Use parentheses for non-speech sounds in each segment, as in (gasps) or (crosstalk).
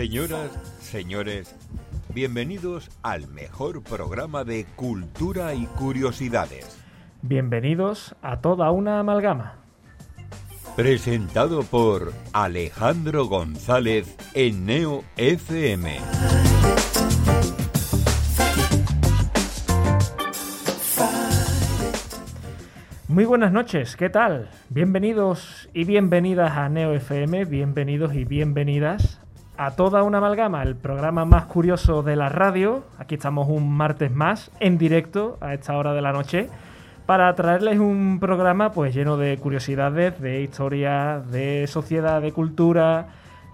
Señoras, señores, bienvenidos al mejor programa de cultura y curiosidades. Bienvenidos a toda una amalgama. Presentado por Alejandro González en Neo FM. Muy buenas noches, ¿qué tal? Bienvenidos y bienvenidas a Neo FM, bienvenidos y bienvenidas a toda una amalgama, el programa más curioso de la radio. Aquí estamos un martes más en directo a esta hora de la noche para traerles un programa pues lleno de curiosidades, de historia, de sociedad, de cultura,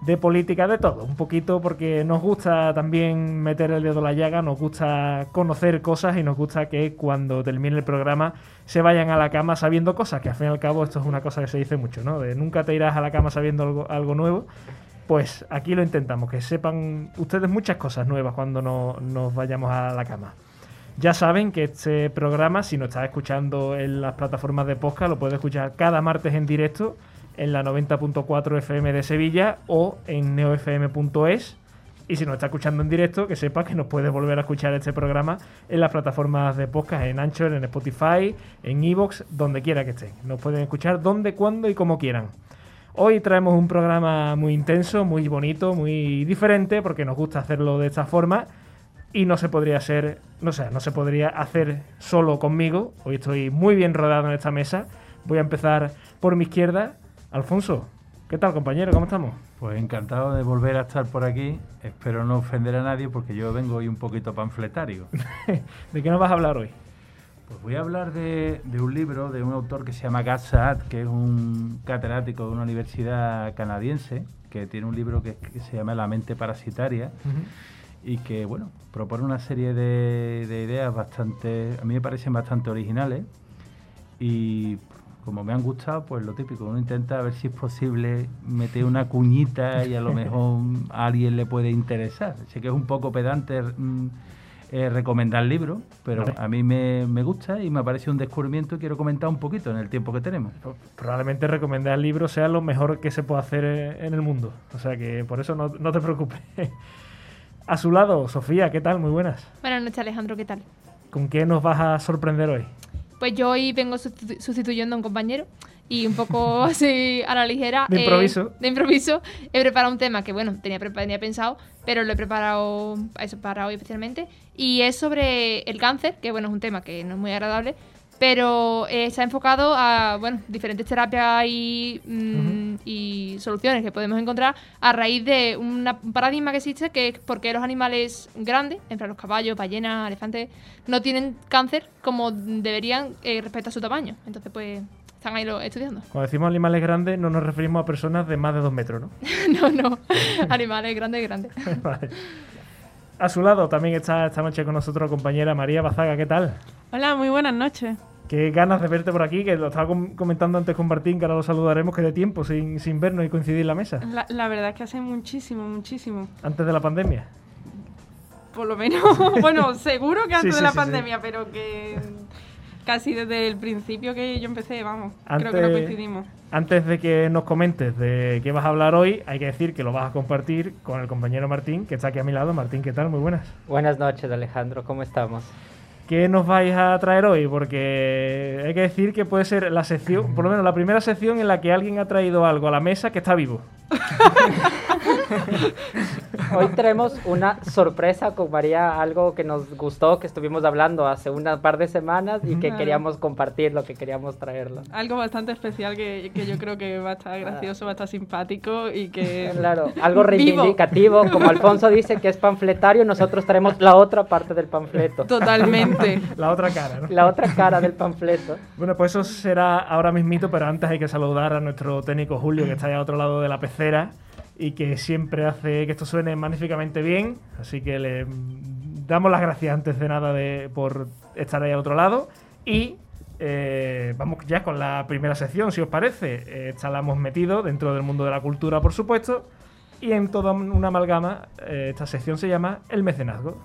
de política, de todo, un poquito porque nos gusta también meter el dedo en la llaga, nos gusta conocer cosas y nos gusta que cuando termine el programa se vayan a la cama sabiendo cosas, que al fin y al cabo esto es una cosa que se dice mucho, ¿no? De nunca te irás a la cama sabiendo algo, algo nuevo. Pues aquí lo intentamos, que sepan ustedes muchas cosas nuevas cuando no, nos vayamos a la cama. Ya saben que este programa, si no estás escuchando en las plataformas de podcast, lo puedes escuchar cada martes en directo en la 90.4 FM de Sevilla o en neofm.es. Y si no está escuchando en directo, que sepa que nos puedes volver a escuchar este programa en las plataformas de podcast, en Anchor, en Spotify, en Evox, donde quiera que estén. Nos pueden escuchar donde, cuando y como quieran. Hoy traemos un programa muy intenso, muy bonito, muy diferente, porque nos gusta hacerlo de esta forma y no se podría hacer, no sé, no se podría hacer solo conmigo. Hoy estoy muy bien rodado en esta mesa. Voy a empezar por mi izquierda. Alfonso, ¿qué tal, compañero? ¿Cómo estamos? Pues encantado de volver a estar por aquí. Espero no ofender a nadie porque yo vengo hoy un poquito panfletario. (laughs) ¿De qué nos vas a hablar hoy? Pues voy a hablar de, de un libro de un autor que se llama Saad, que es un catedrático de una universidad canadiense, que tiene un libro que, que se llama La mente parasitaria y que, bueno, propone una serie de, de, ideas bastante, a mí me parecen bastante originales y como me han gustado, pues lo típico, uno intenta a ver si es posible meter una cuñita y a lo (laughs) mejor a alguien le puede interesar. Sé que es un poco pedante mm, eh, recomendar libros, pero Vale. a mí me, me gusta y me parece un descubrimiento y quiero comentar un poquito en el tiempo que tenemos. Probablemente recomendar el libro sea lo mejor que se puede hacer eh, en el mundo. O sea que por eso no, no te preocupes. (laughs) A su lado, Sofía, ¿qué tal? Muy buenas. Buenas noches, Alejandro, ¿qué tal? ¿Con qué nos vas a sorprender hoy? Pues yo hoy vengo sustitu- sustituyendo a un compañero y un poco (laughs) así a la ligera. De eh, improviso. de improviso. He preparado un tema que, bueno, tenía, tenía pensado, pero lo he preparado para eso para hoy especialmente. Y es sobre el cáncer, que, bueno, es un tema que no es muy agradable, pero eh, está enfocado a, bueno, diferentes terapias y, mm, y soluciones que podemos encontrar a raíz de una- un paradigma que existe, que es porque los animales grandes, entre los caballos, ballenas, elefantes, no tienen cáncer como deberían eh, respecto a su tamaño. Entonces, pues, están ahí lo, estudiando. Cuando decimos animales grandes no nos referimos a personas de más de dos metros, ¿no? (laughs) no, no, (laughs) animales grandes, grandes. (laughs) Vale. A su lado también está esta noche con nosotros la compañera María Bazaga, ¿qué tal? Hola, muy buenas noches. Qué ganas de verte por aquí, que lo estaba com- comentando antes con Martín, que ahora lo saludaremos, que de tiempo sin, sin vernos y coincidir en la mesa, La, la verdad es que hace muchísimo, muchísimo. antes de la pandemia. Por lo menos, bueno, seguro que antes Sí, sí, de la sí, sí. pandemia, pero que casi desde el principio que yo empecé, vamos, Antes- creo que no coincidimos. Antes de que nos comentes de qué vas a hablar hoy, hay que decir que lo vas a compartir con el compañero Martín, que está aquí a mi lado. Martín, ¿qué tal? Muy buenas. Buenas noches, Alejandro, ¿cómo estamos? ¿Qué nos vais a traer hoy? Porque hay que decir que puede ser la sección, por lo menos la primera sección en la que alguien ha traído algo a la mesa que está vivo. (laughs) Hoy tenemos una sorpresa con María, algo que nos gustó, que estuvimos hablando hace un par de semanas y que queríamos compartirlo, que queríamos traerlo. Algo bastante especial que, que yo creo que va a estar gracioso, va a estar simpático y que... Claro, algo Vivo. reivindicativo, como Alfonso dice que es panfletario, nosotros traemos la otra parte del panfleto, Totalmente. (laughs) La otra cara, ¿no? la otra cara del panfleto. Bueno, pues eso será ahora mismito, pero antes hay que saludar a nuestro técnico Julio, que está ahí al otro lado de la pecera y que siempre hace que esto suene magníficamente bien. Así que le damos las gracias antes de nada por estar ahí al otro lado. Y eh, vamos ya con la primera sección, si os parece. Eh, esta la hemos metido dentro del mundo de la cultura, por supuesto. Y en toda una amalgama, eh, esta sección se llama El mecenazgo.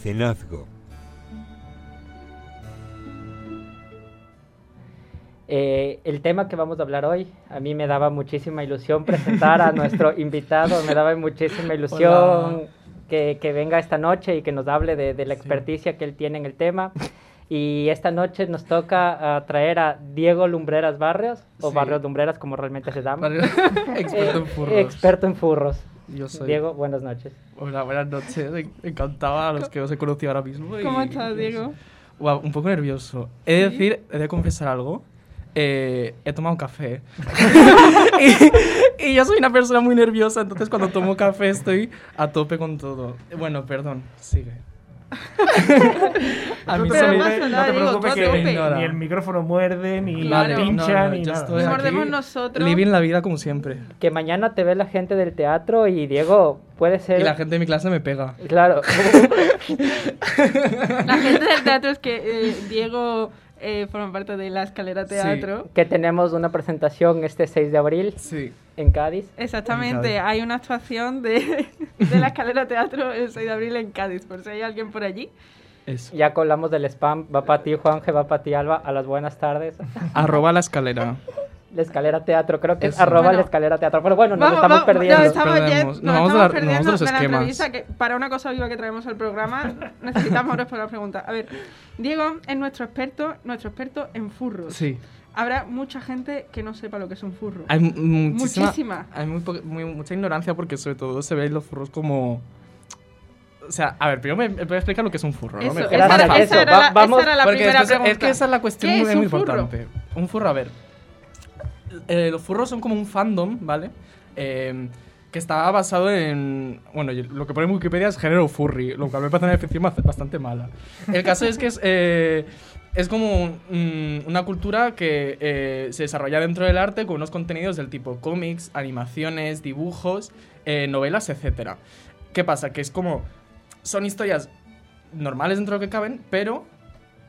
Mecenazgo. Eh, el tema que vamos a hablar hoy, a mí me daba muchísima ilusión presentar a nuestro (laughs) invitado, me daba muchísima ilusión que, que venga esta noche y que nos hable de, de la Sí. experticia que él tiene en el tema. Y esta noche nos toca ah, traer a Diego Lumbreras Barrios, o Sí. Barrios Lumbreras como realmente se llama. (laughs) Experto en Eh, furros. Experto en furros. Yo soy. Diego, buenas noches. Hola, buenas noches. En- Encantado a los que os he conocido ahora mismo. y- ¿Cómo estás, Diego? Guau, un poco nervioso. He de decir, he de confesar algo. Eh, he tomado un café. (laughs) (laughs) y, y yo soy una persona muy nerviosa, entonces cuando tomo café estoy a tope con todo. Bueno, perdón, sigue. (laughs) a mí no, se me- no no te preocupes a que. Ignora. ni el micrófono muerde, ni Claro. pincha, No, no, ni nada. estoy Nos aquí. mordemos nosotros. Living la vida como siempre. Que mañana te ve la gente del teatro y Diego puede ser... Y la gente de mi clase me pega. Claro. (laughs) (laughs) La gente del teatro es que eh, Diego eh, forma parte de la escalera teatro. que tenemos una presentación este 6 de abril Sí. en Cádiz. Exactamente, En Cádiz. hay una actuación de, (laughs) de la escalera teatro el 6 de abril en Cádiz, por si hay alguien por allí. Eso. Ya colamos del spam. Va para ti, Juanje, va para ti, Alba. A las buenas tardes. Arroba la escalera. La escalera teatro, creo que es arroba Bueno. la escalera teatro. Pero bueno, nos Vamos, estamos vamos, perdiendo. Nos estamos, Perdemos. yendo- Nos nos vamos estamos la- nos perdiendo vamos de la esquemas. entrevista, que para una cosa viva que traemos al programa necesitamos (laughs) responder la pregunta. A ver, Diego es nuestro experto, nuestro experto en furros. Sí. Habrá mucha gente que no sepa lo que es un furro. Hay mu- muchísima, Muchísima. Hay muy, muy- mucha ignorancia porque sobre todo se ven los furros como... O sea, a ver, primero me, me voy a explicar lo que es un furro, ¿no? Eso, Mejor. esa, era, esa era Va- la, vamos- esa era la Porque primera después- pregunta. es que esa es la cuestión ¿Qué muy, es muy importante. Un furro, a ver. Eh, los furros son como un fandom, ¿vale? Eh, que está basado en... Bueno, lo que pone en Wikipedia es género furry, lo cual me parece una definición bast- bastante mala. El caso es que es... eh, es como mm, una cultura que se desarrolla dentro del arte con unos contenidos del tipo cómics, animaciones, dibujos, novelas, etc. ¿Qué pasa? Que es como... Son historias normales dentro de lo que caben, pero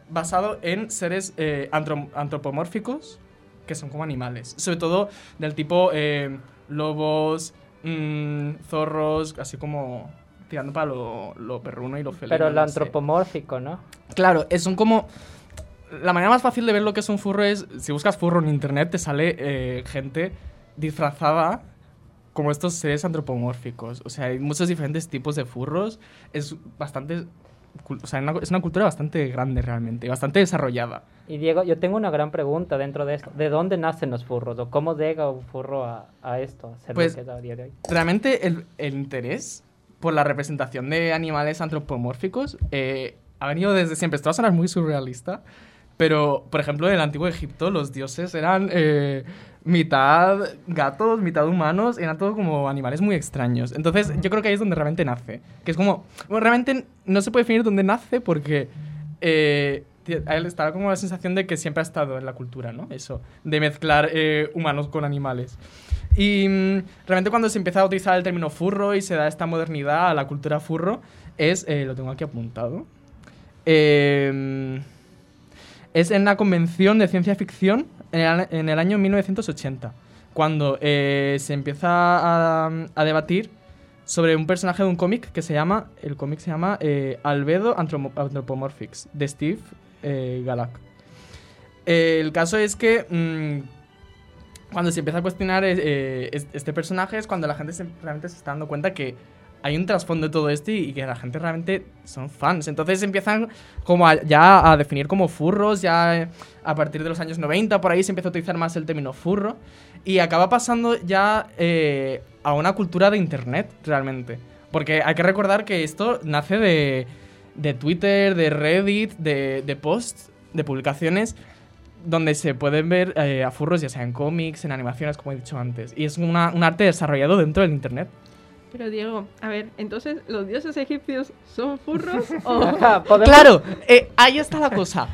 basado en seres antro- antropomórficos que son como animales. Sobre todo del tipo eh, lobos, mm, zorros, así como tirando para lo, lo perruno y lo felino. Pero lo no sé. antropomórfico, ¿no? Claro, son como... La manera más fácil de ver lo que es un furro es, si buscas furro en internet, te sale eh, gente disfrazada como estos seres antropomórficos. O sea, hay muchos diferentes tipos de furros. Es bastante... O sea, es una cultura bastante grande realmente, bastante desarrollada. Y Diego, yo tengo una gran pregunta dentro de esto. ¿De dónde nacen los furros? ¿O cómo llega un furro a, a esto? A Pues- que es a día de hoy? realmente el, el interés por la representación de animales antropomórficos eh, ha venido desde siempre. Esto va a sonar muy surrealista, pero, por ejemplo, en el antiguo Egipto los dioses eran eh, mitad gatos, mitad humanos, eran todo como animales muy extraños. Entonces, yo creo que ahí es donde realmente nace. Que es como... Bueno, realmente no se puede definir dónde nace porque... Eh, a él estaba como la sensación de que siempre ha estado en la cultura, ¿no? Eso, de mezclar eh, humanos con animales. Y mm, realmente cuando se empieza a utilizar el término furro y se da esta modernidad a la cultura furro, es, eh, lo tengo aquí apuntado, eh, es en la convención de ciencia ficción en el, en el año 1980, cuando eh, se empieza a, a debatir sobre un personaje de un cómic que se llama, el cómic se llama eh, Albedo Anthropomorphics, de Steve eh, Galak. El caso es que mm, cuando se empieza a cuestionar eh, es- este personaje es cuando la gente se- realmente se está dando cuenta que hay un trasfondo de todo esto y, que la gente realmente son fans. Entonces empiezan como ya a definir como furros, ya eh, a partir de los años 90 por ahí se empieza a utilizar más el término furro y acaba pasando ya eh, a una cultura de internet realmente. Porque hay que recordar que esto nace de, de Twitter, de Reddit, de, de posts, de publicaciones donde se pueden ver eh, a furros ya sea en cómics, en animaciones, como he dicho antes. Y es un arte desarrollado dentro del internet. Pero Diego, a ver, entonces, ¿los dioses egipcios son furros (laughs) o...? Ajá, Claro, eh, ahí está la cosa.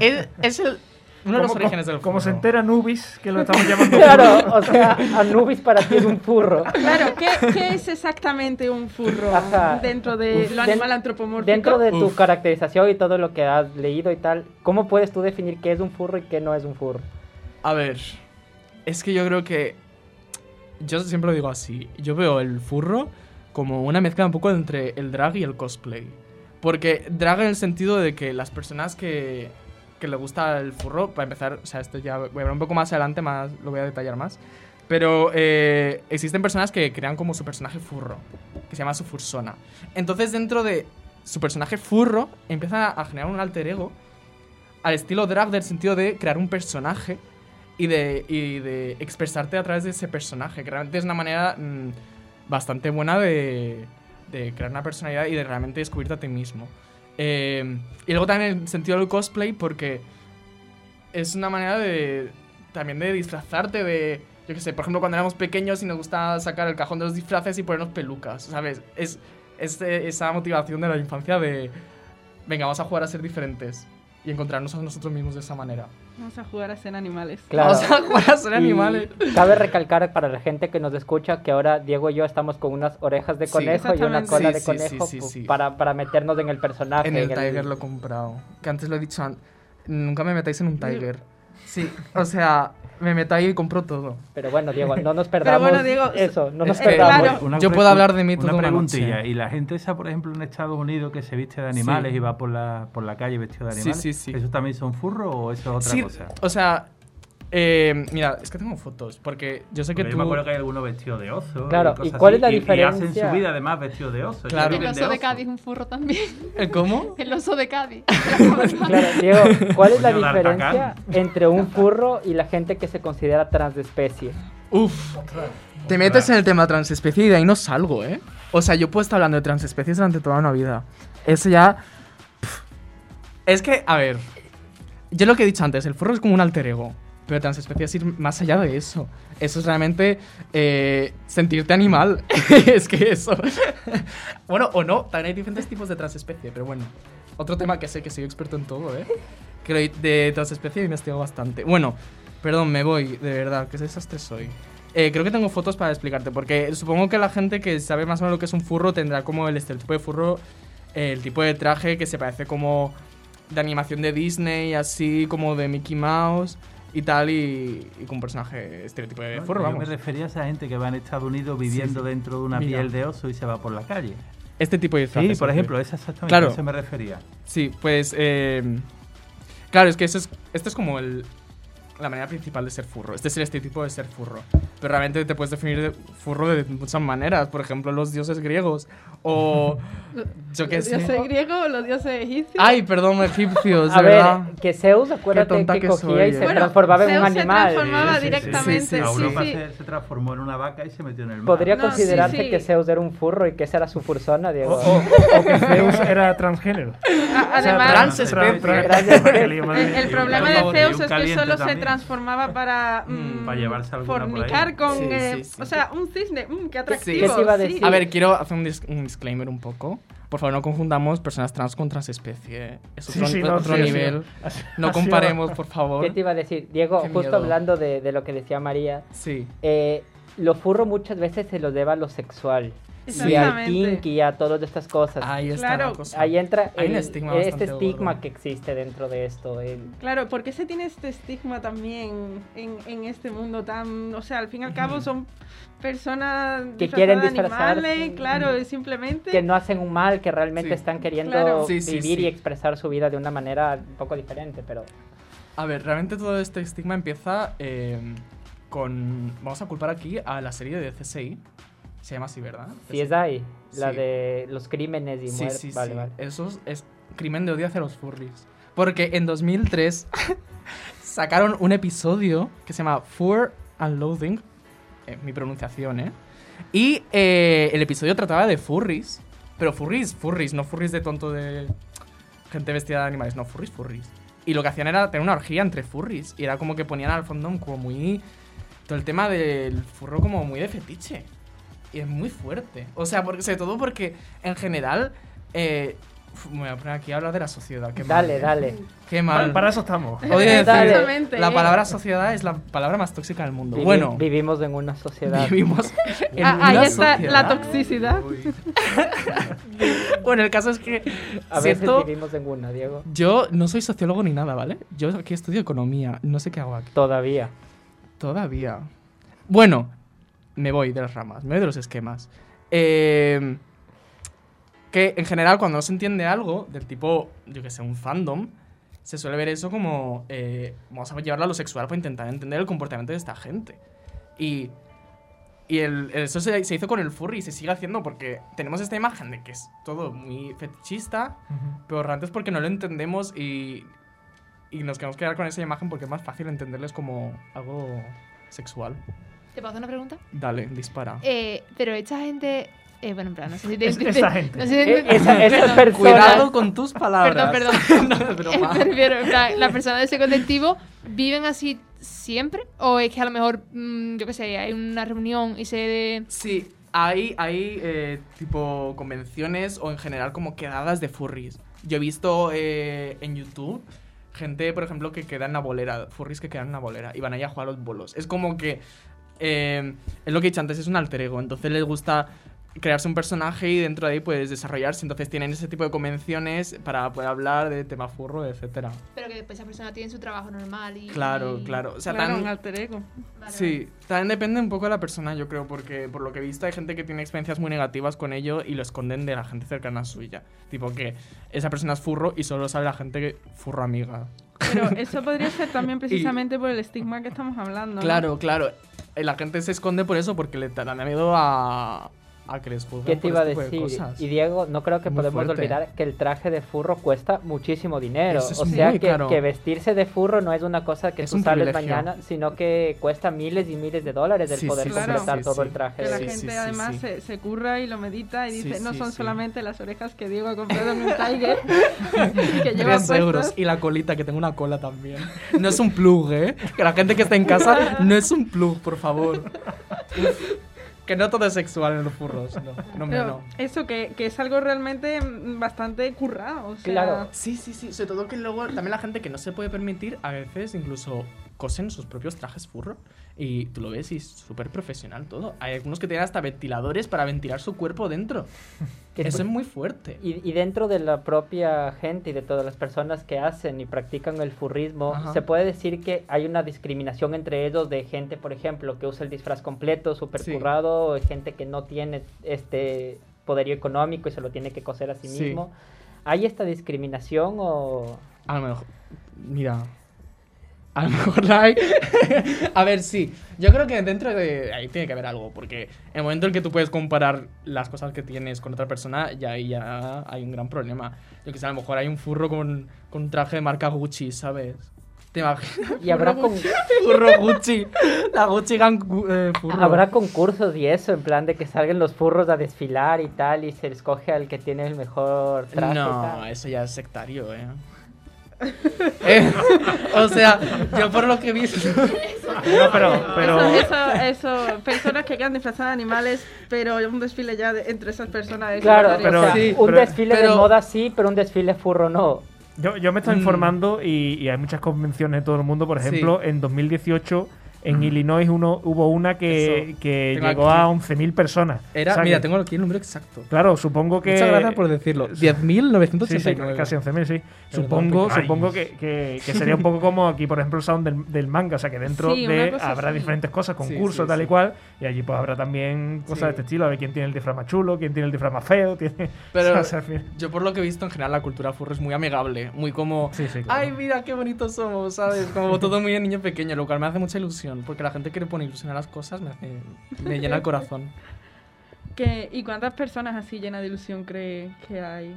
Es, es el, uno de los Como- orígenes del Como se entera Nubis, que lo estamos llamando (laughs) Claro, o sea, Anubis para ti es un furro. Claro, ¿qué, qué es exactamente un furro Ajá. dentro de lo Den- animal antropomórfico? Dentro de tu Uf. caracterización y todo lo que has leído y tal, ¿cómo puedes tú definir qué es un furro y qué no es un furro? A ver, es que yo creo que. Yo siempre lo digo así. Yo veo el furro como una mezcla un poco entre el drag y el cosplay. Porque drag en el sentido de que las personas que, que le gusta el furro, para empezar, o sea, esto ya voy a hablar un poco más adelante, más lo voy a detallar más. Pero eh, existen personas que crean como su personaje furro, que se llama su fursona. Entonces, dentro de su personaje furro, empieza a generar un alter ego al estilo drag del sentido de crear un personaje y de, y de expresarte a través de ese personaje, que realmente es una manera mm, bastante buena de, de crear una personalidad y de realmente descubrirte a ti mismo. Eh, y luego también en el sentido del cosplay, porque es una manera de también de disfrazarte de, yo qué sé, por ejemplo, cuando éramos pequeños y nos gustaba sacar el cajón de los disfraces y ponernos pelucas, ¿sabes? Es, es esa motivación de la infancia de, venga, vamos a jugar a ser diferentes y encontrarnos a nosotros mismos de esa manera. Vamos a jugar a ser animales. Claro. Vamos a jugar a ser Y animales. Cabe recalcar para la gente que nos escucha que ahora Diego y yo estamos con unas orejas de Sí. conejo y una cola de Sí, sí, sí, conejo sí, pu- sí. Para, para meternos en el personaje. En el en el- Tiger lo he comprado. Que antes lo he dicho, nunca me metáis en un Tiger. Sí, o sea, me meto ahí y compro todo. Pero bueno, Diego, no nos (laughs) perdamos bueno, Diego, eso, no nos es que- perdamos. claro. Una Yo puedo hablar de mí toda Una una preguntilla. noche. Y la gente esa, por ejemplo, en Estados Unidos que se viste de animales Sí. y va por la, por la calle vestido de Sí, animales. sí, sí. ¿Eso también son furros o eso es otra Sí, cosa? o sea, eh, mira, es que tengo fotos, porque yo sé que Porque tú... yo me acuerdo que hay algunos vestidos de oso. Claro, cosas ¿y cuál así, es la y- Y diferencia? hacen su vida además vestidos de oso. Claro. El oso de oso. Cádiz, un furro también. ¿El cómo? (laughs) El oso de Cádiz. (laughs) Claro, Diego, ¿cuál es la diferencia entre un furro y la gente que se considera transespecie? Uf. Te metes en el tema transespecie y de ahí no salgo, ¿eh? O sea, yo puedo estar hablando de transespecies durante toda una vida. Eso ya... pf. Es que, a ver... Yo lo que he dicho antes, el furro es como un alter ego. Pero transespecie es ir más allá de eso. Eso es realmente eh, sentirte animal. (laughs) es que eso... (laughs) bueno, o no, también hay diferentes tipos de transespecie, pero bueno. Otro tema que sé que soy experto en todo, ¿eh? Lo- de transespecie he investigado bastante. Bueno, perdón, me voy, de verdad, que desastre soy. Eh, creo que tengo fotos para explicarte, porque supongo que la gente que sabe más o menos lo que es un furro tendrá como el estereotipo de furro, el tipo de traje que se parece como de animación de Disney, así como de Mickey Mouse y tal, y, y con un personaje estereotipo de furro, yo vamos. me refería a esa gente que va en Estados Unidos viviendo sí. dentro de una Mira. piel de oso y se va por la calle. Este tipo de Sí, disfraces. por ok. ejemplo, esa exactamente Claro. a eso me refería. Sí, pues. eh, claro, es que eso es, esto es como el, la manera principal de ser furro. Este es el estereotipo de ser furro. Pero realmente te puedes definir de furro de muchas maneras. Por ejemplo, los dioses griegos. O. (laughs) Yo qué ¿Los sé. dioses griegos o los dioses egipcios? Ay, perdón, egipcios, A ver, que Zeus, acuérdate tonta que, que cogía soy, y se eh. Bueno, transformaba en un Zeus se animal. transformaba Sí, directamente. Sí, sí, Europa sí. Se, se transformó en una vaca y se metió en el mar. ¿Podría No, considerarse sí. que Zeus era un furro y que esa era su fursona, O, Diego? o- o que Zeus era transgénero. Además. Qué lío, madre el, mía. el Y problema de Zeus es que solo se. Transformaba para, mm, Para llevarse alguna por ahí. fornicar con... Sí, eh, sí, sí. O sea, un cisne, mm, qué atractivo. ¿Qué te iba a sí. decir? A ver, quiero hacer un, dis- un disclaimer un poco. Por favor, no confundamos personas trans con transespecie. Es Sí, otro, sí, no, otro nivel. Así- No comparemos, por favor. ¿Qué te iba a decir? Diego, Qué justo miedo. hablando de, de lo que decía María, Sí. eh, lo furro muchas veces se lo deba a lo sexual. Y al y a todas estas cosas. Ahí está Claro. la cosa. Ahí entra Hay un el- estigma este estigma gordo. que existe dentro de esto. el- Claro, ¿por qué se tiene este estigma también en, en este mundo tan... O sea, al fin y al cabo son personas Que quieren disfrazarse. animales, claro, es simplemente... que no hacen un mal, que realmente Sí. están queriendo Claro. Sí, sí, vivir sí. y expresar su vida de una manera un poco diferente, pero A ver, realmente todo este estigma empieza eh, con... Vamos a culpar aquí a la serie de CSI. Se llama así, ¿verdad? si es ahí, la Sí. de los crímenes y Sí, muertes. sí, vale, sí. vale. Eso es, crimen de odio hacia los furries. Porque en 2003 (laughs) sacaron un episodio que se llama Fur and Loathing. eh, mi pronunciación, ¿eh? Y eh, el episodio trataba de furries. Pero furries, furries, no furries de tonto de gente vestida de animales. No, furries, furries. Y lo que hacían era tener una orgía entre furries. Y era como que ponían al fondo como muy... Todo el tema del furro como muy de fetiche. Y es muy fuerte. O sea, porque, sobre todo porque en general... eh, me voy a poner aquí a hablar de la sociedad. Qué Dale, ¿eh? dale. Qué Para, mal. para eso estamos. Decir, la palabra sociedad es la palabra más tóxica del mundo. Vivi- bueno, vivimos en una sociedad. vivimos (laughs) en Ah, una ahí está sociedad. la toxicidad. (laughs) Bueno, el caso es que A veces siento- vivimos en una, Diego. yo no soy sociólogo ni nada, ¿vale? Yo aquí estudio economía, no sé qué hago aquí. Todavía. Todavía. Bueno, me voy de las ramas, me voy de los esquemas. Eh, que en general cuando no se entiende algo, del tipo, yo que sé, un fandom, se suele ver eso como, eh, vamos a llevarlo a lo sexual para intentar entender el comportamiento de esta gente. Y, y el, eso se, se hizo con el furry y se sigue haciendo porque tenemos esta imagen de que es todo muy fetichista, pero realmente es porque no lo entendemos y, y nos queremos quedar con esa imagen porque es más fácil entenderles como algo sexual. ¿Te puedo hacer una pregunta? Dale, dispara. Eh, pero esta gente. eh, bueno, en plan, no sé si te. Es- esa gente. no sé si- Eh, esa- esas perdón, personas- Cuidado con tus palabras. Perdón, perdón. (laughs) no, es broma. En plan, ¿las personas de ese colectivo viven así siempre? ¿O es que a lo mejor, mm, yo qué sé, hay una reunión y se. Sí, hay, hay eh, tipo convenciones o en general como quedadas de furries. Yo he visto eh, en YouTube gente, por ejemplo, que queda en la bolera, furries que quedan en la bolera y van ahí a jugar a los bolos. Es como que, eh, es lo que he dicho antes, es un alter ego, entonces les gusta crearse un personaje y dentro de ahí pues desarrollarse, entonces tienen ese tipo de convenciones para poder hablar de tema furro, etcétera. Pero que después esa persona tiene su trabajo normal y. Claro, y- claro. O sea, claro, tan- un alter ego. Vale, Sí, también depende un poco de la persona, yo creo, porque por lo que he visto hay gente que tiene experiencias muy negativas con ello y lo esconden de la gente cercana a suya. Tipo que esa persona es furro y solo sabe la gente que furro amiga. Pero eso podría ser (laughs) también precisamente por el estigma que estamos hablando. ¿no? Claro, claro. Eh, La gente se esconde por eso porque le da miedo a, a que les juzguen ¿Qué te por iba a este de decir? cosas. Y Diego, no creo que Muy podemos fuerte. olvidar que el traje de furro cuesta muchísimo dinero. Eso es o sea muy que, caro. que vestirse de furro no es una cosa que Es tú un sales privilegio. mañana, sino que cuesta miles y miles de dólares el Sí, poder sí, completar sí, todo sí. el traje. Que la Sí, gente sí, sí, además sí. Se, se curra y lo medita y Sí, dice, no son sí. solamente las orejas que Diego ha comprado en un Tiger, (laughs) que lleva euros. Y la colita, que tengo una cola también. No es un plug, ¿eh? Que la gente que está en casa no es un plug, por favor. (laughs) que no todo es sexual en los furros. No, no, Pero no. eso, que, que es algo realmente mm, bastante currado. O sea, Claro. Sí, sí, sí. Sobre todo que luego también la gente que no se puede permitir, a veces incluso cosen sus propios trajes furro. Y tú lo ves y es súper profesional todo. Hay algunos que tienen hasta ventiladores para ventilar su cuerpo dentro. (laughs) Eso tú- es muy fuerte. Y, y dentro de la propia gente y de todas las personas que hacen y practican el furrismo, Ajá. se puede decir que hay una discriminación entre ellos de gente, por ejemplo, que usa el disfraz completo, súper Sí. currado, o gente que no tiene este poderío económico y se lo tiene que coser a sí Sí. mismo. ¿Hay esta discriminación o...? A lo mejor. Mira. A lo mejor la hay. (laughs) a ver, sí. Yo creo que dentro de ahí tiene que haber algo. Porque en el momento en que tú puedes comparar las cosas que tienes con otra persona, ya ahí ya hay un gran problema. Yo que sé, a lo mejor hay un furro con, con un traje de marca Gucci, ¿sabes? ¿Te imaginas? Y habrá, con- (laughs) Furro Gucci. La Gucci Gang eh, furro. habrá concursos y eso, en plan de que salgan los furros a desfilar y tal, y se escoge al que tiene el mejor traje. y No, tal. eso ya es sectario, eh. (laughs) Eh, o sea, yo por lo que he visto. No, pero, pero Eso, eso, eso, personas que quedan disfrazadas de animales, pero un desfile ya de- entre esas personas. es Claro, pero- o sea, sí, un pero- desfile de pero- moda sí, pero un desfile furro no. yo, yo me estoy Mm. informando y, y hay muchas convenciones en todo el mundo. Por ejemplo, en 2018 en Illinois uno, hubo una que, que llegó aquí. a 11.000 personas. Era, O sea mira, que- tengo aquí el número exacto. Claro, supongo que... Muchas gracias por decirlo. Sí, sí, 10.989. casi 11.000, sí. Pero Supongo, supongo que, que- que sería un poco como aquí, por ejemplo, el sound del, del manga. O sea, que dentro Sí, de habrá así. diferentes cosas, Sí, concursos, sí, tal y sí. cual. Y allí pues habrá también cosas Sí. de este estilo. A ver quién tiene el disfraz más chulo, quién tiene el disfraz más feo. (laughs) Tiene... Pero (laughs) o sea, yo por lo que he visto en general la cultura furro es muy amigable, muy como Sí, sí, claro. ay mira qué bonitos somos, ¿sabes? Como (laughs) todo muy de niño pequeño, lo cual me hace mucha ilusión, porque la gente quiere poner ilusión a las cosas, me, hace- me llena el corazón. Que- ¿Y cuántas personas así llenas de ilusión cree que hay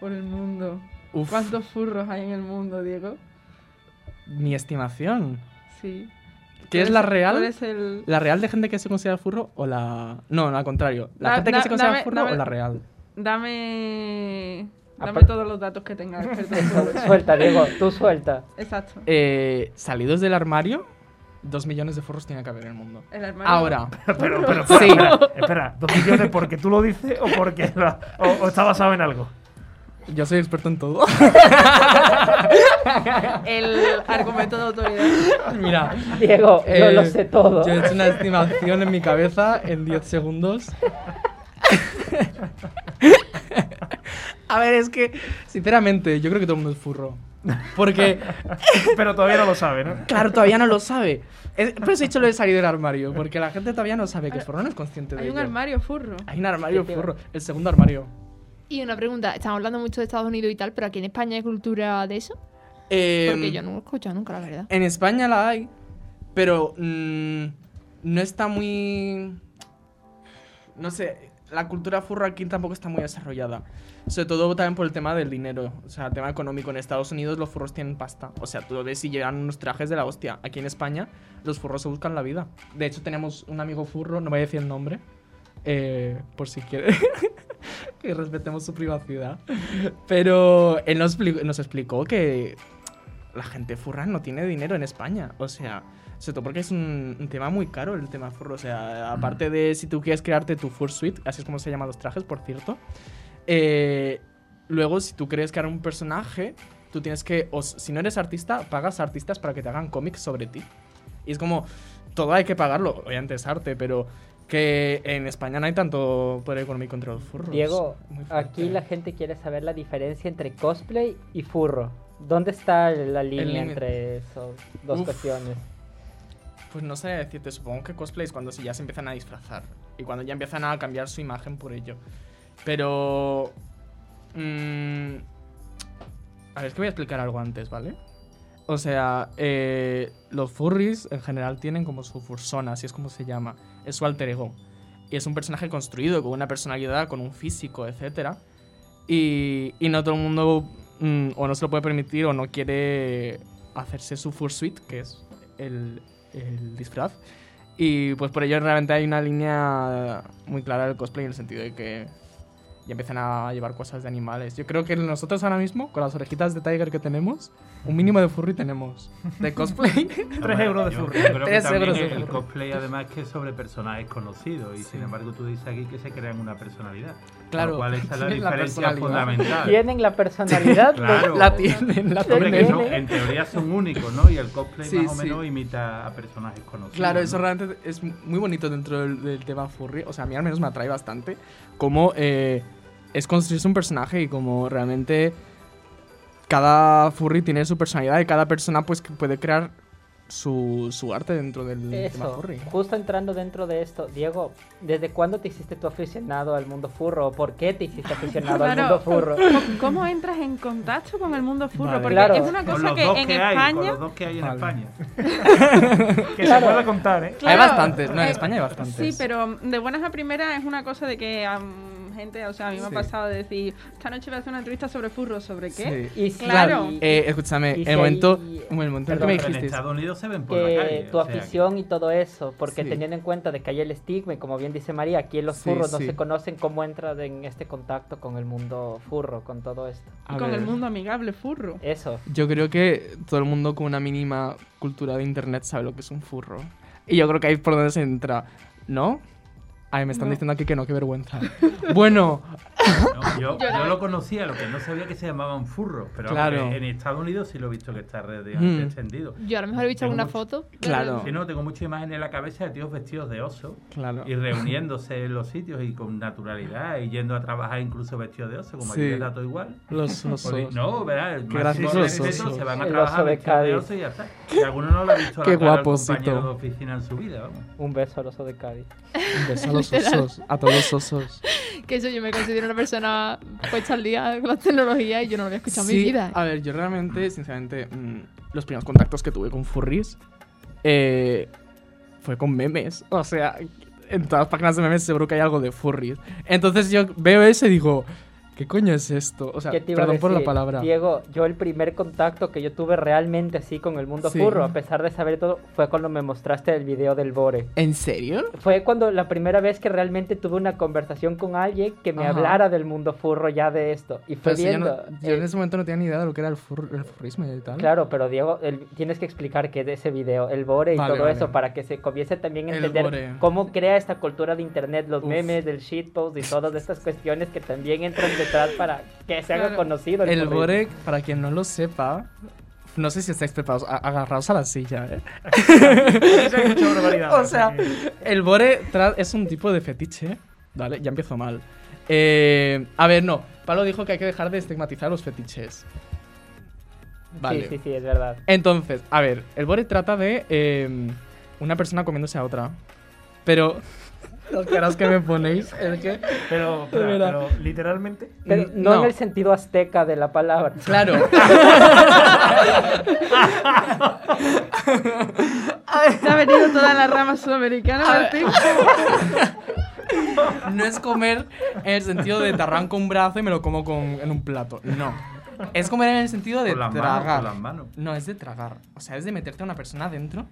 por el mundo? Uf, ¿Cuántos furros hay en el mundo, Diego? mi estimación. Sí. ¿Qué es la real? el- ¿La real de gente que se considera furro o la...? No, no, al contrario. ¿La Da- gente que se considera dame- furro dame- o la real? Dame. Dame Apar- todos los datos que tengas. (laughs) suelta, Diego, tú suelta. Exacto. Eh, salidos del armario, dos millones de furros tiene que haber en el mundo. El armario. Ahora, (laughs) Pero, pero, Sí. espera, espera, ¿dos millones porque tú lo dices o porque la- o, o está basado en algo? Yo soy experto en todo. (laughs) El argumento de autoridad. Mira, Diego, yo Eh, lo sé todo. Yo he hecho una estimación en mi cabeza en 10 segundos. (laughs) A ver, es que, sinceramente, yo creo que todo el mundo es furro. Porque, (laughs) Pero todavía no lo sabe, ¿no? claro, todavía no lo sabe. Es- Por eso he dicho lo de salir del armario, porque la gente todavía no sabe que es furro, no es consciente de Hay un ello. armario furro. Hay un armario ¿Qué te iba- furro, el segundo armario. Y una pregunta, estamos hablando mucho de Estados Unidos y tal, pero aquí en España hay cultura de eso? Eh, Porque yo no lo he escuchado nunca, la verdad. En España la hay, pero mm, no está muy... No sé, la cultura furro aquí tampoco está muy desarrollada. Sobre todo también por el tema del dinero, o sea, el tema económico. En Estados Unidos los furros tienen pasta. O sea, tú lo ves y llevan unos trajes de la hostia. Aquí en España los furros se buscan la vida. De hecho, tenemos un amigo furro, no voy a decir el nombre, eh, por si quiere (laughs) que respetemos su privacidad. Pero él nos, expli- nos explicó que la gente furra no tiene dinero en España. O sea, sobre todo porque es un, un tema muy caro el tema furro. O sea, aparte de si tú quieres crearte tu fursuit, así es como se llaman los trajes, por cierto. eh, luego, si tú quieres crear un personaje, tú tienes que, si no eres artista, pagas a artistas para que te hagan cómics sobre ti. Y es como, todo hay que pagarlo. Obviamente es arte, pero que en España no hay tanto poder económico entre los furros. Diego, aquí la gente quiere saber la diferencia entre cosplay y furro. ¿Dónde está la línea entre esas dos Uf. cuestiones? Pues no sé decirte, supongo que cosplay es cuando ya se empiezan a disfrazar y cuando ya empiezan a cambiar su imagen por ello. Pero... mm, a ver, es que voy a explicar algo antes, ¿vale? O sea, eh, los furries en general tienen como su fursona, así es como se llama. Es su alter ego. Y es un personaje construido con una personalidad, con un físico, etc. Y, y no todo el mundo mm, o no se lo puede permitir o no quiere hacerse su fursuit, que es el, el disfraz. Y pues por ello realmente hay una línea muy clara del cosplay en el sentido de que ya empiezan a llevar cosas de animales. Yo creo que nosotros ahora mismo, con las orejitas de Tiger que tenemos, un mínimo de furry tenemos. De cosplay. (laughs) Tres euros de furry. yo creo que Tres también euros de el, cosplay además que es sobre personajes conocidos y sin embargo tú dices aquí que se crean una personalidad. Claro, esa es la tienen (laughs) la diferencia personalidad. fundamental. ¿Tienen la personalidad? (laughs) Claro. la tienen, la Hombre, que tienen. son- en teoría son únicos, ¿no? Y el cosplay Sí, más o sí. menos imita a personajes conocidos. Claro, eso ¿no? realmente es muy bonito dentro del, del tema furry. O sea, a mí al menos me atrae bastante. Como eh, es construirse un personaje y como realmente cada furry tiene su personalidad y cada persona pues que puede crear su, su arte dentro del tema Eso, furry. justo entrando dentro de esto, Diego, ¿desde cuándo te hiciste tú aficionado al mundo furro? ¿O por qué te hiciste aficionado al Claro. mundo furro? ¿Cómo- ¿Cómo entras en contacto con el mundo furro? Vale. Porque Claro. es una Con cosa que dos en que hay, con España. los dos que hay en Vale. España. (laughs) Que Claro. se pueda contar, ¿eh? Hay bastantes, ¿no? En eh, España hay bastantes. Sí, pero de buenas a primeras es una cosa de que am, gente, o sea, a mí me ha pasado de decir, esta noche voy a hacer una entrevista sobre furros, ¿sobre qué? Sí. Y Claro. Eh, escúchame, Y en si el momento, hay- en el momento en Perdón, que me Pero en dijiste Estados Unidos se ven por la que calle. tu afición y todo eso, porque Sí. teniendo en cuenta de que hay el estigma y como bien dice María, aquí en los Sí, furros no se conocen cómo entras en este contacto con el mundo furro, con todo esto. A Y con ver, el mundo amigable furro. Eso. Yo creo que todo el mundo con una mínima cultura de internet sabe lo que es un furro. Y yo creo que ahí es por donde se entra, ¿no? Ay, me están No. diciendo aquí que no, qué vergüenza. (laughs) bueno, No, (laughs) yo, lo conocía, lo que no sabía que se llamaban furros. Pero Claro. en Estados Unidos sí lo he visto que está relativamente Mm. extendido. Yo a lo mejor he visto Tengo alguna mucho- foto. Claro. Si no, tengo muchas imágenes en la cabeza de tíos vestidos de oso claro. y reuniéndose en los sitios y con naturalidad y yendo a trabajar incluso vestidos de oso, como Sí. aquí el dato igual. Los osos. No, ¿verdad? El osos. Se van a trabajar vestidos de Cádiz. oso y ya está. Y alguno no lo ha visto a la Qué cara al guaposito. compañero de oficina en su vida, vamos. Un beso al oso de Cádiz. Un beso a los osos, a todos los osos. Que eso yo me considero una persona puesta al día con la tecnología y yo no lo había escuchado en mi vida. a ver, yo realmente, sinceramente, mm, los primeros contactos que tuve con furries eh, fue con memes. O sea, en todas las páginas de memes seguro que hay algo de furries. Entonces yo veo eso y digo, ¿qué coño es esto? O sea, ¿Qué te iba a perdón por la palabra. Diego, yo el primer contacto que yo tuve realmente así con el mundo Sí. furro, a pesar de saber todo, fue cuando me mostraste el video del Bore. ¿En serio? Fue cuando la primera vez que realmente tuve una conversación con alguien que me Ajá. hablara del mundo furro ya de esto. Y fue Pero si yo, viendo. no- yo en ese momento no tenía ni idea de lo que era el, fur- el furrismo y tal. Claro, pero Diego, el- tienes que explicar qué es de ese video, el Bore y Vale, todo vale. eso, para que se comience también a entender cómo crea esta cultura de internet, los Uf. memes, del shitpost y todas estas cuestiones que también entran detrás para que se haga Claro. conocido el, El furrismo. Bore, para quien no lo sepa, no sé si estáis preparados, agarraos a la silla, ¿eh? (laughs) O sea, el Bore es un tipo de fetiche. Vale, ya empiezo mal. Eh, a ver, no. Pablo dijo que hay que dejar de estigmatizar los fetiches. Vale. Sí, sí, sí, es verdad. Entonces, a ver, el Bore trata de eh, una persona comiéndose a otra. Pero Las caras que me ponéis, es que... Pero, pero literalmente. Pero Mm, no, no. en el sentido azteca de la palabra. Claro. Te ha venido toda la rama sudamericana, Martín. No es comer en el sentido de te arranco un brazo y me lo como con, en un plato. No. Es comer en el sentido de Con las manos, tragar. con las manos. No, es de tragar. O sea, es de meterte a una persona dentro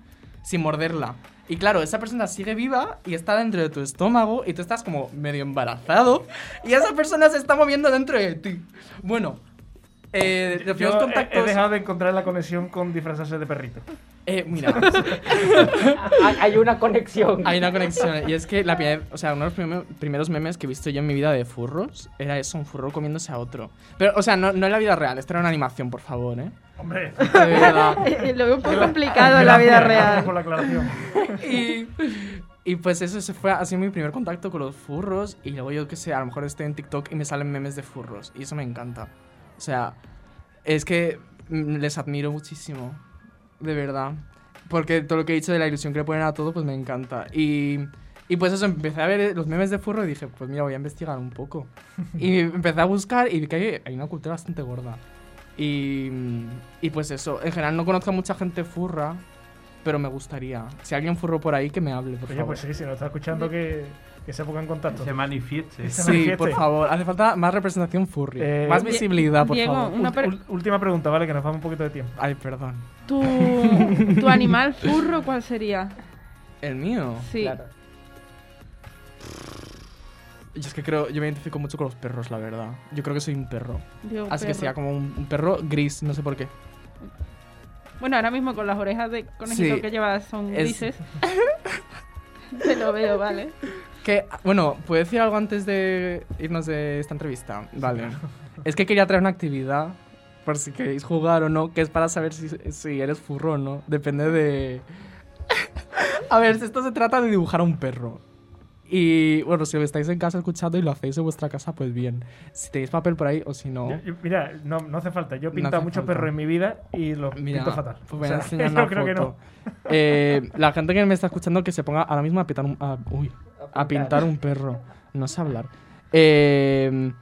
sin morderla. Y claro, esa persona sigue viva y está dentro de tu estómago y tú estás como medio embarazado y esa persona se está moviendo dentro de ti. Bueno, eh, los Yo primeros contactos... he, dejado de encontrar la conexión con disfrazarse de perrito. Eh, mira, (laughs) Hay, hay una conexión. Hay una conexión. Y es que la primera, o sea, uno de los primer- primeros memes que he visto yo en mi vida de furros era eso, un furro comiéndose a otro. Pero, o sea, no, no en la vida real, esto era una animación, por favor, ¿eh? Hombre. (laughs) Eh, Lo veo un poco complicado en la vida por real. la aclaración. Y, y pues eso, ese fue así mi primer contacto con los furros. Y luego yo, qué sé, a lo mejor estoy en TikTok y me salen memes de furros. Y eso me encanta. O sea, es que mm, les admiro muchísimo. De verdad. Porque todo lo que he dicho de la ilusión que le ponen a todo, pues me encanta. Y, y pues eso, empecé a ver los memes de furro y dije, pues mira, voy a investigar un poco. (laughs) y empecé a buscar y vi que hay, hay una cultura bastante gorda. Y, y pues eso, en general no conozco a mucha gente furra, pero me gustaría. Si alguien furro por ahí, que me hable, por Oye, favor. pues sí, si nos está escuchando, que, que se ponga en contacto. Se manifieste. Se Sí, manifieste. por favor. Hace falta más representación furry. Eh, más visibilidad, por Diego, favor. una per- última pregunta, ¿vale? Que nos vamos un poquito de tiempo. Ay, perdón. ¿Tu, tu animal furro cuál sería? ¿El mío? Sí. Claro. Yo es que creo, yo me identifico mucho con los perros, la verdad. Yo creo que soy un perro. Así que sería como un, un perro gris, no sé por qué. Bueno, ahora mismo con las orejas de conejito Sí. que llevas son Es- grises. (laughs) Te lo veo, vale. Que, bueno, ¿puedo decir algo antes de irnos de esta entrevista? Vale. Es que quería traer una actividad, por si queréis jugar o no, que es para saber si, si eres furro o no. Depende de... (laughs) a ver, esto se trata de dibujar a un perro. Y bueno, si lo estáis en casa escuchando y lo hacéis en vuestra casa, pues bien. Si tenéis papel por ahí o si no... Yo- yo- mira, no, no hace falta. Yo he No pintado falta. perros en mi vida y los Mira, pinto fatal. pues voy O a sea, enseñar (laughs) yo una creo que foto. Eh, la gente que me está escuchando que se ponga ahora mismo a pintar un, a, uy, a pintar un perro. No sé hablar. Eh,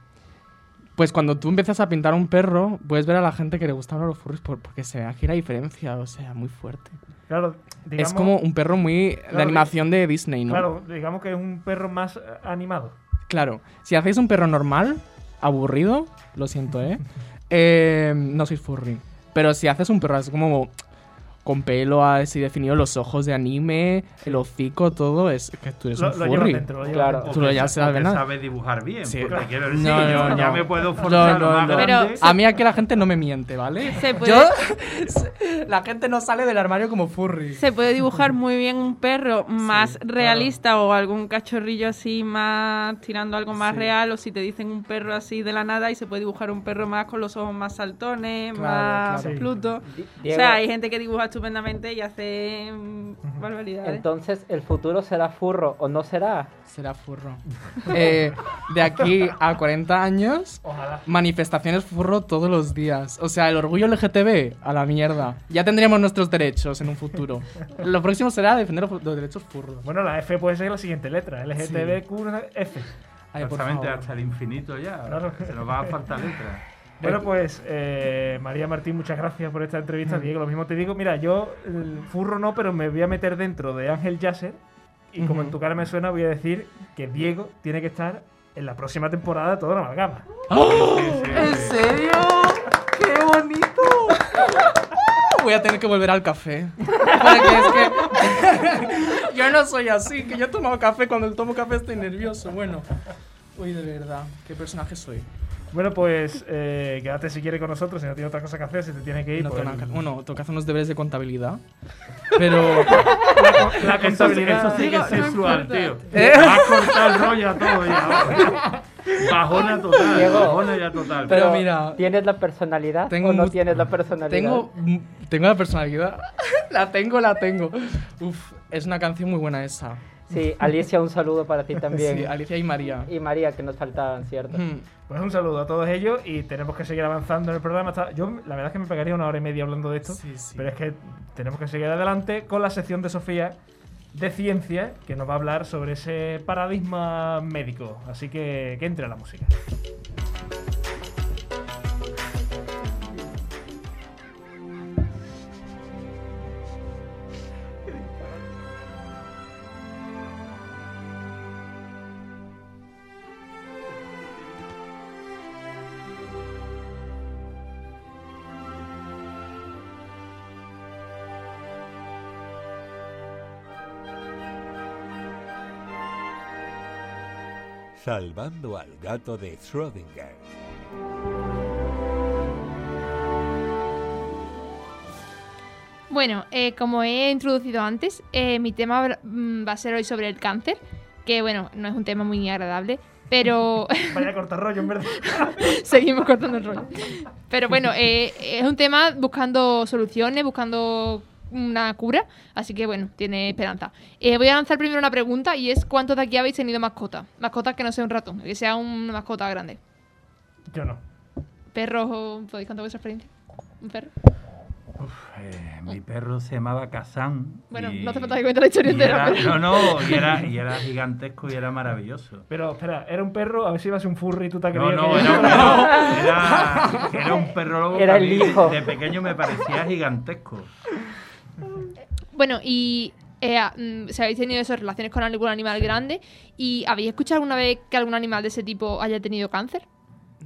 pues cuando tú empiezas a pintar un perro, puedes ver a la gente que le gustan los furries por- porque se ve aquí la diferencia, o sea, muy fuerte. Claro, digamos, es como un perro muy de animación de Disney, ¿no? Claro, digamos que es un perro más eh, animado. Claro, si hacéis un perro normal, aburrido, lo siento, ¿eh? (laughs) Eh, no sois furry. Pero si haces un perro así como con pelo así definido, los ojos de anime, el hocico, todo, es que tú eres Lo, un lo furry. dentro, lo Claro. dentro. Tú lo ya O sabes, ¿no? dibujar bien. Sí. porque quiero No, decir, no, yo no. ya me puedo forzar No, no, más no. grande. A mí aquí la gente no me miente, ¿vale? Se puede- Yo, (laughs) la gente no sale del armario como furry. Se puede dibujar muy bien un perro más realista o algún cachorrillo así más tirando algo más Sí. real o si te dicen un perro así de la nada y se puede dibujar un perro más con los ojos más saltones, Claro, más claro. Pluto. O sea, hay gente que dibuja estupendamente y hace mm, barbaridades. entonces, ¿el futuro será furro o no será? Será furro. (laughs) Eh, de aquí a 40 años, Ojalá. manifestaciones furro todos los días. O sea, el orgullo LGTB a la mierda. Ya tendremos nuestros derechos en un futuro. (laughs) Lo próximo será defender los, derechos furros. Bueno, la F puede ser la siguiente letra. LGTBQF. Ay, por Exactamente, favor. hasta el infinito ya. Claro. Se nos va a faltar letras. Bueno, pues eh, María Martín, muchas gracias por esta entrevista. Diego, lo mismo te digo. Mira, yo el furro no, pero me voy a meter dentro de Ángel Yasser. Y como en tu cara me suena, voy a decir que Diego tiene que estar en la próxima temporada de Toda la Amalgama. ¿En serio? ¡Qué bonito! Voy a tener que volver al café. (laughs) Porque es que. (laughs) yo no soy así, que yo tomo café. Cuando tomo café estoy nervioso. Bueno. Uy, de verdad. ¿Qué personaje soy? Bueno, pues eh, quédate si quieres con nosotros, si no tienes otra cosa que hacer, si te tienes que ir. No pues, tengo nada que- bueno, tengo que hacer unos deberes de contabilidad. Pero. (laughs) la sí- contabilidad. eso sí que es importa. tío. (laughs) ¿Eh? Va a cortar el rollo a todo ya. Bajona total. Diego. Bajona ya total. Pero mira, ¿tienes la personalidad tengo o no tienes la personalidad? Tengo, mm, tengo la personalidad. (laughs) la tengo, la tengo. Uf, es una canción muy buena esa. Sí, (laughs) Alicia, un saludo para ti también. Sí, Alicia y María. Y María, que nos faltaban, ¿cierto? Pues un saludo a todos ellos y tenemos que seguir avanzando en el programa. Yo, la verdad es que me pegaría una hora y media hablando de esto, Sí, sí. pero es que tenemos que seguir adelante con la sección de Sofía, de ciencia que nos va a hablar sobre ese paradigma médico. Así que que entre la música. Salvando al gato de Schrödinger. Bueno, eh, como he introducido antes, eh, mi tema va- mm, va a ser hoy sobre el cáncer, que bueno, no es un tema muy agradable, pero (laughs) Vaya (laughs) a cortar rollo, en verdad. (laughs) seguimos cortando el rollo. Pero bueno, eh, es un tema buscando soluciones, buscando una cura, así que bueno, tiene esperanza. Eh, voy a lanzar primero una pregunta y es ¿cuántos de aquí habéis tenido mascota? Mascota que no sea un ratón, que sea una mascota grande. Yo no. ¿Perros? ¿Podéis contar vuestra experiencia? ¿Un perro? Eh, mi perro se llamaba Kazan. Bueno, y- no hace falta que cuente la historia y entera, era- pero- No, no, y era, y era gigantesco y era maravilloso. Pero espera, era un perro, a ver si iba a ser un furry y tú te No, no, era un perro. Era, era un perro lobo Era el hijo. De pequeño me parecía gigantesco. Bueno, y eh, mm, si habéis tenido esas relaciones con algún animal grande y habéis escuchado alguna vez que algún animal de ese tipo haya tenido cáncer?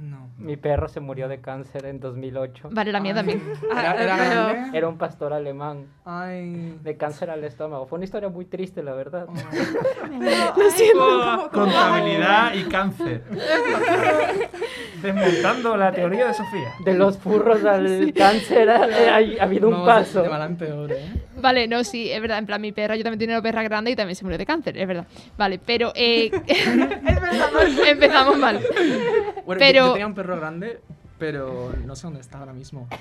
No. Mi perro se murió de cáncer en 2008. Vale, la mía también. (laughs) ¿Era, era pero- grande? Era un pastor alemán Ay. de cáncer al estómago. Fue una historia muy triste, la verdad. (laughs) Contabilidad y cáncer. (laughs) Desmontando la teoría de Sofía. De los furros al cáncer ha, ha- ha habido un Vamos de- paso. De mal en peor, ¿eh? Vale, no, sí, es verdad. En plan, mi perra, yo también tenía una perra grande y también se murió de cáncer, es verdad. Vale, pero. Eh, (laughs) (laughs) empezamos mal. Bueno, Pero- yo, yo tenía un perro grande, pero no sé dónde está ahora mismo. (laughs)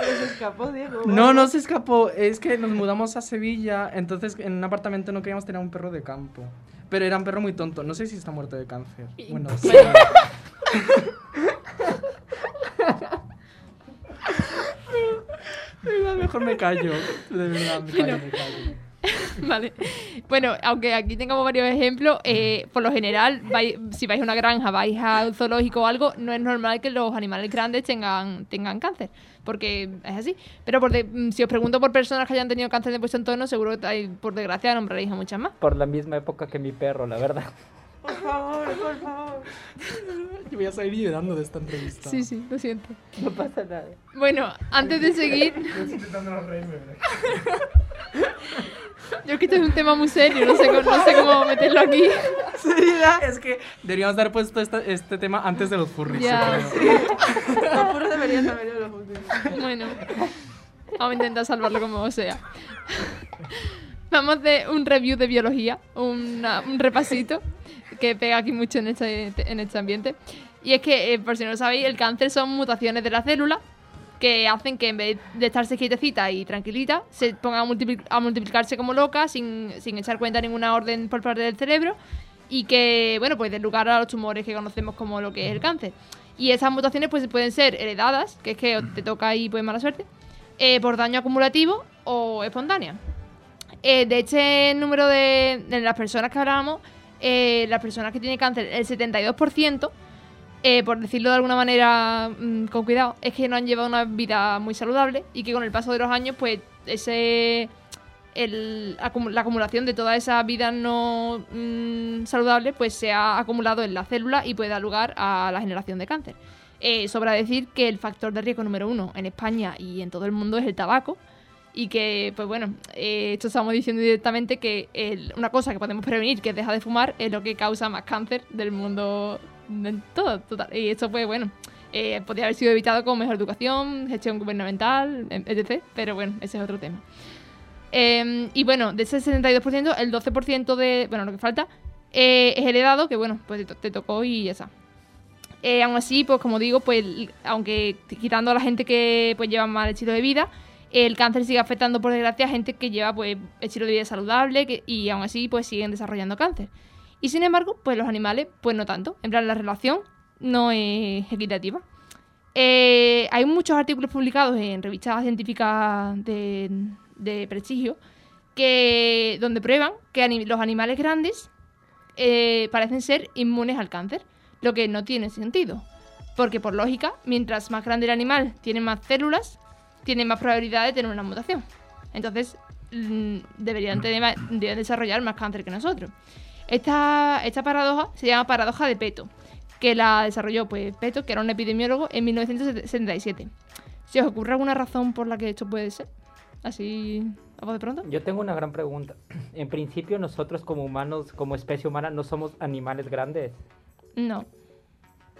Se escapó, Diego. No, no se escapó. Es que nos mudamos a Sevilla, entonces en un apartamento no queríamos tener un perro de campo. Pero era un perro muy tonto. No sé si está muerto de cáncer. Bueno, sí. De verdad, mejor me callo. De verdad, me callo, me callo. (laughs) Vale. Bueno, aunque aquí tengamos varios ejemplos, eh, por lo general, vais- si vais a una granja, vais a un zoológico o algo, no es normal que los animales grandes tengan, tengan cáncer, porque es así. Pero por de- mm, si os pregunto por personas que hayan tenido cáncer de vuestro entorno, seguro que hay, por desgracia nombraréis a muchas más. Por la misma época que mi perro, la verdad. Por favor, por favor. Yo voy a salir llorando de esta entrevista. Sí, sí, lo siento. No pasa nada. Bueno, antes de seguir, Yo estoy intentando no reírme, yo es que este es un tema muy serio, no sé, cómo- no sé cómo meterlo aquí. Es que deberíamos haber puesto esta- este tema antes de los furries. Ya, creo. Los puros deberían saber de los últimos. Bueno, vamos a intentar salvarlo como sea. Vamos a hacer un review de biología, una- un repasito que pega aquí mucho en este, en este ambiente. Y es que, eh, por si no lo sabéis, el cáncer son mutaciones de la célula que hacen que en vez de estarse quietecita y tranquilita, se pongan a, multipli- a multiplicarse como loca sin, sin echar cuenta de ninguna orden por parte del cerebro y que, bueno, pues den lugar a los tumores que conocemos como lo que es el cáncer. Y esas mutaciones pues pueden ser heredadas, que es que te toca y pues mala suerte, eh, por daño acumulativo o espontánea. Eh, de este número de, de las personas que hablábamos, eh, las personas que tienen cáncer, el 72%, eh, por decirlo de alguna manera mm, con cuidado, es que no han llevado una vida muy saludable y que con el paso de los años, pues ese el- la acumulación de toda esa vida no mm, saludable, pues se ha acumulado en la célula y puede dar lugar a la generación de cáncer. Eh, sobra decir que el factor de riesgo número uno en España y en todo el mundo es el tabaco. Y que, pues bueno, eh, esto estamos diciendo directamente que el- una cosa que podemos prevenir, que es dejar de fumar, es lo que causa más cáncer del mundo en todo. Total. Y esto, pues bueno, eh, podría haber sido evitado con mejor educación, gestión gubernamental, em, etc. Pero bueno, ese es otro tema. Eh, y bueno, de ese 72%, el 12% de. Bueno, lo que falta eh, es heredado, que bueno, pues te, to- te tocó y ya está. Aún así, pues como digo, pues aunque quitando a la gente que pues lleva mal estilo de vida, el cáncer sigue afectando por desgracia a gente que lleva pues estilo de vida saludable y aún así pues siguen desarrollando cáncer. Y sin embargo, pues los animales pues no tanto. En plan, la relación no es equitativa. Eh, hay muchos artículos publicados en revistas científicas de, prestigio que, donde prueban que los animales grandes eh, parecen ser inmunes al cáncer, lo que no tiene sentido. Porque por lógica, mientras más grande el animal tiene más células, tiene más probabilidad de tener una mutación. Entonces, mm, deberían, tener más- deberían desarrollar más cáncer que nosotros. Esta, esta paradoja se llama paradoja de Peto, que la desarrolló pues, Peto, que era un epidemiólogo, en 1977. ¿Se os ocurre alguna razón por la que esto puede ser? Así, a voz de pronto. Yo tengo una gran pregunta. En principio, nosotros como humanos, como especie humana, no somos animales grandes. No.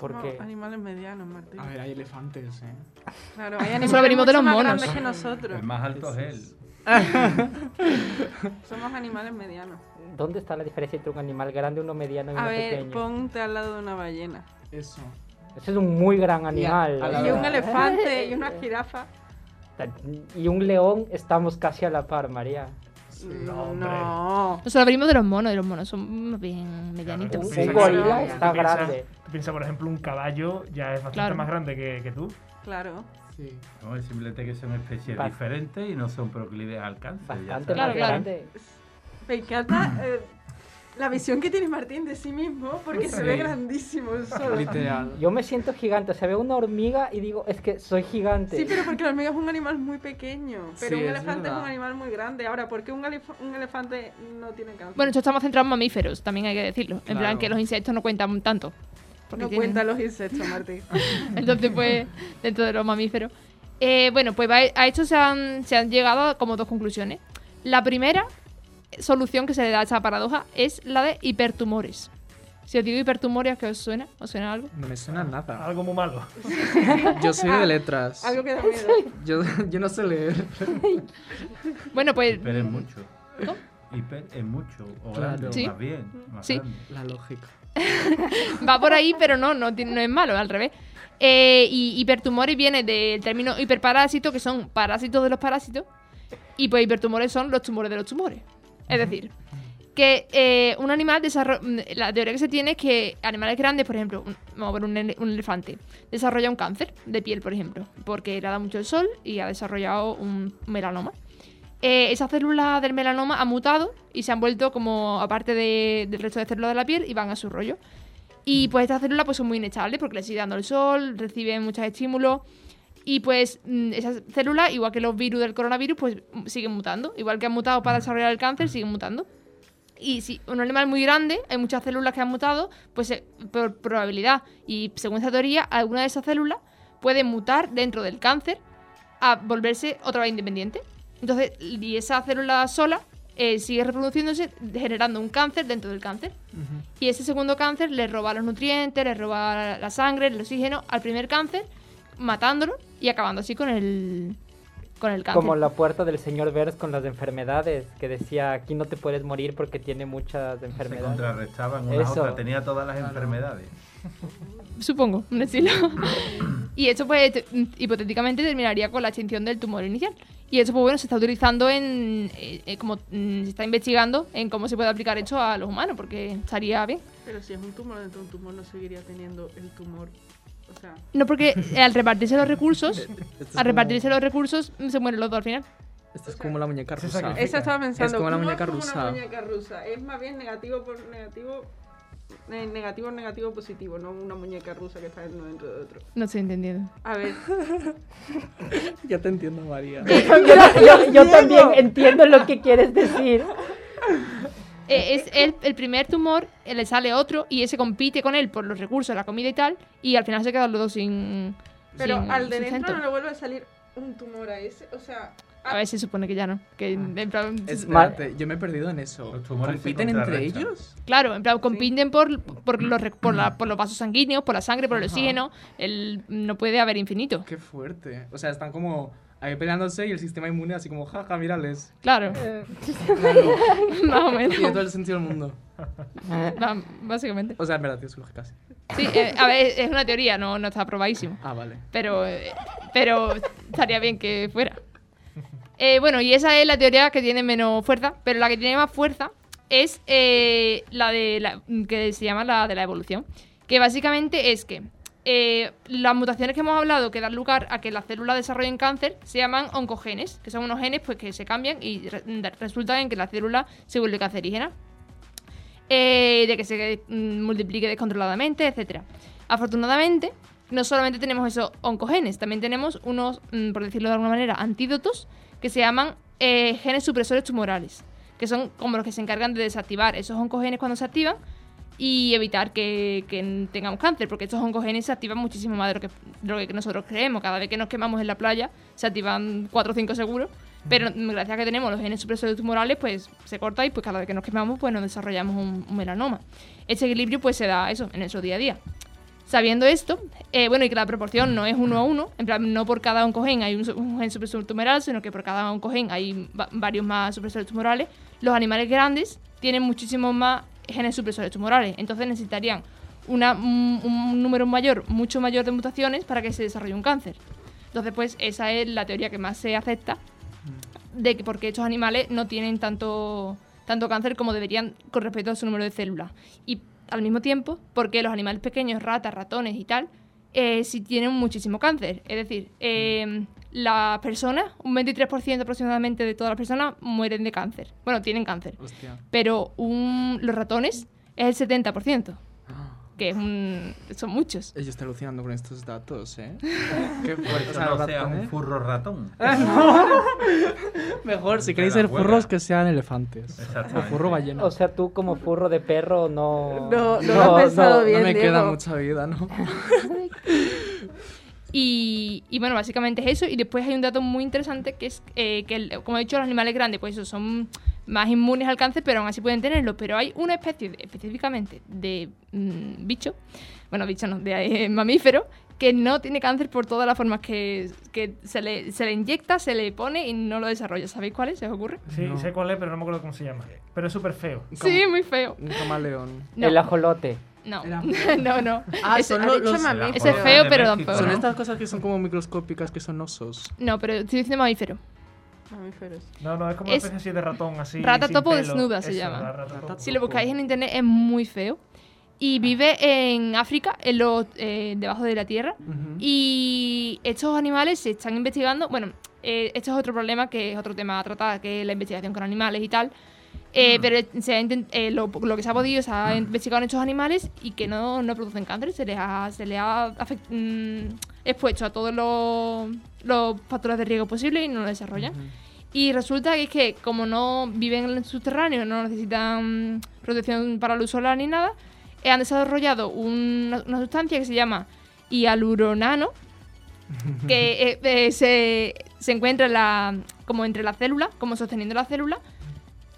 Porque Somos animales medianos, Martín. A ver, hay elefantes, ¿eh? Claro, (laughs) hay animales Solo venimos de mucho los más monos. grandes que nosotros. El más alto es él. (laughs) Somos animales medianos. ¿dónde está la diferencia entre un animal grande, uno mediano y A uno ver, pequeño? ponte al lado de una ballena. Eso. Ese es un muy gran animal. a Y vez. un elefante y (laughs) una jirafa. Y un león, estamos casi a la par, María. No, hombre. no. Nosotros venimos de los monos, y los monos son más bien medianitos. Sí, un gorila está Tú piensas- grande. Tú piensas, por ejemplo, un caballo ya es bastante Claro. más grande que, que tú. Claro. Sí. No, es simplemente que son especies diferentes y no son proclives al cáncer. Bastante está. Claro, más claro. grande. Me encanta eh, la visión que tiene Martín de sí mismo porque se ve grandísimo el solo. Literal. Yo me siento gigante, o sea, veo una hormiga y digo, es que soy gigante. Sí, pero porque la hormiga es un animal muy pequeño. Pero Sí, un es elefante es un animal muy grande. Ahora, ¿por qué un, elef- un elefante no tiene cáncer? Bueno, nosotros estamos centrados en mamíferos, también hay que decirlo. En Claro. plan que los insectos no cuentan tanto. porque no tienen- cuenta los insectos, Martín. (laughs) Entonces, pues, dentro de los mamíferos. Eh, bueno, pues va- a esto se han, se han llegado a como dos conclusiones. La primera solución que se le da a esa paradoja es la de hipertumores. Si os digo hipertumores, ¿qué os suena? ¿Os suena algo? No me suena nada. Algo muy malo. (laughs) Yo soy de letras. (laughs) Algo que da miedo. Yo, yo no sé leer. (laughs) Bueno, pues Hiper es mucho. ¿Cómo? Hiper es mucho. O Claro. grande, Sí. más bien. Más Sí. grande. La lógica. va por ahí, pero no, no es malo, al revés. Eh, y hipertumores viene del término hiperparásito, que son parásitos de los parásitos. Y pues hipertumores son los tumores de los tumores. Es decir, que eh, un animal desarrolla. La teoría que se tiene es que animales grandes, por ejemplo, un, vamos a ver un, ele- un elefante, desarrolla un cáncer de piel, por ejemplo, porque le ha dado mucho el sol y ha desarrollado un melanoma. Eh, esa célula del melanoma ha mutado y se han vuelto como aparte de- del resto de células de la piel y van a su rollo. Y pues estas células pues son muy inestables porque le sigue dando el sol, reciben muchos estímulos y pues mm, esas células, igual que los virus del coronavirus, pues mm, siguen mutando. Igual que han mutado para desarrollar el cáncer, siguen mutando. Y si un animal muy grande, hay muchas células que han mutado, pues eh, por probabilidad y según esta teoría, alguna de esas células puede mutar dentro del cáncer a volverse otra vez independiente. Entonces, y esa célula sola eh, sigue reproduciéndose, generando un cáncer dentro del cáncer. Y ese segundo cáncer le roba los nutrientes, le roba la sangre, el oxígeno al primer cáncer, matándolo y acabando así con el, con el cáncer. Como la puerta del señor Vers con las enfermedades, que decía, aquí no te puedes morir porque tiene muchas Se enfermedades. contrarrestaban una Eso. otra. Tenía todas las enfermedades. Supongo, un estilo. y esto, pues, te- hipotéticamente terminaría con la extinción del tumor inicial. Y eso, pues bueno, se está utilizando en. eh, eh, como mm, se está investigando en cómo se puede aplicar esto a los humanos, porque estaría bien. Pero si es un tumor dentro de un tumor, no seguiría teniendo el tumor. O sea, No, porque (laughs) al repartirse los recursos, es al repartirse como- los recursos, se mueren los dos al final. Esto es como la muñeca rusa. eso estaba pensando. como la no muñeca como rusa. Una muñeca rusa. Es más bien negativo por negativo. eh, negativo, negativo, positivo, no una muñeca rusa que está uno dentro de otro. No estoy entendiendo. A ver, (laughs) Ya te entiendo, María. (laughs) yo, yo- yo también entiendo lo que quieres decir. Eh, es el, el primer tumor, eh, le sale otro y ese compite con él por los recursos, la comida y tal, y al final se quedan los dos sin. pero sin al de dentro sustento. no le vuelve a salir un tumor a ese. O sea, A ver, se supone que ya no. Que en plan, Espérate, yo me he perdido en eso. Los tumores se ¿Compiten entre ellos? Claro, en plan, compiten por, por, los, por, la- por los vasos sanguíneos, por la sangre, por el Ajá. oxígeno. El, no puede haber infinito. Qué fuerte. O sea, están como ahí peleándose y el sistema inmune así como, jaja, mírales. Claro, Claro. (laughs) más o menos. Tiene todo el sentido del mundo. Va- Básicamente. O sea, en verdad, tiene su lógica, sí. Sí, eh, a ver, es una teoría, no, no está probadísimo. Ah, vale. Pero, eh, pero estaría bien que fuera. Eh, bueno, y esa es la teoría que tiene menos fuerza, pero la que tiene más fuerza es eh, la de la, que se llama la de la evolución. Que básicamente es que eh, las mutaciones que hemos hablado que dan lugar a que las células desarrollen cáncer se llaman oncogenes, que son unos genes pues, que se cambian y re- resultan en que la célula se vuelve cancerígena, eh, de que se mm, multiplique descontroladamente, etc. Afortunadamente, no solamente tenemos esos oncogenes, también tenemos unos, mm, por decirlo de alguna manera, antídotos que se llaman eh, genes supresores tumorales, que son como los que se encargan de desactivar esos oncogenes cuando se activan y evitar que, que tengamos cáncer, porque estos oncogenes se activan muchísimo más de lo, que, de lo que nosotros creemos. Cada vez que nos quemamos en la playa se activan 4 o 5 seguros, pero gracias a que tenemos los genes supresores tumorales, pues se corta y pues cada vez que nos quemamos pues nos desarrollamos un, un melanoma. Ese equilibrio pues se da eso en nuestro día a día. Sabiendo esto, eh, bueno, y que la proporción no es uno a uno, en plan, no por cada oncogen hay un, un gen supresor tumoral, sino que por cada oncogen hay va- varios más supresores tumorales, los animales grandes tienen muchísimos más genes supresores tumorales. Entonces necesitarían una- un, un número mayor, mucho mayor de mutaciones para que se desarrolle un cáncer. Entonces, pues esa es la teoría que más se acepta de que porque estos animales no tienen tanto, tanto cáncer como deberían con respecto a su número de células. Y al mismo tiempo, porque los animales pequeños, ratas, ratones y tal, eh, sí tienen muchísimo cáncer. Es decir, eh, las personas, un 23% aproximadamente de todas las personas mueren de cáncer. Bueno, tienen cáncer. Hostia. Pero un- los ratones es el 70%, (gasps) que es un- son muchos. Yo estoy alucinando con estos datos, ¿eh? Que O por eso sea, no sea un furro ratón. (laughs) (laughs) Mejor, si queréis ser furros, que sean elefantes. O furro ballena. O sea, tú como furro de perro no... No, no lo has pensado bien. no me queda mucha vida, ¿no? (laughs) Y, y bueno, básicamente es eso. Y después hay un dato muy interesante que es eh, que, el- como he dicho, los animales grandes, pues eso, son más inmunes al cáncer, pero aún así pueden tenerlo. Pero hay una especie de- específicamente de mm, bicho, bueno, bicho no, de eh, mamífero, que no tiene cáncer por todas las formas que, que se, le, se le inyecta, se le pone y no lo desarrolla. ¿Sabéis cuál es? ¿Se os ocurre? Sí, No. sé cuál es, pero no me acuerdo cómo se llama. Pero es súper feo. Sí, muy feo. Un camaleón. No, El ajolote. No, (laughs) no, no. Ah, Ese- son los, los- mamífero. Ese es feo, pero México, tampoco. son ¿no? estas cosas que son como microscópicas, que son osos. No, pero estoy diciendo mamífero. Mamíferos. No, no, es como Es una especie así de ratón, así. rata sin topo pelo. desnuda se Eso, llama. la rata topo. Si lo buscáis en internet es muy feo. Y vive en África, en los, eh, debajo de la tierra. Ujú. Y estos animales se están investigando. Bueno, eh, esto es otro problema que es otro tema a tratar, que es la investigación con animales y tal. Eh, Mm. Pero se ha intent- eh, lo, lo que se ha podido, se ha investigado en estos animales y que no, no producen cáncer. Se les ha, se les ha mm, expuesto a todos los, los factores de riesgo posibles y no lo desarrollan. Y resulta que es que, como no viven en el subterráneo, no necesitan protección para luz solar ni nada, eh, han desarrollado una, una sustancia que se llama hialuronano, (laughs) que eh, eh, se, se encuentra en la, como entre las células, como sosteniendo la célula.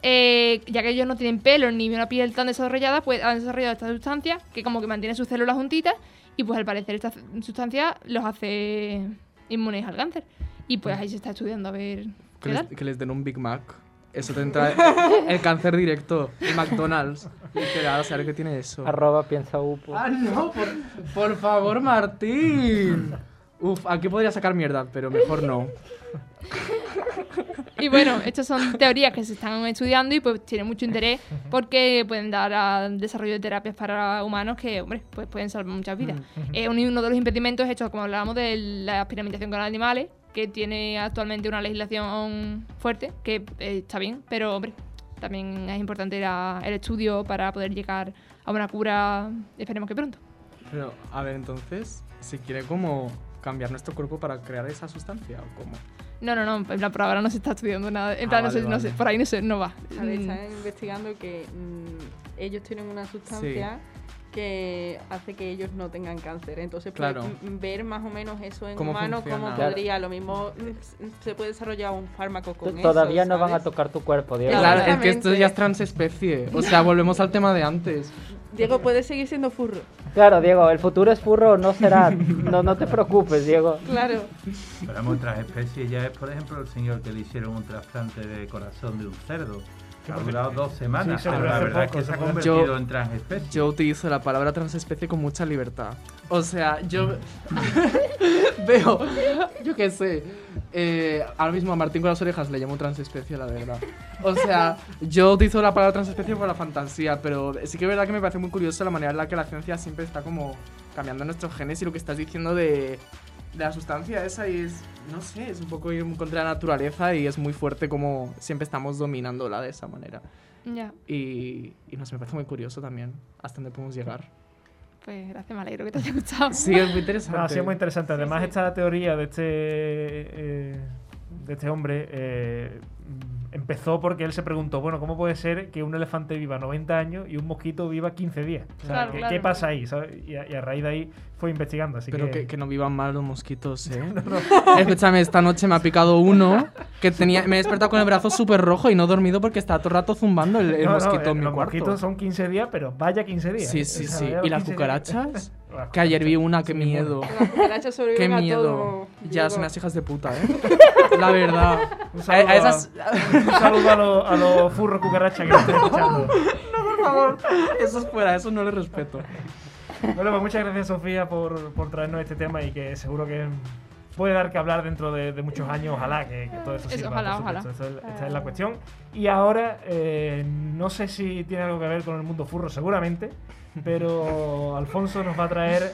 Eh, ya que ellos no tienen pelo ni una piel tan desarrollada, pues han desarrollado esta sustancia que como que mantiene sus células juntitas y pues al parecer esta sustancia los hace inmunes al cáncer. Y pues ahí se está estudiando a ver Que qué les, que les den un Big Mac. Eso te entra el cáncer directo. El McDonald's. Literal, a saber qué tiene eso. Arroba piensa upo. Ah, no, por, por favor, Martín. Uf, aquí podría sacar mierda, pero mejor no. Y bueno, estas son teorías que se están estudiando y pues tienen mucho interés porque pueden dar al desarrollo de terapias para humanos que, hombre, pues pueden salvar muchas vidas. Eh, un- uno de los impedimentos es esto, como hablábamos, de la experimentación con animales, que tiene actualmente una legislación fuerte, que eh, está bien, pero, hombre, también es importante la- el estudio para poder llegar a una cura, esperemos que pronto. Pero, a ver, entonces, si quiere como cambiar nuestro cuerpo para crear esa sustancia o cómo. No, no, no, en plan, por ahora no se está estudiando nada. En Ah, plan, no, vale, sé, no sé, por ahí no, sé, no va. A ver, Mm. están investigando que mm, ellos tienen una sustancia que hace que ellos no tengan cáncer. Entonces, pues, Claro. m- ver más o menos eso en Cómo humanos, funciona. cómo Claro. podría, lo mismo mm, se puede desarrollar un fármaco con eso. Todavía no van a ¿sabes? tocar tu cuerpo, Diego. Claro. Es que esto ya es transespecie. O sea, volvemos al tema de antes. Diego, puedes seguir siendo furro. Claro, Diego, el futuro es furro no será. No, no te preocupes, Diego. Claro. Pero hay otras especies ya es, por ejemplo, el señor que le hicieron un trasplante de corazón de un cerdo. Ha durado dos semanas, sí, pero la verdad poco, es que se ha convertido Yo- en transespecie. Yo utilizo la palabra transespecie con mucha libertad. O sea, yo. (laughs) veo, yo qué sé. eh, ahora mismo a Martín con las orejas le llamo transespecie, la verdad. O sea, yo utilizo la palabra transespecie por la fantasía, pero sí que es verdad que me parece muy curioso la manera en la que la ciencia siempre está como cambiando nuestros genes y lo que estás diciendo de, de la sustancia esa y es, no sé, es un poco ir contra la naturaleza y es muy fuerte como siempre estamos dominándola de esa manera. Ya, Y, y no sé, me parece muy curioso también hasta dónde podemos llegar. pues gracias, me alegro que te haya gustado. Sí, es muy interesante. No, ha sido muy interesante. Además, esta teoría de este, eh, de este hombre eh, empezó porque él se preguntó, bueno, ¿cómo puede ser que un elefante viva 90 años y un mosquito viva 15 días? O sea, Claro, ¿qué, claro. qué pasa ahí? ¿sabes? Y, a, y a raíz de ahí fue investigando. Así Pero que, que, que no vivan mal los mosquitos, ¿eh? (laughs) (laughs) Escúchame, esta noche me ha picado uno que tenía, me he despertado con el brazo súper rojo y no he dormido porque estaba todo el rato zumbando el, el No, no, mosquito eh, en mi los cuarto. mosquitos son 15 días, pero vaya 15 días. Sí, ¿eh? sí, O sea, sí. los ¿Y las 15 días. cucarachas? (laughs) Las Que ayer vi una, qué miedo. Las cucarachas Qué sobreviven a miedo. todo. Ya, son unas hijas de puta, ¿eh? La verdad. A, a esas... Un (laughs) saludo a los, a los furros cucarachas que nos estén escuchando. (laughs) Por favor, eso es fuera, eso no le respeto. Bueno, pues muchas gracias Sofía por, por traernos este tema y que seguro que puede dar que hablar dentro de, de muchos años. Ojalá que, que todo eso Eso, sirva. ojalá, por ojalá. Esta es- esta es la cuestión. Y ahora, eh, no sé si tiene algo que ver con el mundo furro, seguramente, pero (laughs) Alfonso nos va a traer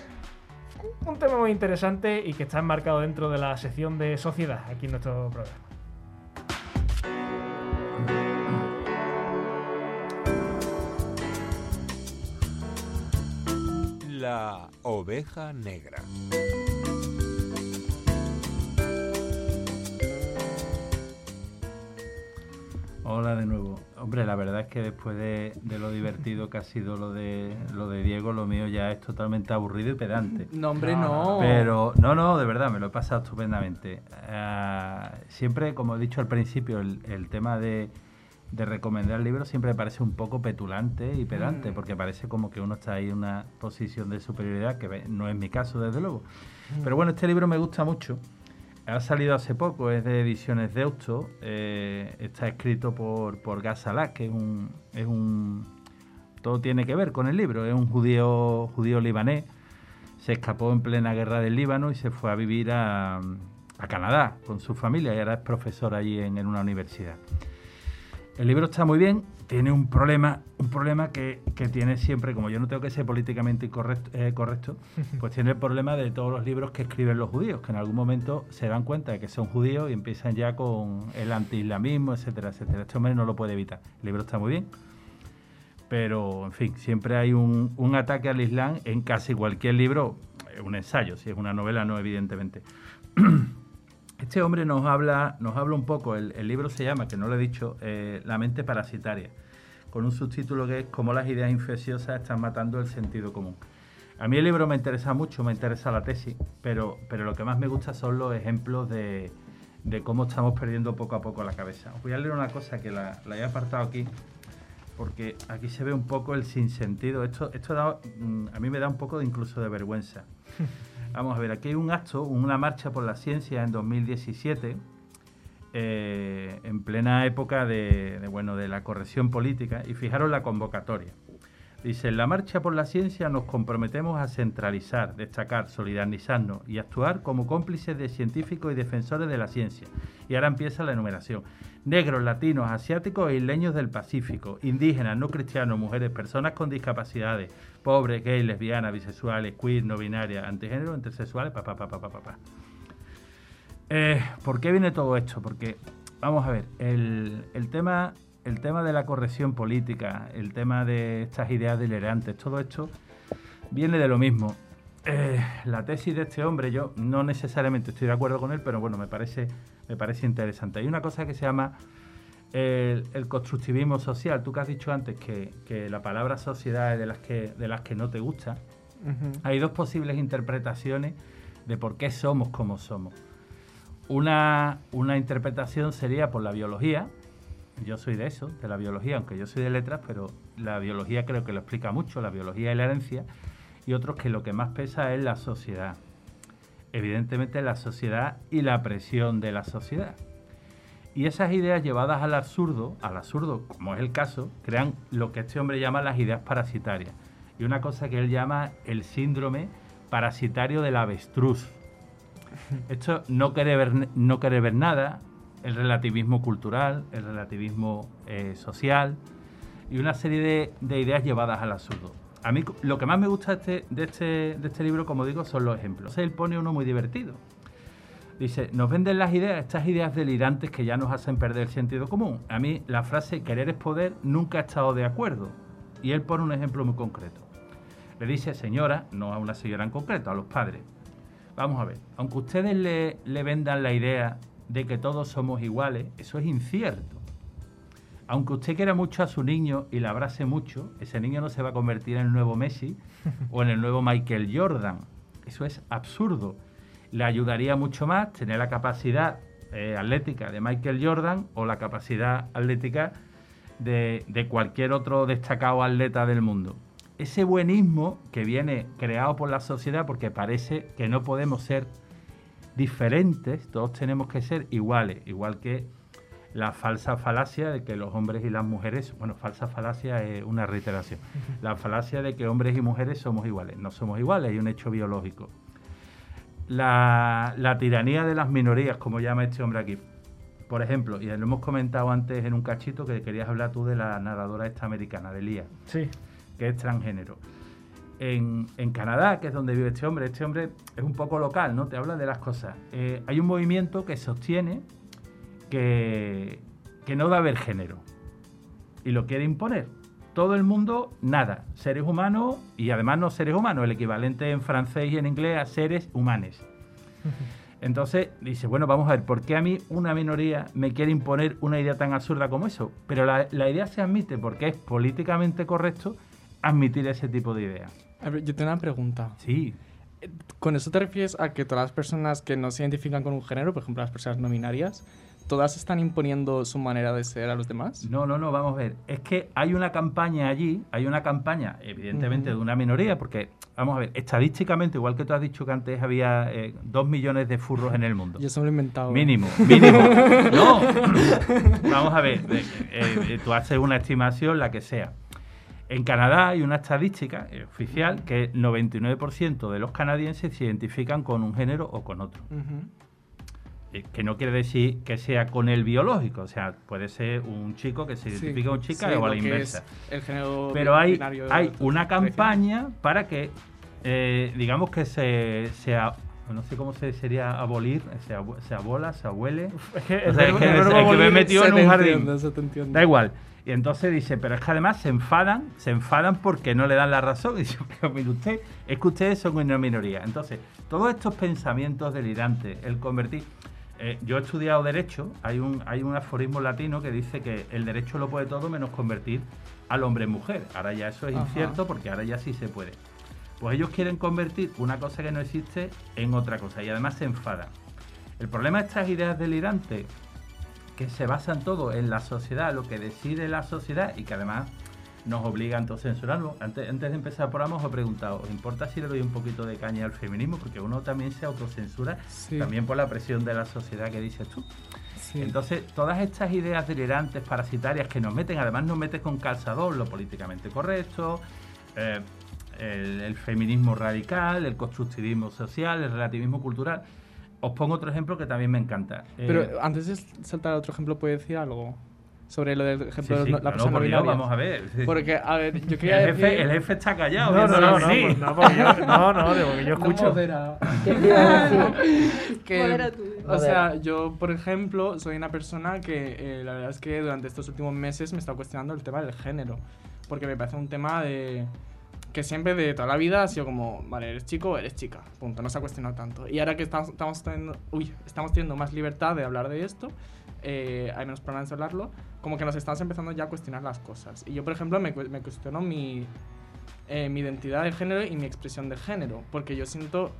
un tema muy interesante y que está enmarcado dentro de la sección de sociedad aquí en nuestro programa. La oveja negra. Hola de nuevo. Hombre, la verdad es que después de, de lo divertido que ha sido lo de lo de Diego, lo mío ya es totalmente aburrido y pedante. No, hombre, No, no. Pero no, no, de verdad, me lo he pasado estupendamente. Ah, siempre, como he dicho al principio, el, el tema de, de recomendar libros siempre me parece un poco petulante y pedante, Mm. porque parece como que uno está ahí en una posición de superioridad, que no es mi caso, desde luego. Pero bueno, este libro me gusta mucho. Ha salido hace poco, es de Ediciones Deusto. eh, está escrito por, por Gas Salak, que es un, es un. Todo tiene que ver con el libro. Es un judío, judío libanés. Se escapó en plena guerra del Líbano y se fue a vivir a, a Canadá con su familia y ahora es profesor allí en, en una universidad. El libro está muy bien, tiene un problema, un problema que, que tiene siempre, como yo no tengo que ser políticamente eh, correcto, (laughs) pues tiene el problema de todos los libros que escriben los judíos, que en algún momento se dan cuenta de que son judíos y empiezan ya con el anti-islamismo, etcétera, etcétera. Este hombre no lo puede evitar. El libro está muy bien, pero en fin, siempre hay un, un ataque al Islam en casi cualquier libro, eh, un ensayo, si es una novela no, evidentemente. (clears throat) Este hombre nos habla, nos habla un poco, el, el libro se llama, que no lo he dicho, eh, La mente parasitaria, con un subtítulo que es Cómo las ideas infecciosas están matando el sentido común. A mí el libro me interesa mucho, me interesa la tesis, pero, pero lo que más me gusta son los ejemplos de, de cómo estamos perdiendo poco a poco la cabeza. Os voy a leer una cosa que la, la he apartado aquí, porque aquí se ve un poco el sinsentido. Esto, esto da- mm, a mí me da un poco de incluso de vergüenza. (laughs) Vamos a ver, aquí hay un acto, una marcha por la ciencia en 2017, eh, en plena época de, bueno, de la corrección política, y fijaros la convocatoria. Dice, en la marcha por la ciencia nos comprometemos a centralizar, destacar, solidarizarnos y actuar como cómplices de científicos y defensores de la ciencia. Y ahora empieza la enumeración. Negros, latinos, asiáticos e isleños del Pacífico, indígenas, no cristianos, mujeres, personas con discapacidades, pobres, gays, lesbianas, bisexuales, queer, no binarias, antigénero, intersexuales, pa, pa, pa, pa, pa, pa, pa. Eh, ¿Por qué viene todo esto? Porque, vamos a ver, el, el tema, el tema de la corrección política, el tema de estas ideas delirantes, todo esto viene de lo mismo. Eh, la tesis de este hombre, yo no necesariamente estoy de acuerdo con él, pero bueno, me parece, me parece interesante. Hay una cosa que se llama el, el constructivismo social. Tú que has dicho antes que, que la palabra sociedad es de las que, de las que no te gusta. Hay dos posibles interpretaciones de por qué somos como somos. Una, una interpretación sería por la biología. Yo soy de eso, de la biología, aunque yo soy de letras, pero la biología creo que lo explica mucho, la biología y la herencia. Y otros que lo que más pesa es la sociedad. Evidentemente la sociedad y la presión de la sociedad. Y esas ideas llevadas al absurdo, al absurdo, como es el caso, crean lo que este hombre llama las ideas parasitarias. Y una cosa que él llama el síndrome parasitario del avestruz. Esto no quiere ver, no quiere ver nada, el relativismo cultural, el relativismo eh, social y una serie de, de ideas llevadas al absurdo. A mí lo que más me gusta de este, de este, de este libro, como digo, son los ejemplos. Él pone uno muy divertido. Dice, nos venden las ideas, estas ideas delirantes que ya nos hacen perder el sentido común. A mí la frase querer es poder nunca ha estado de acuerdo. Y él pone un ejemplo muy concreto. Le dice, señora, no a una señora en concreto, a los padres. Vamos a ver, aunque ustedes le, le vendan la idea de que todos somos iguales, eso es incierto. Aunque usted quiera mucho a su niño y le abrace mucho, ese niño no se va a convertir en el nuevo Messi (laughs) o en el nuevo Michael Jordan. Eso es absurdo. Le ayudaría mucho más tener la capacidad eh, atlética de Michael Jordan o la capacidad atlética de, de cualquier otro destacado atleta del mundo. Ese buenismo que viene creado por la sociedad porque parece que no podemos ser diferentes, todos tenemos que ser iguales, igual que la falsa falacia de que los hombres y las mujeres, bueno, falsa falacia es una reiteración, la falacia de que hombres y mujeres somos iguales, no somos iguales, hay un hecho biológico. La, la tiranía de las minorías, como llama este hombre aquí. Por ejemplo, y lo hemos comentado antes en un cachito que querías hablar tú de la narradora esta americana, de Lía, Sí. que es transgénero. En, en Canadá, que es donde vive este hombre, este hombre es un poco local, ¿no? Te habla de las cosas. Eh, hay un movimiento que sostiene que, que no va a haber género y lo quiere imponer. Todo el mundo, nada. Seres humanos y además no seres humanos, el equivalente en francés y en inglés a seres humanes. (laughs) Entonces dice, bueno, vamos a ver, ¿por qué a mí una minoría me quiere imponer una idea tan absurda como eso? Pero la, la idea se admite porque es políticamente correcto admitir ese tipo de ideas. Ver, yo tengo una pregunta. Sí, ¿Con eso te refieres a que todas las personas que no se identifican con un género, por ejemplo las personas no binarias, todas están imponiendo su manera de ser a los demás? No, no, no, vamos a ver. Es que hay una campaña allí, hay una campaña, evidentemente, de una minoría, porque, vamos a ver, estadísticamente, igual que tú has dicho que antes había eh, dos millones de furros en el mundo. (laughs) Yo me lo he inventado. Mínimo, mínimo. (laughs) No. Vamos a ver, eh, eh, tú haces una estimación, la que sea. En Canadá hay una estadística eh, oficial que el 99% de los canadienses se identifican con un género o con otro. Eh, Que no quiere decir que sea con el biológico, o sea, puede ser un chico que se Sí, identifica con chica sí, o a la inversa. el género Pero hay, una campaña para que, eh, digamos que se, se a- no sé cómo se sería abolir, se, se abola, se abuele. Es que O sea, es que, es- me he metido en un jardín. Da igual. Y entonces dice, pero es que además se enfadan, se enfadan porque no le dan la razón. (laughs) Y dice, pero mire usted, es que ustedes son una minoría. Entonces, todos estos pensamientos delirantes, el convertir... eh, yo he estudiado Derecho, hay un, hay un aforismo latino que dice que el derecho lo puede todo menos convertir al hombre en mujer. Ahora ya eso es Ajá. incierto porque ahora ya sí se puede. Pues ellos quieren convertir una cosa que no existe en otra cosa y además se enfadan. El problema de estas ideas delirantes que se basan todo en la sociedad, lo que decide la sociedad y que además nos obliga a autocensurarlo. Antes, antes de empezar el programa os he preguntado, ¿os importa si le doy un poquito de caña al feminismo? Porque uno también se autocensura, Sí. también por la presión de la sociedad que dices tú. Sí. Entonces, todas estas ideas delirantes, parasitarias que nos meten, además nos meten con calzador lo políticamente correcto, eh, el, el feminismo radical, el constructivismo social, el relativismo cultural. Os pongo otro ejemplo que también me encanta. Eh, Pero antes de saltar a otro ejemplo, ¿puede decir algo? Sobre lo del ejemplo sí, de la claro, persona por Dios, binaria. vamos a ver. Porque, a ver, yo quería El jefe, decir... el jefe está callado. No, no, no, no, pues no, porque yo, no, no, de- porque yo (laughs) escucho. (laughs) (laughs) que, o sea, yo, por ejemplo, soy una persona que eh, la verdad es que durante estos últimos meses me he estado cuestionando el tema del género. Porque me parece un tema de que siempre de toda la vida ha sido como, vale, eres chico, eres chica, punto, no se ha cuestionado tanto. Y ahora que estamos, estamos, teniendo, uy, estamos teniendo más libertad de hablar de esto, eh, hay menos problemas de hablarlo, como que nos estamos empezando ya a cuestionar las cosas. Y yo, por ejemplo, me, cu- me cuestiono mi, eh, mi identidad de género y mi expresión de género, porque yo siento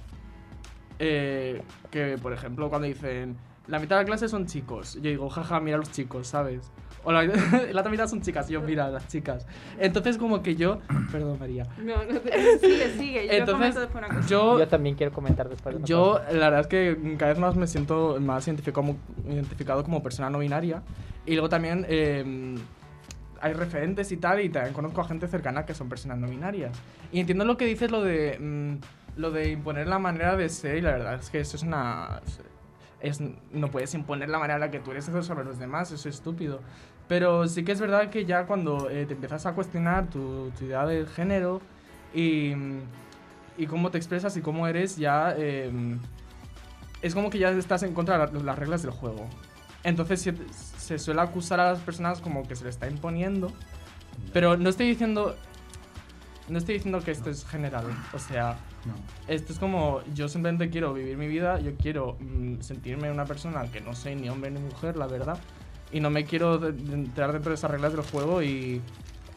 eh, que, por ejemplo, cuando dicen la mitad de la clase son chicos, yo digo, jaja, mira los chicos, ¿sabes? O la, (laughs) la otra mitad son chicas, y yo, mira las chicas. Entonces, como que yo, (clears throat) perdón, María, No, no te- sigue, sigue. Yo Entonces, comento después una cosa. yo, Yo también quiero comentar después. una yo, cosa. la verdad es que cada vez más me siento más identificado como, identificado como persona no binaria. Y luego también eh, hay referentes y tal, y también conozco a gente cercana que son personas no binarias. Y entiendo lo que dices, lo de mm, lo de imponer la manera de ser, y la verdad es que eso es una... Es, no puedes imponer la manera en la que tú eres eso sobre los demás, eso es estúpido. Pero sí que es verdad que ya cuando eh, te empiezas a cuestionar tu, tu idea de género y, y cómo te expresas y cómo eres, ya eh, es como que ya estás en contra de la- las reglas del juego. Entonces se, se suele acusar a las personas como que se le está imponiendo. Pero no estoy diciendo. No estoy diciendo que esto es general. O sea, Esto es como. Yo simplemente quiero vivir mi vida. Yo quiero mm, sentirme una persona que no soy ni hombre ni mujer, la verdad. Y no me quiero entrar dentro de esas reglas del juego y.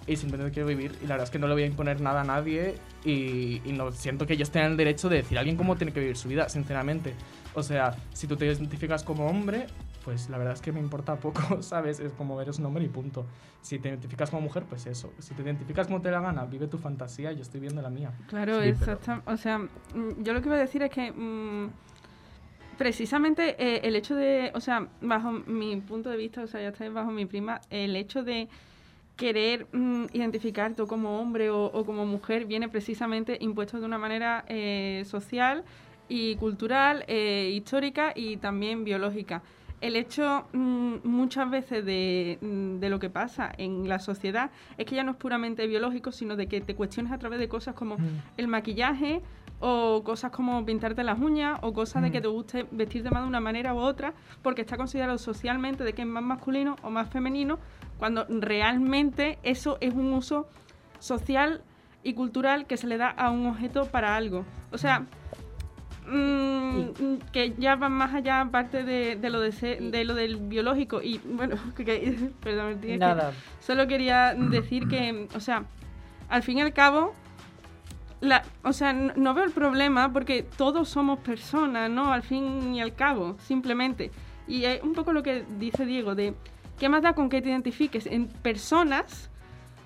Y simplemente quiero vivir. Y la verdad es que no le voy a imponer nada a nadie. Y, y no siento que ellos tengan el derecho de decir a alguien cómo tiene que vivir su vida, sinceramente. O sea, si tú te identificas como hombre, pues la verdad es que me importa (laughs) poco, ¿sabes? Es como eres un hombre y punto. Si te identificas como mujer, pues eso. Si te identificas como te da la gana, vive tu fantasía, yo estoy viendo la mía. Claro, Sí, pero- exacto. O sea, mm, yo lo que iba a decir es que mm, precisamente eh, el hecho de, o sea, bajo mi punto de vista, o sea, ya está bajo mi prima, el hecho de querer mm, identificarte como hombre o, o como mujer viene precisamente impuesto de una manera eh, social y cultural, eh, histórica y también biológica. El hecho mm, muchas veces de, mm, de lo que pasa en la sociedad es que ya no es puramente biológico, sino de que te cuestiones a través de cosas como el maquillaje o cosas como pintarte las uñas o cosas de que te guste vestirte más de una manera u otra porque está considerado socialmente de que es más masculino o más femenino cuando realmente eso es un uso social y cultural que se le da a un objeto para algo. O sea, mm, que ya va más allá aparte de, de lo de, lo del biológico y bueno, (laughs) que, perdón, que. Solo quería decir que, o sea, al fin y al cabo, la, o sea, no, no veo el problema porque todos somos personas, ¿no? Al fin y al cabo, simplemente. Y es un poco lo que dice Diego, de qué más da con que te identifiques. En personas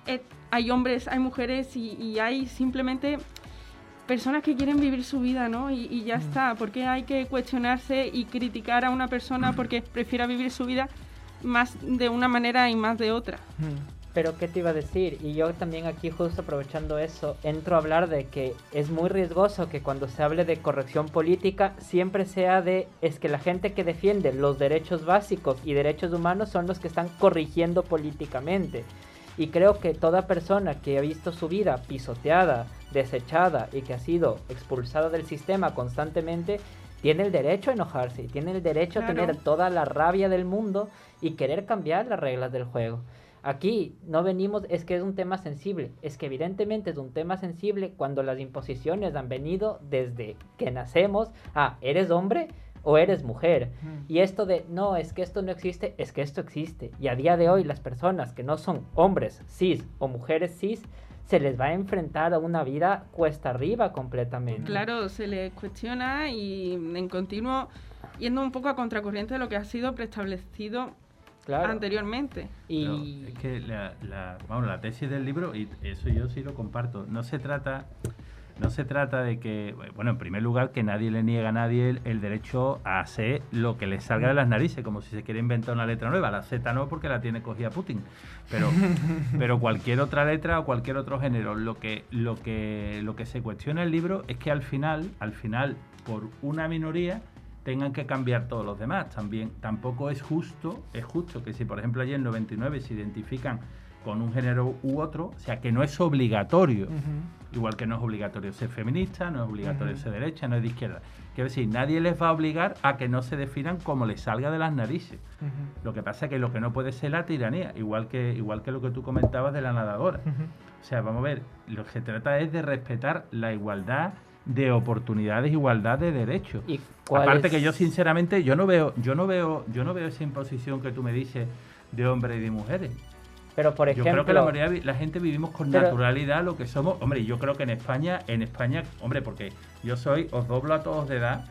eh, hay hombres, hay mujeres y, y hay simplemente personas que quieren vivir su vida, ¿no? Y, y ya está. ¿Por qué hay que cuestionarse y criticar a una persona porque prefiera vivir su vida más de una manera y más de otra? Pero ¿qué te iba a decir? Y yo también aquí justo aprovechando eso, entro a hablar de que es muy riesgoso que cuando se hable de corrección política siempre sea de es que la gente que defiende los derechos básicos y derechos humanos son los que están corrigiendo políticamente. Y creo que toda persona que ha visto su vida pisoteada, desechada y que ha sido expulsada del sistema constantemente, tiene el derecho a enojarse y tiene el derecho a tener toda la rabia del mundo y querer cambiar las reglas del juego. Aquí no venimos, es que es un tema sensible, es que evidentemente es un tema sensible cuando las imposiciones han venido desde que nacemos a eres hombre o eres mujer. Y esto de no, es que esto no existe, es que esto existe. Y a día de hoy las personas que no son hombres cis o mujeres cis, se les va a enfrentar a una vida cuesta arriba completamente. Claro, se les cuestiona y en continuo yendo un poco a contracorriente de lo que ha sido preestablecido Claro. anteriormente. Pero Y es que la, la- vamos, la tesis del libro, y eso yo sí lo comparto, no se trata no se trata de que, bueno, en primer lugar, que nadie le niega a nadie el, el derecho a hacer lo que le salga de las narices, como si se quiere inventar una letra nueva. La Z no, porque la tiene cogida Putin. Pero, (laughs) pero cualquier otra letra o cualquier otro género, lo que, lo que, lo que se cuestiona en el libro es que al final, al final, por una minoría, tengan que cambiar todos los demás. También tampoco es justo, es justo que si por ejemplo allí en 99 se identifican con un género u otro, o sea que no es obligatorio, igual que no es obligatorio ser feminista, no es obligatorio ser derecha, no es de izquierda. Quiero decir, nadie les va a obligar a que no se definan como les salga de las narices. Lo que pasa es que lo que no puede ser la tiranía, igual que, igual que lo que tú comentabas de la nadadora. O sea, vamos a ver, lo que se trata es de respetar la igualdad de oportunidades, igualdad de derechos. ¿Y cuál Aparte es- que yo sinceramente yo no veo, yo no veo, yo no veo esa imposición que tú me dices de hombres y de mujeres. Pero por yo ejemplo, creo que la mayoría vi- la gente vivimos con Pero- naturalidad lo que somos. Hombre, yo creo que en España, en España, hombre, porque yo soy, os doblo a todos de edad.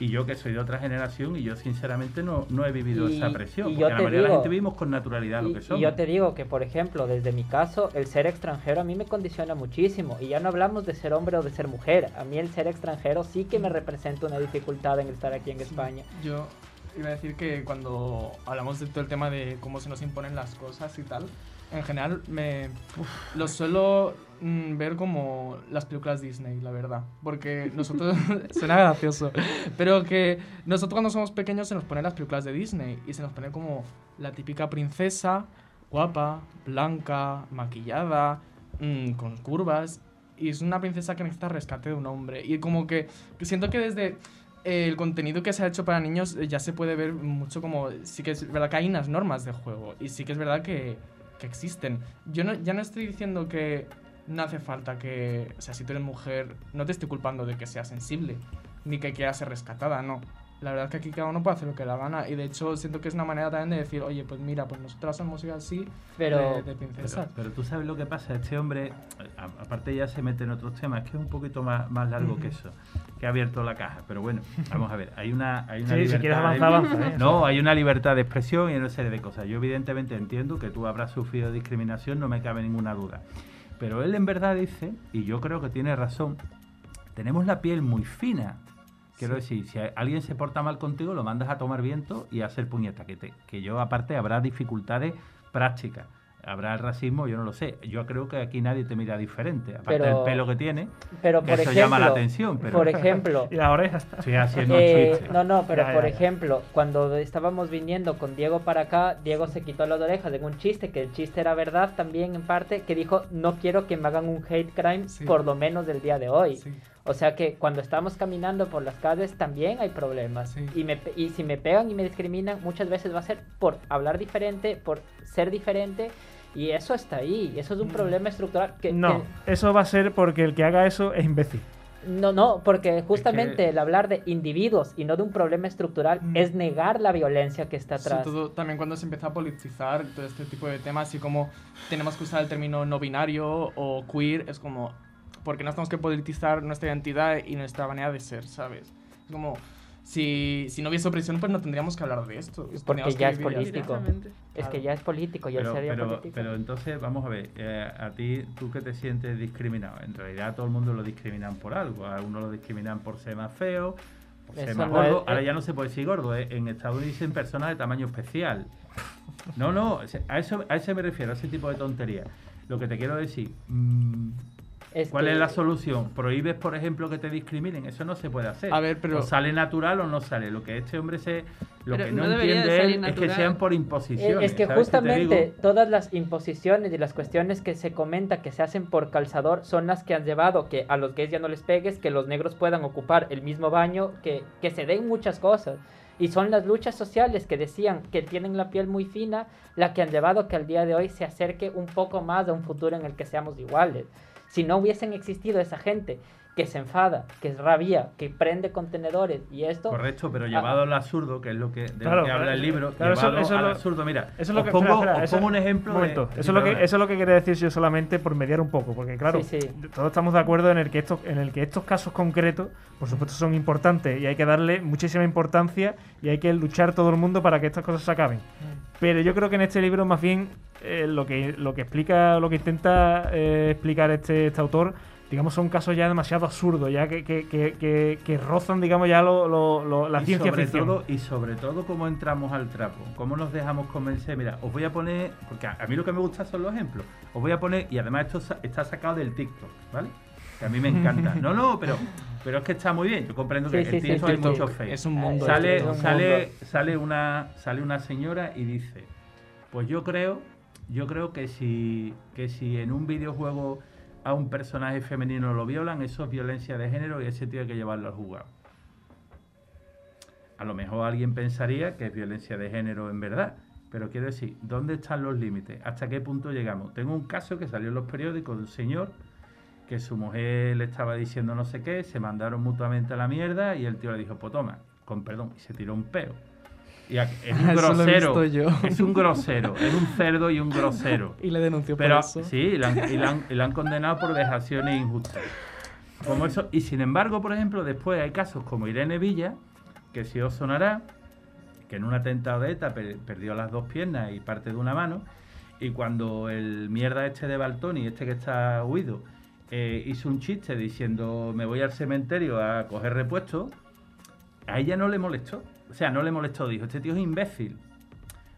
Y yo que soy de otra generación y yo sinceramente no, no he vivido Y- esa presión. y porque yo la mayoría de la gente vivimos con naturalidad Y, lo que y somos. yo te digo que, por ejemplo, desde mi caso, el ser extranjero a mí me condiciona muchísimo. Y ya no hablamos de ser hombre o de ser mujer. A mí el ser extranjero sí que me representa una dificultad en estar aquí en España. Yo, iba a decir que cuando hablamos de todo el tema de cómo se nos imponen las cosas y tal, en general me lo suelo mm, ver como las películas Disney, la verdad. Porque nosotros, (laughs) (laughs) suena gracioso, pero que nosotros cuando somos pequeños se nos ponen las películas de Disney y se nos pone como la típica princesa, guapa, blanca, maquillada, mm, con curvas. Y es una princesa que necesita rescate de un hombre. Y como que, que siento que desde el contenido que se ha hecho para niños eh, ya se puede ver mucho como... Sí que es verdad que hay unas normas de juego. Y sí que es verdad que, que existen. Yo no, ya no estoy diciendo que no hace falta que... O sea, si tú eres mujer, no te estoy culpando de que seas sensible. Ni que quieras ser rescatada, no. La verdad es que aquí cada uno puede hacer lo que le da gana. Y de hecho siento que es una manera también de decir, oye, pues mira, pues nosotras somos así Pero- de, de Pero, princesas. pero tú sabes lo que pasa, este hombre, a- aparte ya se mete en otros temas, es que es un poquito más, más largo que eso, que ha abierto la caja. Pero bueno, vamos a ver, hay una, hay una Sí, si quieres avanzar, avanza. ¿eh? No, hay una libertad de expresión y una serie de cosas. Yo evidentemente entiendo que tú habrás sufrido discriminación, no me cabe ninguna duda. Pero él en verdad dice, y yo creo que tiene razón, tenemos la piel muy fina. Quiero decir, si alguien se porta mal contigo, lo mandas a tomar viento y a hacer puñeta. Que, te- que yo, aparte, habrá dificultades prácticas. Habrá el racismo, yo no lo sé. Yo creo que aquí nadie te mira diferente. Aparte Pero- del pelo que tiene, Pero que por eso ejemplo, llama la atención. Pero por ejemplo, (laughs) Y estoy haciendo Eh, un no, no, pero Ya, por ya, ya. ejemplo, cuando estábamos viniendo con Diego para acá, Diego se quitó las orejas en un chiste, que el chiste era verdad también en parte, que dijo, no quiero que me hagan un hate crime, Sí. por lo menos del día de hoy. Sí. O sea que cuando estamos caminando por las calles también hay problemas. Sí. Y, me, y si me pegan y me discriminan, muchas veces va a ser por hablar diferente, por ser diferente. Y eso está ahí. Eso es un Mm. problema estructural que, No, que- eso va a ser porque el que haga eso es imbécil. no, no, porque justamente el hablar de individuos y no de un problema estructural Mm. es negar la violencia que está Sobre atrás. todo también cuando se empezó a politizar todo este tipo de temas, así como tenemos que usar el término no binario o queer, es como, porque no tenemos que politizar nuestra identidad y nuestra manera de ser, ¿sabes? Es como, si, si no hubiese opresión, pues no tendríamos que hablar de esto. Porque ya es político. Es que ya es político y él Pero, sería pero, político. pero entonces, vamos a ver, eh, a ti, tú que te sientes discriminado, en realidad a todo el mundo lo discriminan por algo, a uno lo discriminan por ser más feo, por ser Eso más no gordo, es- ahora ya no se puede decir gordo, eh, en Estados Unidos dicen personas de tamaño especial. No, no, a eso, a eso me refiero, a ese tipo de tonterías. Lo que te quiero decir, mm, Es ¿cuál es la solución? ¿Prohíbes, por ejemplo, que te discriminen? Eso no se puede hacer. A ver, pero- O sale natural o no sale. Lo que este hombre se... Lo Pero que no, no entiende él es que sean por Eh, imposiciones. Es que ¿sabes qué te justamente todas las imposiciones y las cuestiones que se comenta que se hacen por calzador son las que han llevado que a los gays ya no les pegues, que los negros puedan ocupar el mismo baño, que, que se den muchas cosas. Y son las luchas sociales que decían que tienen la piel muy fina, la que han llevado que al día de hoy se acerque un poco más a un futuro en el que seamos iguales. Si no hubiesen existido esa gente que se enfada, que es rabia, que prende contenedores y esto... Correcto, pero Ah. llevado al absurdo, que es lo que, de Claro, lo que habla el libro, claro, eso- llevado eso es al lo- absurdo. Mira, Eso es lo que, pongo, espera, espera, os eso- pongo un ejemplo momento. de... Eso, es lo que, eso es lo que quería decir yo solamente por mediar un poco, porque claro, Sí, sí. todos estamos de acuerdo en el que estos, en el que estos casos concretos, por supuesto, son importantes y hay que darle muchísima importancia y hay que luchar todo el mundo para que estas cosas se acaben. Pero yo creo que en este libro más bien eh, lo que lo que explica, lo que intenta eh, explicar este, este autor, digamos, son casos ya demasiado absurdos, ya que, que, que, que- que rozan, digamos, ya lo, lo- lo- la y ciencia sobre ficción. todo y sobre todo cómo entramos al trapo cómo nos dejamos convencer mira os voy a poner porque a, a mí lo que me gusta son los ejemplos os voy a poner y además esto sa- está sacado del TikTok vale que a mí me encanta (laughs) no no pero pero es que está muy bien yo comprendo que Sí, el sí, TikTok sí, hay mucho fake Es un mundo. sale es un sale mundo. sale una sale una señora y dice pues yo creo yo creo que si que si en un videojuego a un personaje femenino lo violan eso es violencia de género y ese tiene que llevarlo al juzgado. A lo mejor alguien pensaría que es violencia de género en verdad pero quiero decir dónde están los límites hasta qué punto llegamos tengo un caso que salió en los periódicos de un señor que su mujer le estaba diciendo no sé qué, se mandaron mutuamente a la mierda y el tío le dijo, pues toma, con perdón, y se tiró un peo. Y es (laughs) un grosero, yo. es un grosero, es un cerdo y un (laughs) grosero. Y le denunció Pero por eso. sí, y la, han, y la han- y la han condenado por vejaciones injustas. Como eso, y sin embargo, por ejemplo, después hay casos como Irene Villa, que si os sonará, que en un atentado de ETA per- perdió las dos piernas y parte de una mano, y cuando el mierda este de Baltoni, este que está huido, eh, hizo un chiste diciendo me voy al cementerio a coger repuestos, a ella no le molestó. O sea, no le molestó, dijo, este tío es imbécil.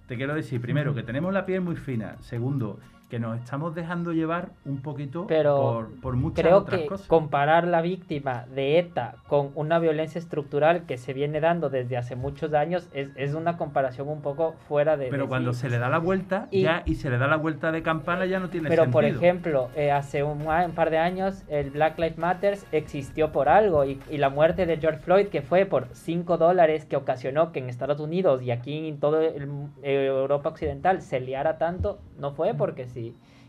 Te quiero decir, primero, que tenemos la piel muy fina. Segundo, que nos estamos dejando llevar un poquito Pero por, por muchas Creo otras que cosas. comparar la víctima de ETA con una violencia estructural que se viene dando desde hace muchos años es, es una comparación un poco fuera de... Pero de cuando sí. se le da la vuelta Y- ya y se le da la vuelta de campana ya no tiene Pero sentido. por ejemplo, eh, hace un, par de años el Black Lives Matter existió por algo y, y la muerte de George Floyd que fue por 5 dólares que ocasionó que en Estados Unidos y aquí en toda Europa Occidental se liara tanto, no fue porque sí.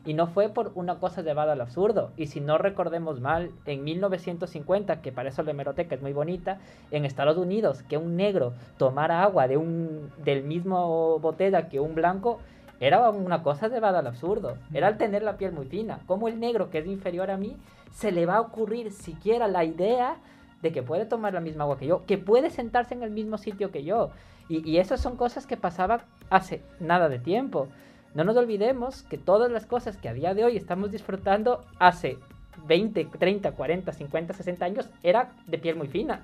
Y no fue por una cosa llevada al absurdo. Y si no recordemos mal, en 1950, que para eso la hemeroteca es muy bonita, en Estados Unidos, que un negro tomara agua de un, del mismo botella que un blanco, era una cosa llevada al absurdo. Era al tener la piel muy fina. Como el negro, que es inferior a mí, se le va a ocurrir siquiera la idea de que puede tomar la misma agua que yo, que puede sentarse en el mismo sitio que yo. Y, y esas son cosas que pasaban hace nada de tiempo. No nos olvidemos que todas las cosas que a día de hoy estamos disfrutando hace 20, 30, 40, 50, 60 años era de piel muy fina.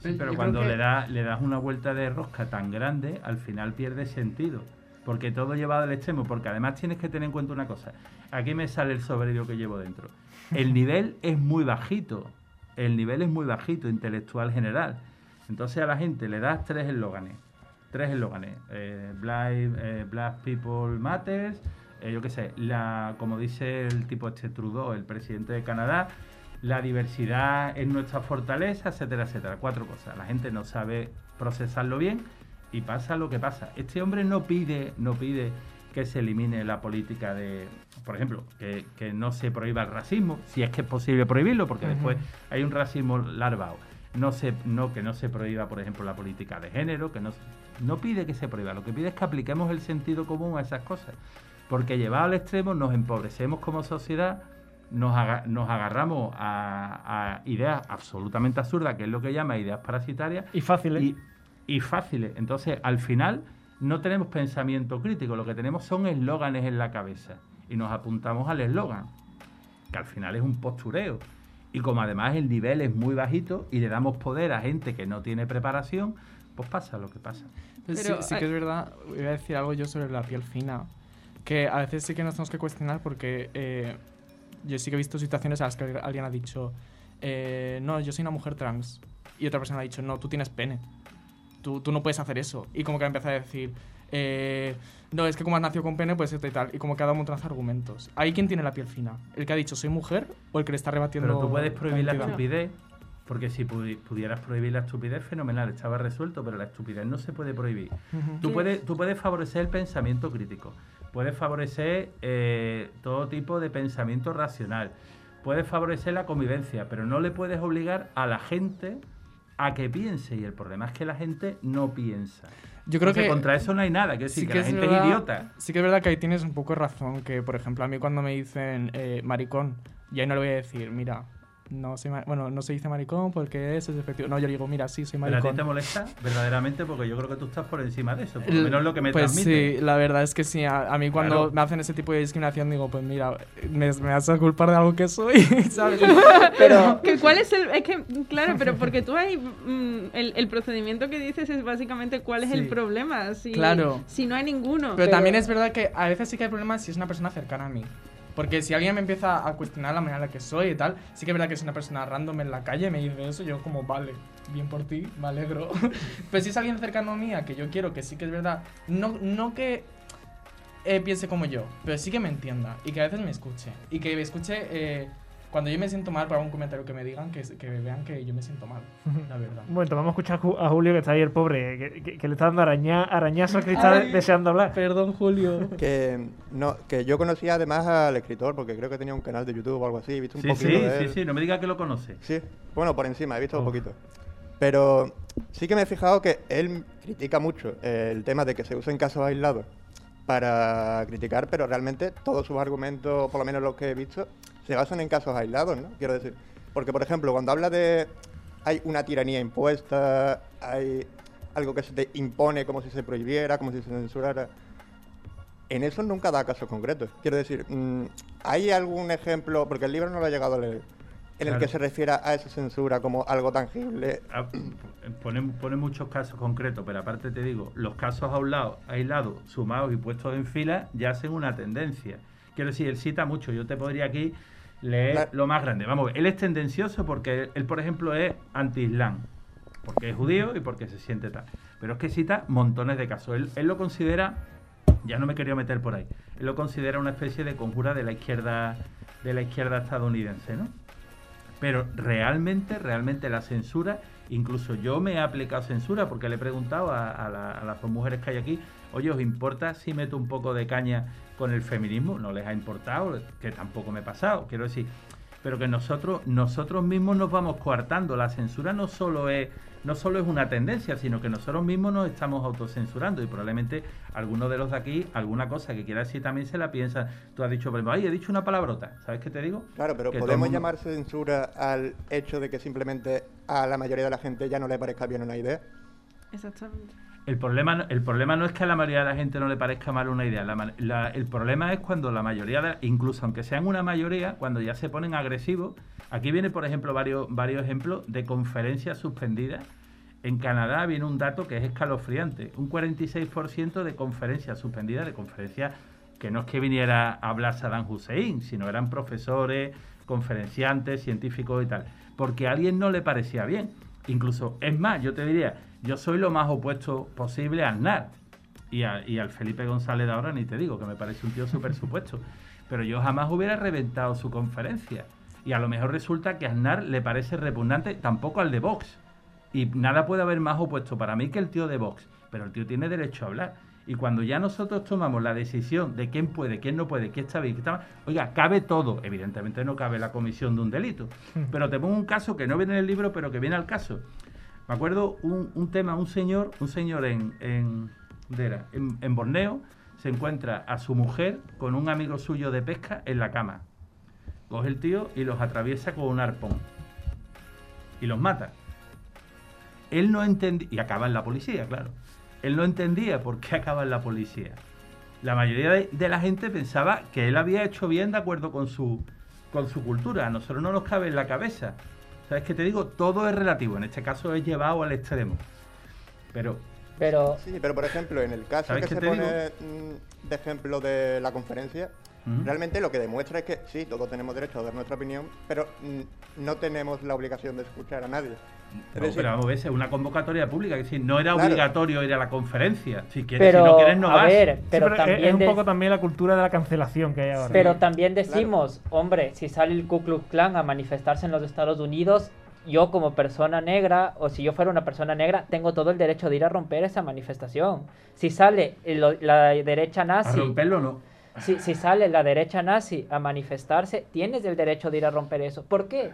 Sí, Yo pero cuando que- le, da, le das una vuelta de rosca tan grande, al final pierde sentido. Porque todo llevado al extremo. Porque además tienes que tener en cuenta una cosa. Aquí me sale el soberbio que llevo dentro. El (laughs) nivel es muy bajito. El nivel es muy bajito, intelectual general. Entonces a la gente le das tres eslóganes. Tres eslóganes. Eh, Black, eh, Black People Matters. eh, yo qué sé, la, como dice el tipo este Trudeau, el presidente de Canadá, la diversidad es nuestra fortaleza, etcétera, etcétera. Cuatro cosas. La gente no sabe procesarlo bien y pasa lo que pasa. Este hombre no pide, no pide que se elimine la política de, por ejemplo, que, que no se prohíba el racismo, si es que es posible prohibirlo, porque después hay un racismo larvado. No se, no, que no se prohíba, por ejemplo, la política de género, que no, no pide que se prohíba, lo que pide es que apliquemos el sentido común a esas cosas. Porque llevado al extremo nos empobrecemos como sociedad, nos, aga- nos agarramos a, a ideas absolutamente absurdas, que es lo que llama ideas parasitarias, Y fácil, ¿eh? y, y fáciles. Entonces, al final, no tenemos pensamiento crítico, lo que tenemos son eslóganes en la cabeza. Y nos apuntamos al eslogan, que al final es un postureo. Y como además el nivel es muy bajito y le damos poder a gente que no tiene preparación, pues pasa lo que pasa. Pero sí, que es verdad, voy a decir algo yo sobre la piel fina, que a veces sí que nos tenemos que cuestionar porque eh, yo sí que he visto situaciones a las que alguien ha dicho, eh, no, yo soy una mujer trans, y otra persona ha dicho, no, tú tienes pene, tú, tú no puedes hacer eso, y como que ha empezado a decir, eh, no, es que como has nacido con pene, pues esto y tal, y como que ha dado un montón de argumentos. ¿Hay quien tiene la piel fina? ¿El que ha dicho soy mujer o el que le está rebatiendo? Pero tú puedes prohibir la estupidez, porque si pudi- pudieras prohibir la estupidez, fenomenal, estaba resuelto, pero la estupidez no se puede prohibir. Tú puedes, tú puedes favorecer el pensamiento crítico, puedes favorecer eh, todo tipo de pensamiento racional, puedes favorecer la convivencia, pero no le puedes obligar a la gente a que piense. Y el problema es que la gente no piensa. Yo creo que contra eso no hay nada, que decir, sí que, que la es gente verdad- es idiota. Sí que es verdad que ahí tienes un poco de razón, que por ejemplo a mí cuando me dicen eh, maricón, y ahí no le voy a decir, mira, no soy bueno, no se dice maricón porque eso es efectivo. No, yo digo, mira, sí, soy Pero a ti maricón. te molesta verdaderamente porque yo creo que tú estás por encima de eso, por lo menos lo que me pues transmite. sí, la verdad es que sí. A, a mí cuando Claro. me hacen ese tipo de discriminación digo, pues mira, me, me vas a culpar de algo que soy, (laughs) ¿sabes? (laughs) Pero (laughs) Que ¿Cuál es el.? Es que, claro, pero porque tú hay. mm, el, el procedimiento que dices es básicamente cuál es Sí. el problema. Si, Claro. Si no hay ninguno. Pero, Pero- también es verdad que a veces sí que hay problemas si es una persona cercana a mí. Porque si alguien me empieza a cuestionar la manera en la que soy y tal, sí que es verdad que si una persona random en la calle me dice eso, yo como, vale, bien por ti, me alegro. (laughs) Pero si es alguien cercano a mí, a que yo quiero, que sí que es verdad, no, no que eh, piense como yo, pero sí que me entienda y que a veces me escuche. Y que me escuche eh, cuando yo me siento mal por algún comentario que me digan, que, que vean que yo me siento mal, (laughs) la verdad. Bueno, vamos a escuchar a Julio, que está ahí el pobre, que, que- que le está dando araña, arañazo al cristal deseando hablar. Perdón, Julio. Que, no, que yo conocía además al escritor, porque creo que tenía un canal de YouTube o algo así, he visto un Sí, poquito sí, de sí, él. sí, no me digas que lo conoce. Sí, bueno, por encima, he visto un poquito. Pero sí que me he fijado que él critica mucho eh, el tema de que se usen casos aislados para criticar, pero realmente todos sus argumentos, por lo menos los que he visto, se basan en casos aislados, ¿no? Quiero decir, porque por ejemplo, cuando habla de hay una tiranía impuesta, hay algo que se te impone como si se prohibiera, como si se censurara, en eso nunca da casos concretos. Quiero decir, mm, ¿hay algún ejemplo, porque el libro no lo he llegado a leer, en el que se refiera a esa censura como algo tangible. Ah, Pone, pone muchos casos concretos, pero aparte te digo, los casos aislados, aislados, sumados y puestos en fila, ya hacen una tendencia. Quiero decir, él cita mucho. Yo te podría aquí Claro. lo más grande. Vamos, a ver, él es tendencioso porque él, por ejemplo, es anti-islam. Porque es judío y porque se siente tal. Pero es que cita montones de casos. Él, él lo considera, ya no me quería meter por ahí, él lo considera una especie de conjura de la izquierda, de la izquierda estadounidense, ¿no? Pero realmente, realmente la censura, incluso yo me he aplicado censura porque le he preguntado a, la- las dos mujeres que hay aquí, oye, ¿os importa si meto un poco de caña con el feminismo? No les ha importado, que tampoco me he pasado, quiero decir. Pero que nosotros, nosotros mismos nos vamos coartando. La censura no solo es, no solo es una tendencia, sino que nosotros mismos nos estamos autocensurando y probablemente algunos de los de aquí, alguna cosa que quiera decir también se la piensa. Tú has dicho, por ejemplo, ay, he dicho una palabrota, ¿sabes qué te digo? Claro, pero Que podemos mundo- llamar censura al hecho de que simplemente a la mayoría de la gente ya no le parezca bien una idea. Exactamente. El problema, el problema no es que a la mayoría de la gente no le parezca mal una idea. El problema es cuando la mayoría, de, incluso aunque sean una mayoría, cuando ya se ponen agresivos. Aquí viene, por ejemplo, varios, varios ejemplos de conferencias suspendidas. En Canadá viene un dato que es escalofriante. Un 46% de conferencias suspendidas, de conferencias que no es que viniera a hablar Saddam Hussein, sino eran profesores, conferenciantes, científicos y tal. Porque a alguien no le parecía bien. Incluso, es más, yo te diría, yo soy lo más opuesto posible a Aznar. Y, a- y al Felipe González de ahora ni te digo, que me parece un tío súper supuesto. Pero yo jamás hubiera reventado su conferencia. Y a lo mejor resulta que a Aznar le parece repugnante, tampoco al de Vox. Y nada puede haber más opuesto para mí que el tío de Vox. Pero el tío tiene derecho a hablar. Y cuando ya nosotros tomamos la decisión de quién puede, quién no puede, quién está bien, quién está mal, oiga, cabe todo. Evidentemente no cabe la comisión de un delito. Pero te pongo un caso que no viene en el libro, pero que viene al caso. Me acuerdo un, tema, un señor, un señor en, en, ¿dónde era? en, en Borneo, se encuentra a su mujer con un amigo suyo de pesca en la cama. Coge el tío y los atraviesa con un arpón. Y los mata. Él no entendía, y acaba en la policía, claro. Él no entendía por qué acaba en la policía. La mayoría de, de la gente pensaba que él había hecho bien de acuerdo con su, con su cultura. A nosotros no nos cabe en la cabeza. ¿Sabes qué te digo? Todo es relativo. En este caso es llevado al extremo. Pero Pero Sí, pero por ejemplo, en el caso ¿Sabes que qué se te pone mm, de ejemplo de la conferencia, Realmente lo que demuestra es que sí, todos tenemos derecho a dar nuestra opinión, pero mm, no tenemos la obligación de escuchar a nadie. Es No, decir, pero vamos a ver, es una convocatoria pública, es decir, no era Claro. obligatorio ir a la conferencia. Si quieres, pero si no quieres, no a vas. ver, Sí, pero pero es- también es un poco también la cultura de la cancelación que hay ahora. Pero también decimos, hombre, si sale el Ku Klux Klan a manifestarse en los Estados Unidos, yo como persona negra, o si yo fuera una persona negra, tengo todo el derecho de ir a romper esa manifestación. Si sale el- la derecha A nazi, romperlo no. Si, si sale la derecha nazi a manifestarse, tienes el derecho de ir a romper eso. ¿Por qué?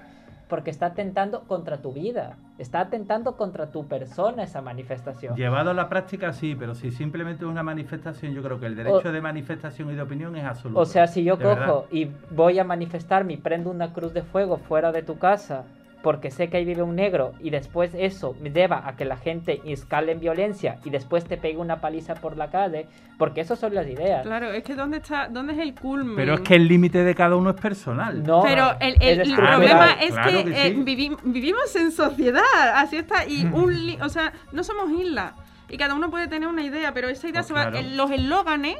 Porque está atentando contra tu vida, está atentando contra tu persona esa manifestación. Llevado a la práctica, sí, pero si simplemente es una manifestación, yo creo que el derecho O- de manifestación y de opinión es absoluto. O sea, si yo cojo verdad. y voy a manifestarme y prendo una cruz de fuego fuera de tu casa porque sé que ahí vive un negro y después eso me deba a que la gente escale en violencia y después te pegue una paliza por la calle, porque esas son las ideas. Claro, es que ¿dónde está, dónde es el culmen? Pero es que el límite de cada uno es personal. No, Pero el, es el- el problema es Claro que, que eh, sí. vivi- vivimos en sociedad, así está, y un li- o sea, no somos islas, y cada uno puede tener una idea, pero esa idea Pues se va, claro. el- los eslóganes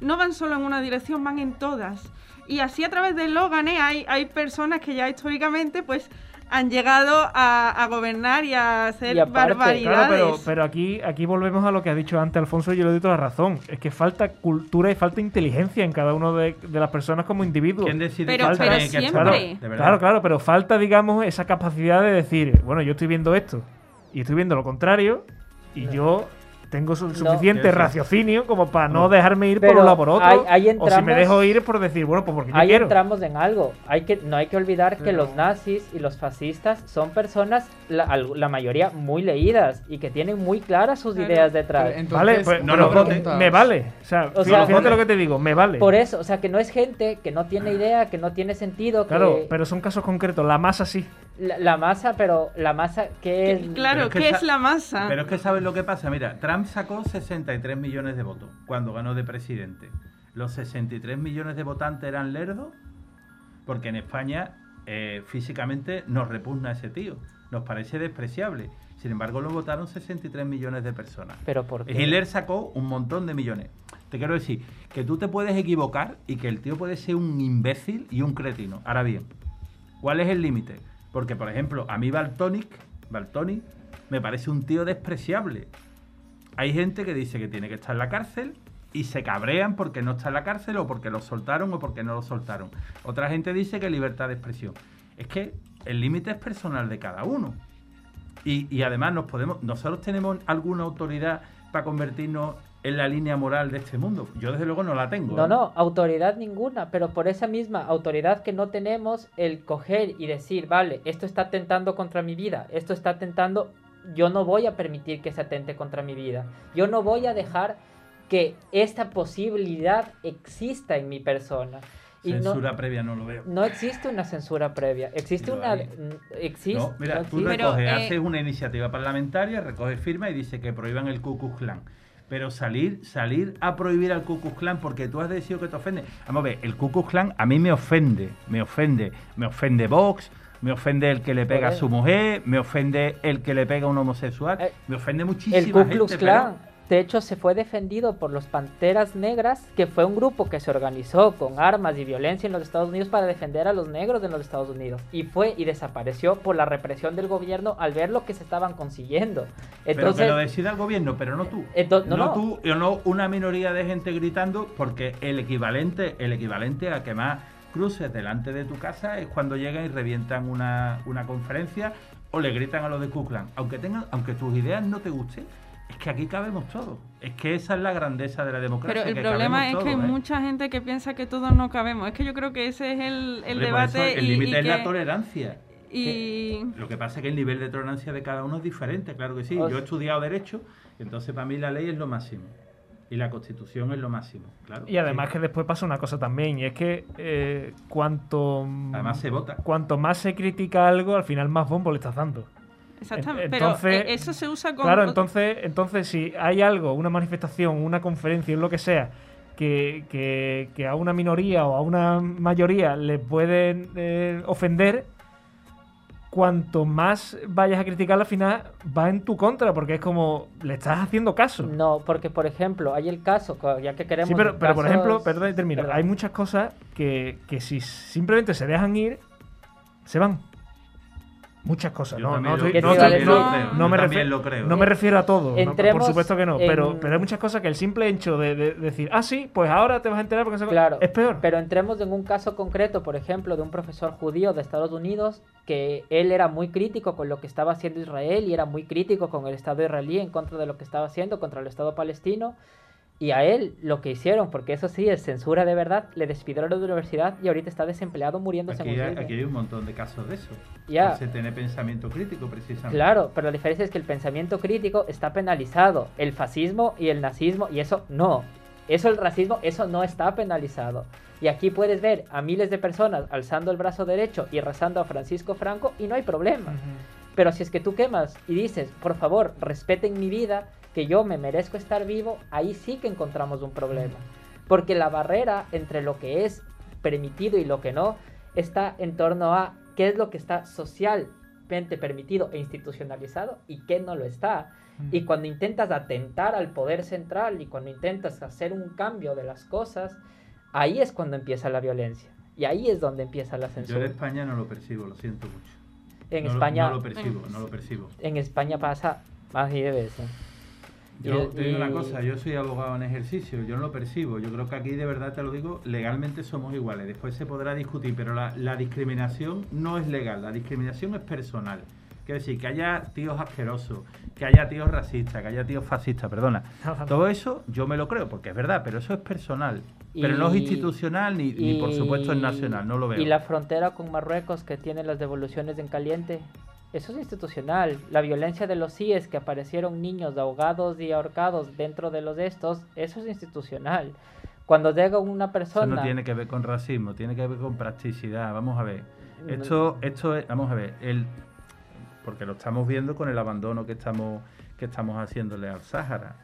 no van solo en una dirección, van en todas. Y así a través de eslóganes hay, hay personas que ya históricamente pues han llegado a, a gobernar y a hacer Y aparte- barbaridades. Claro, pero, pero aquí, aquí volvemos a lo que ha dicho antes Alfonso y yo le doy toda la razón. Es que falta cultura y falta inteligencia en cada uno de, de las personas como individuos. ¿Quién decide Pero- que pero hay que siempre. actuar? Claro, De verdad. Claro, claro, pero falta, digamos, esa capacidad de decir, bueno, yo estoy viendo esto y estoy viendo lo contrario y yo tengo su- suficiente raciocinio como para no dejarme ir por un lado por otro. o si me dejo ir es por decir, bueno, pues porque yo Ahí quiero. entramos en algo. Hay que, no hay que olvidar que los nazis y los fascistas son personas, la, mayoría muy leídas y que tienen muy claras sus Claro. ideas detrás. Entonces, Vale, pues, no nos voten. me vale. O sea, O sea, fíjate lo que te digo, me vale. Por eso, o sea, que no es gente que no tiene idea, que no tiene sentido, que Claro, pero son casos concretos. La masa sí. La, la masa, pero la masa que es... claro, Pero es que ¿qué es la masa? Pero es que sabes lo que pasa. Mira, Trump sacó 63 millones de votos cuando ganó de presidente. ¿Los 63 millones de votantes eran lerdos? Porque en España eh, físicamente nos repugna ese tío, nos parece despreciable. Sin embargo, lo votaron 63 millones de personas. ¿Pero por qué? Hitler sacó un montón de millones. Te quiero decir que tú te puedes equivocar y que el tío puede ser un imbécil y un cretino. Ahora bien, ¿cuál es el límite? Porque, por ejemplo, a mí Baltonic, Baltonic me parece un tío despreciable. Hay gente que dice que tiene que estar en la cárcel y se cabrean porque no está en la cárcel o porque lo soltaron o porque no lo soltaron. Otra gente dice que libertad de expresión. Es que el límite es personal de cada uno. Y, y además nos podemos, nosotros tenemos alguna autoridad para convertirnos en la línea moral de este mundo. Yo desde luego no la tengo. No, ¿eh? no, autoridad ninguna, pero por esa misma autoridad que no tenemos, el coger y decir, vale, esto está atentando contra mi vida, esto está atentando, yo no voy a permitir que se atente contra mi vida, yo no voy a dejar que esta posibilidad exista en mi persona. Y no, Censura previa no lo veo. no existe una censura previa, existe una... mm, Existe, No, mira, no tú existe. Pero, recoges, eh, haces una iniciativa parlamentaria, recoges firma y dice que prohíban el Ku Klux Klan. Pero salir, salir a prohibir al Ku Klux Klan porque tú has decidido que te ofende. Vamos a ver, el Ku Klux Klan a mí me ofende, me ofende, me ofende Vox, me ofende el que le pega a su mujer, me ofende el que le pega a un homosexual, Eh, me ofende muchísima El Ku Klux gente, Klan, pero- de hecho, se fue defendido por los Panteras Negras, que fue un grupo que se organizó con armas y violencia en los Estados Unidos para defender a los negros en los Estados Unidos. Y fue y desapareció por la represión del gobierno al ver lo que se estaban consiguiendo. pero Entonces, que lo decida el gobierno, pero no tú. Ento- no, no, no. tú, no una minoría de gente gritando, porque el equivalente, el equivalente a quemar cruces delante de tu casa es cuando llegan y revientan una, una conferencia o le gritan a los de Kuklan. Aunque tengan, aunque tus ideas no te gusten, es que aquí cabemos todos. Es que esa es la grandeza de la democracia. Pero el que problema es que hay ¿eh? mucha gente que piensa que todos no cabemos. Es que yo creo que ese es el, el Hombre, por eso debate. el límite es la tolerancia. Y Lo que pasa es que el nivel de tolerancia de cada uno es diferente, claro que sí. Yo he estudiado Derecho, y entonces para mí la ley es lo máximo. Y la Constitución es lo máximo, claro. Y además Sí. que después pasa una cosa también, y es que eh, cuanto, Además se vota. cuanto más se critica algo, al final más bombo le estás dando. Exactamente. En- pero entonces- eh, eso se usa con. Claro, entonces, entonces si hay algo, una manifestación, una conferencia, lo que sea, que, que- que a una minoría o a una mayoría le pueden eh, ofender, cuanto más vayas a criticar al final va en tu contra, porque es como le estás haciendo caso. no, porque por ejemplo, hay el caso, ya que queremos... Sí, pero, pero por ejemplo, perdón, y termino. Perdón. Hay muchas cosas que, que si simplemente se dejan ir, se van. Muchas cosas. Yo No, no, lo- estoy- yo no, también no- creo, no me refiero, lo creo. no me refiero a todo. Entremos por supuesto que no. Pero, en- pero hay muchas cosas que el simple hecho de, de decir, ah, sí, pues ahora te vas a enterar porque se Claro, es peor. Pero entremos en un caso concreto, por ejemplo, de un profesor judío de Estados Unidos que él era muy crítico con lo que estaba haciendo Israel y era muy crítico con el Estado israelí en contra de lo que estaba haciendo contra el Estado palestino. Y a él lo que hicieron, porque eso sí es censura de verdad, le despidieron de la universidad y ahorita está desempleado muriéndose Aquí hay, aquí hay un montón de casos de eso. Ya. Se tiene pensamiento crítico, precisamente. Claro, pero la diferencia es que el pensamiento crítico está penalizado. El fascismo y el nazismo, y eso no. Eso, el racismo, eso no está penalizado. Y aquí puedes ver a miles de personas alzando el brazo derecho y rezando a Francisco Franco y no hay problema. Pero si es que tú quemas y dices, por favor, respeten mi vida, que yo me merezco estar vivo, ahí sí que encontramos un problema. Porque la barrera entre lo que es permitido y lo que no está en torno a qué es lo que está socialmente permitido e institucionalizado y qué no lo está. Y cuando intentas atentar al poder central y cuando intentas hacer un cambio de las cosas, ahí es cuando empieza la violencia. Y ahí es donde empieza la Yo censura. en España no lo percibo, lo siento mucho. En No lo- España, no lo percibo, no lo percibo. en España pasa más de veces. Yo te digo una y- cosa, yo soy abogado en ejercicio, yo no lo percibo. Yo creo que aquí de verdad te lo digo, legalmente somos iguales. Después se podrá discutir, pero la, la discriminación no es legal, la discriminación es personal. Quiero decir, que haya tíos asquerosos, que haya tíos racistas, que haya tíos fascistas, perdona. Todo eso yo me lo creo, porque es verdad, pero eso es personal. Pero no es institucional ni, ni por supuesto es nacional, no lo veo. Y la frontera con Marruecos que tiene las devoluciones en caliente, eso es institucional. La violencia de los CIES que aparecieron niños ahogados y ahorcados dentro de los de estos, eso es institucional. Cuando llega una Eso persona... no tiene que ver con racismo, tiene que ver con practicidad. Vamos a ver. Esto, esto es, vamos a ver, el, porque lo estamos viendo con el abandono que estamos, que estamos haciéndole al Sáhara.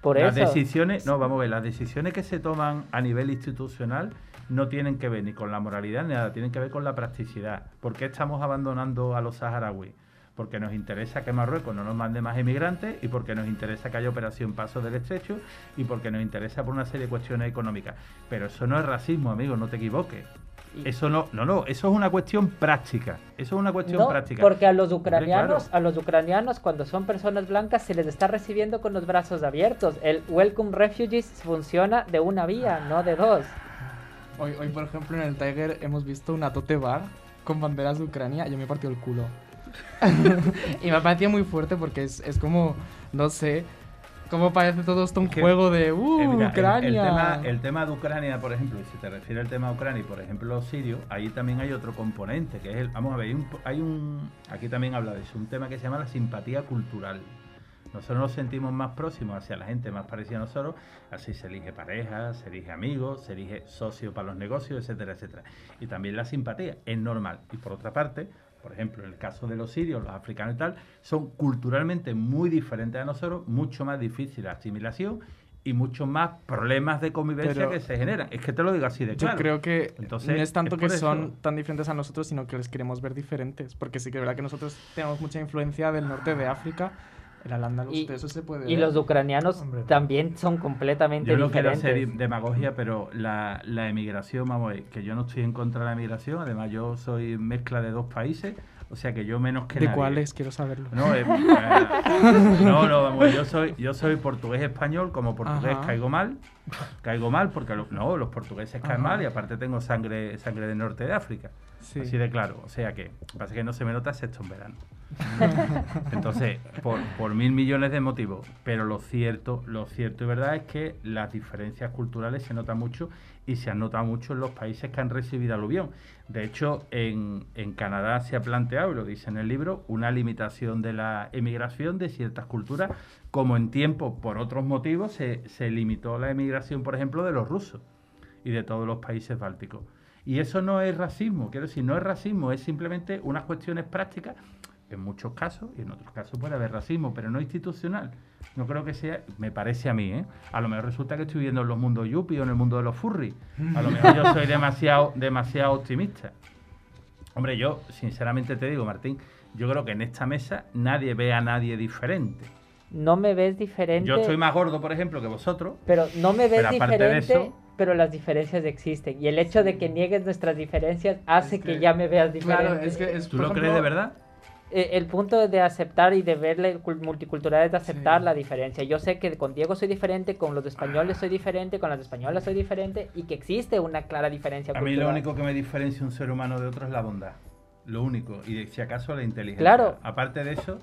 Por las eso. decisiones, no, vamos a ver, las decisiones que se toman a nivel institucional no tienen que ver ni con la moralidad ni nada, tienen que ver con la practicidad. ¿Por qué estamos abandonando a los saharauis? Porque nos interesa que Marruecos no nos mande más inmigrantes y porque nos interesa que haya operación Paso del Estrecho y porque nos interesa por una serie de cuestiones económicas. Pero eso no es racismo, amigo, no te equivoques. Eso no, no, no, eso es una cuestión práctica. Eso es una cuestión No, práctica. porque a los ucranianos, claro. a los ucranianos cuando son personas blancas se les está recibiendo con los brazos abiertos. El Welcome Refugees funciona de una vía, no de dos. Hoy, hoy, por ejemplo, en el Tiger hemos visto una tote bar con banderas de Ucrania y yo me he partido el culo. (laughs) y me ha parecido muy fuerte porque es, es como, no sé, como parece todo esto un que, juego de ¡Uh, Eh, mira, el- Ucrania! El, tema, el tema de Ucrania, por ejemplo, y si te refieres al tema de Ucrania y por ejemplo los sirios, ahí también hay otro componente, que es el, vamos a ver, hay un, hay un- aquí también habla de eso, un tema que se llama la simpatía cultural. Nosotros nos sentimos más próximos hacia la gente más parecida a nosotros, así se elige pareja, se elige amigos, se elige socio para los negocios, etcétera, etcétera. Y también la simpatía es normal. Y por otra parte, por ejemplo, en el caso de los sirios, los africanos y tal, son culturalmente muy diferentes a nosotros, mucho más difícil la asimilación y mucho más problemas de convivencia Pero- que se generan. Es que te lo digo así de Yo claro. creo que Entonces, no es tanto es que eso. son tan diferentes a nosotros, sino que les queremos ver diferentes. Porque sí que es verdad que nosotros tenemos mucha influencia del norte de África, el Y- eso se puede Y ver. los ucranianos Hombre. también son completamente Yo no quiero hacer demagogia, pero la, la emigración, vamos a ver, que yo no estoy en contra de la emigración, además yo soy mezcla de dos países, o sea que yo menos que ¿De nadie. cuáles? Quiero saberlo. No, eh, eh, no, no, vamos, yo soy, yo soy portugués español, como portugués Ajá. caigo mal, caigo mal porque lo- no, los portugueses caen Ajá. mal y aparte tengo sangre, sangre del norte de África. Sí. Así de claro, o sea que, lo que pasa que no se me nota excepto en verano. (laughs) Entonces, por, por mil millones de motivos, pero lo cierto, lo cierto y verdad es que las diferencias culturales se notan mucho y se han notado mucho en los países que han recibido aluvión. De hecho, en, en Canadá se ha planteado, y lo dice en el libro, una limitación de la emigración de ciertas culturas, como en tiempo, por otros motivos, se, se limitó la emigración, por ejemplo, de los rusos y de todos los países bálticos. Y eso no es racismo, quiero decir, no es racismo, es simplemente unas cuestiones prácticas, en muchos casos, y en otros casos puede haber racismo, pero no institucional. No creo que sea, me parece a mí, ¿eh? A lo mejor resulta que estoy viviendo en los mundos yuppie o en el mundo de los furry. A lo mejor yo soy demasiado, demasiado optimista. Hombre, yo sinceramente te digo, Martín, yo creo que en esta mesa nadie ve a nadie diferente. No me ves diferente. Yo estoy más gordo, por ejemplo, que vosotros. Pero no me ves Pero aparte de diferente, eso- pero las diferencias existen. Y el hecho de que niegues nuestras diferencias hace Es que, que- ya me veas diferente. Claro, es que es, ¿Tú lo ejemplo, crees de verdad? Eh, el punto de aceptar y de ver la cul- multicultural es de aceptar Sí. la diferencia. Yo sé que con Diego soy diferente, con los españoles soy diferente, con las españolas soy diferente y que existe una clara diferencia A mí cultural. lo único que me diferencia un ser humano de otro es la bondad. Lo único. Y de- si acaso la inteligencia. Claro. Aparte de eso,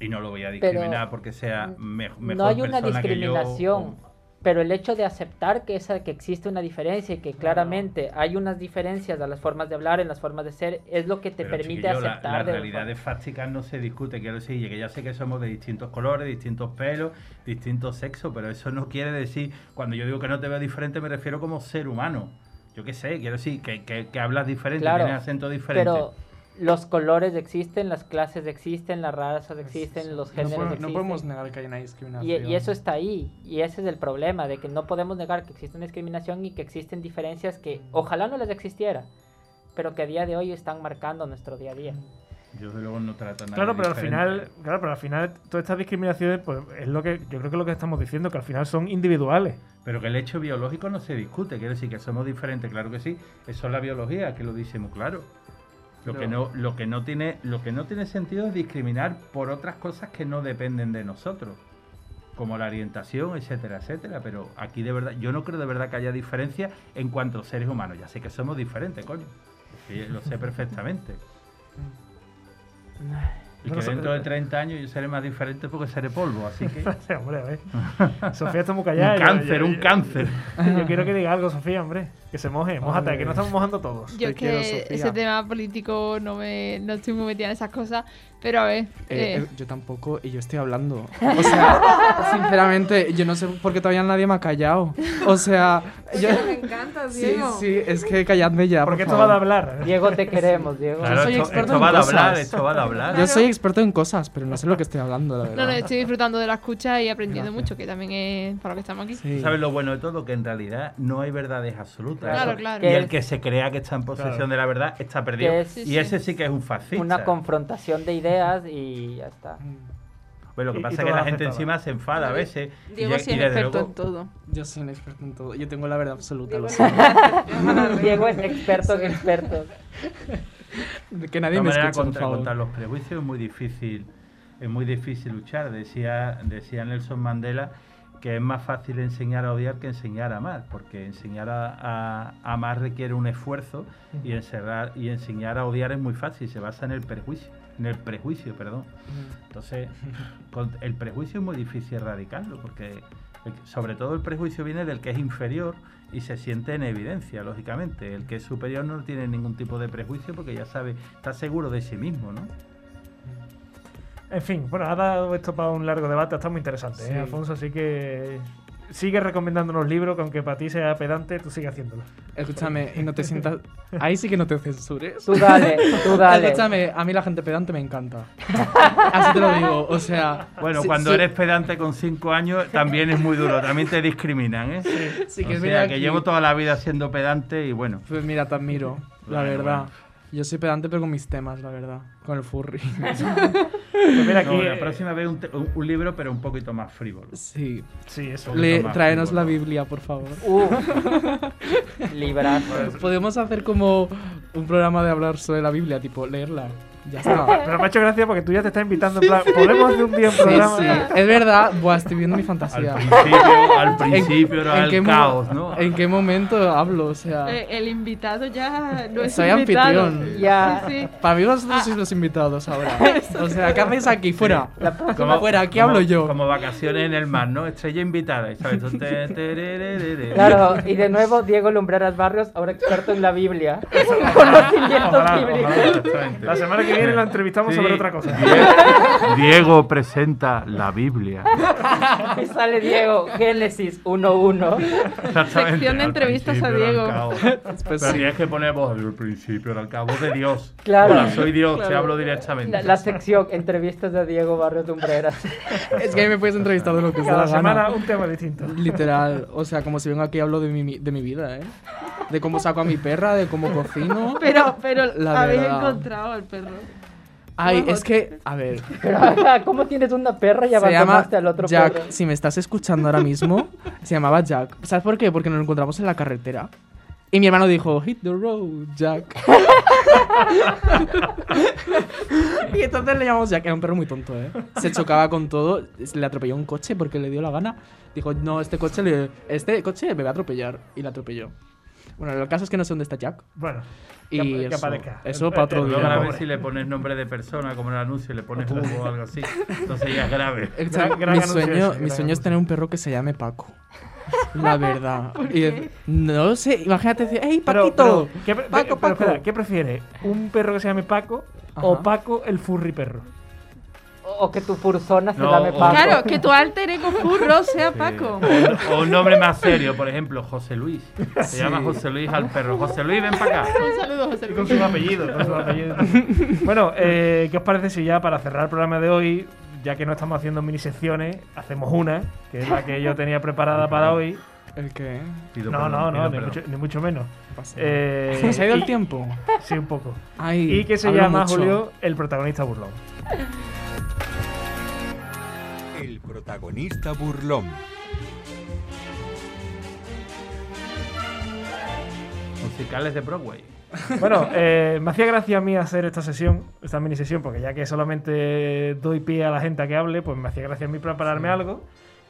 y no lo voy a discriminar porque sea me- mejor no hay una persona que yo, discriminación, o- pero el hecho de aceptar que esa que existe una diferencia y que claramente hay unas diferencias en las formas de hablar, en las formas de ser, es lo que te Pero, permite chiquillo, la- aceptar Las de realidades fácticas no se discute, quiero decir, que ya sé que somos de distintos colores, distintos pelos, distintos sexos, pero eso no quiere decir, cuando yo digo que no te veo diferente, me refiero como ser humano. Yo qué sé, quiero decir, que, que, que hablas diferente, Claro, tienes acento diferente. Pero los colores existen, las clases existen, las razas existen, los no, géneros no existen. podemos negar que hay una Y, discriminación. y eso está ahí, y ese es el problema, de que no podemos negar que existe una discriminación y que existen diferencias que ojalá no les existiera, pero que a día de hoy están marcando nuestro día a día. Yo desde luego no trato a nadie Claro, pero al diferente. final, claro, pero al final todas estas discriminaciones, pues es lo que yo creo que es lo que estamos diciendo, que al final son individuales. Pero que el hecho biológico no se discute, quiero decir que somos diferentes, claro que sí. Eso es la biología, que lo dice muy claro. Lo que no, lo que no tiene, lo que no tiene sentido es discriminar por otras cosas que no dependen de nosotros, como la orientación, etcétera, etcétera. Pero aquí de verdad, yo no creo de verdad que haya diferencia en cuanto a seres humanos. Ya sé que somos diferentes, coño. Sí, lo sé (laughs) perfectamente. Y No que dentro de 30 años yo seré más diferente porque seré polvo, así que. (laughs) hombre, a ver. Sofía está muy callada. un cáncer, yo- un cáncer. Yo quiero que diga algo, Sofía, hombre. Que se moje, mojate, que no estamos mojando todos. Yo Te es quiero, que Sofía. ese tema político no me no estoy muy metida en esas cosas, pero a ver. Eh, eh, eh, yo tampoco, y yo estoy hablando. O sea, (laughs) sinceramente, yo no sé por qué todavía nadie me ha callado. O sea, Yo- Me encanta, Sí, Diego. sí, es que calladme ya. Porque por esto va favor. hablar. Diego, te queremos, Diego. Claro, soy esto, experto esto en va de hablar, cosas. esto va de hablar. Yo soy experto en cosas, pero no sé lo que estoy hablando, la verdad. No, no, estoy disfrutando de la escucha y aprendiendo mucho, que también es para lo que estamos aquí. Sí. ¿Sabes lo bueno de todo? Que en realidad no hay verdades absolutas. Claro, claro. Y el que se crea que está en posesión Claro. de la verdad está perdido. Es- Sí, y sí. ese sí que es un fascista. Una confrontación de ideas y ya está. Pues lo que Y- y pasa es que la gente encima se enfada a veces. y Diego ya- sí y es experto luego- en todo. Yo soy un experto en todo. Yo tengo la verdad absoluta. Diego Lo. (laughs) Diego es experto en expertos. (laughs) Que nadie me escuche, por contra, favor. contra los prejuicios es muy difícil, es muy difícil luchar. Decía, decía Nelson Mandela que es más fácil enseñar a odiar que enseñar a amar, porque enseñar a, a- a amar requiere un esfuerzo y, encerrar, y enseñar a odiar es muy fácil, se basa en el prejuicio, en el prejuicio, perdón. Entonces, el prejuicio es muy difícil erradicarlo, porque sobre todo el prejuicio viene del que es inferior y se siente en evidencia, lógicamente. El que es superior no tiene ningún tipo de prejuicio porque ya sabe, está seguro de sí mismo, ¿no? En fin, bueno, ha dado esto para un largo debate, está muy interesante, ¿eh, Sí. Alfonso, así que sigue recomendándonos libros, que aunque para ti sea pedante, tú sigue haciéndolo. Escúchame, y no te sientas. Ahí sí que no te censures. Tú dale, tú (laughs) dale. Escúchame, a mí la gente pedante me encanta. (laughs) Así te lo digo, o sea. Bueno, sí- cuando sí- eres pedante con 5 años también es muy duro, también te discriminan, ¿eh? Sí, que o es sea, verdad que aquí- llevo toda la vida siendo pedante y bueno. Pues mira, te admiro, la Bueno, verdad. bueno. Yo soy pedante, pero con mis temas, la verdad. Con el furry. (laughs) Pues mira, aquí... No, la eh, próxima vez un, un- un libro, pero un poquito más frívolo. Sí. Sí, eso. Le, tráenos frívolo. la Biblia, por favor. Uh, (laughs) librazo. Podemos hacer como un programa de hablar sobre la Biblia, tipo leerla. Ya está. (laughs) Pero me ha hecho gracia porque tú ya te estás invitando en plan, ¿podemos hacer un día un Sí, programa? sí. Es verdad. Buah, estoy viendo mi Al fantasía. principio, al (laughs) ¿En- principio era en qué el caos, ¿no? ¿En qué momento hablo? O sea, Eh, el invitado ya no es Soy invitado. anfitrión. Ya. Sí, sí. para mí vosotros sois los invitados ahora. (laughs) O sea, ¿qué hacéis aquí? Fuera. Como- Fuera, aquí como- hablo yo. Como vacaciones en el mar, ¿no? Estrella invitada, y ¿sabes? Te-. Claro, y de nuevo Diego Lumbreras Barrios, ahora experto en la Biblia. Conocimientos bíblicos. La semana que viene lo entrevistamos Sí, sobre otra cosa. Die- Diego presenta la Biblia. Y (laughs) sale Diego, Génesis 1.1. Exactamente. Sección de entrevistas a Diego. (laughs) Pero sí. tienes que poner voz al principio, al cabo de Dios. Claro. Hola, soy Dios, te Claro. hablo directamente. La, la sección, entrevistas de Diego Barrios Lumbreras. (laughs) Es que ahí me puedes entrevistar de lo que Cada la semana gana. un tema distinto. Literal. O sea, como si vengo aquí y hablo de mi, de mi vida, ¿eh? De cómo saco a mi perra, de cómo cocino. Pero, pero La habéis verdad. encontrado al perro. Ay, es que, a ver. Pero, (laughs) ¿cómo tienes una perra y abandonaste al otro Jack. perro? Si me estás escuchando ahora mismo, (laughs) se llamaba Jack. ¿Sabes por qué? Porque nos encontramos en la carretera. Y mi hermano dijo, hit the road, Jack. (laughs) y entonces le llamamos Jack. Era un perro muy tonto, ¿eh? Se chocaba con todo. Le atropelló un coche porque le dio la gana. Dijo, no, este coche, le- este coche me va a atropellar. Y le atropelló. Bueno, el caso es que no sé dónde está Jack. Bueno, Y que, que eso, aparezca. eso El- para otro Luego día. a el- ver si le pones nombre de persona, como en el anuncio, y le pones logo o algo así. Entonces ya es grave. Gran- gran mi sueño, ese, mi gran sueño es tener un perro que se llame Paco. La verdad. (laughs) Y no lo sé, imagínate decir, ¡Ey, Paquito! pero, ¿qué, Paco, pero Paco. espera, ¿qué prefieres? ¿Un perro que se llame Paco o. Paco el furry perro? O que tu fursona se No, llame Paco. Claro, que tu (laughs) alter ego furro sea Paco. O, o un nombre más serio, por ejemplo, José Luis. Se (laughs) Sí. llama José Luis al perro. José Luis, ven para acá. (laughs) Un saludo, José Y con Luis. su apellido. con su apellido. bueno, eh, ¿qué os parece si ya para cerrar el programa de hoy, ya que no estamos haciendo mini secciones, hacemos una, que es la que yo tenía preparada para hoy? ¿El qué? Pido No, perdón, no, no, ni mucho, ni mucho menos. Eh, ¿Se ha ido el tiempo? Sí, un poco. Ay, Y que se llama, mucho. Julio, el protagonista burlón. Protagonista burlón. Musicales de Broadway. (laughs) Bueno, eh, me hacía gracia a mí hacer esta sesión, esta mini sesión, porque ya que solamente doy pie a la gente a que hable, pues me hacía gracia a mí prepararme algo.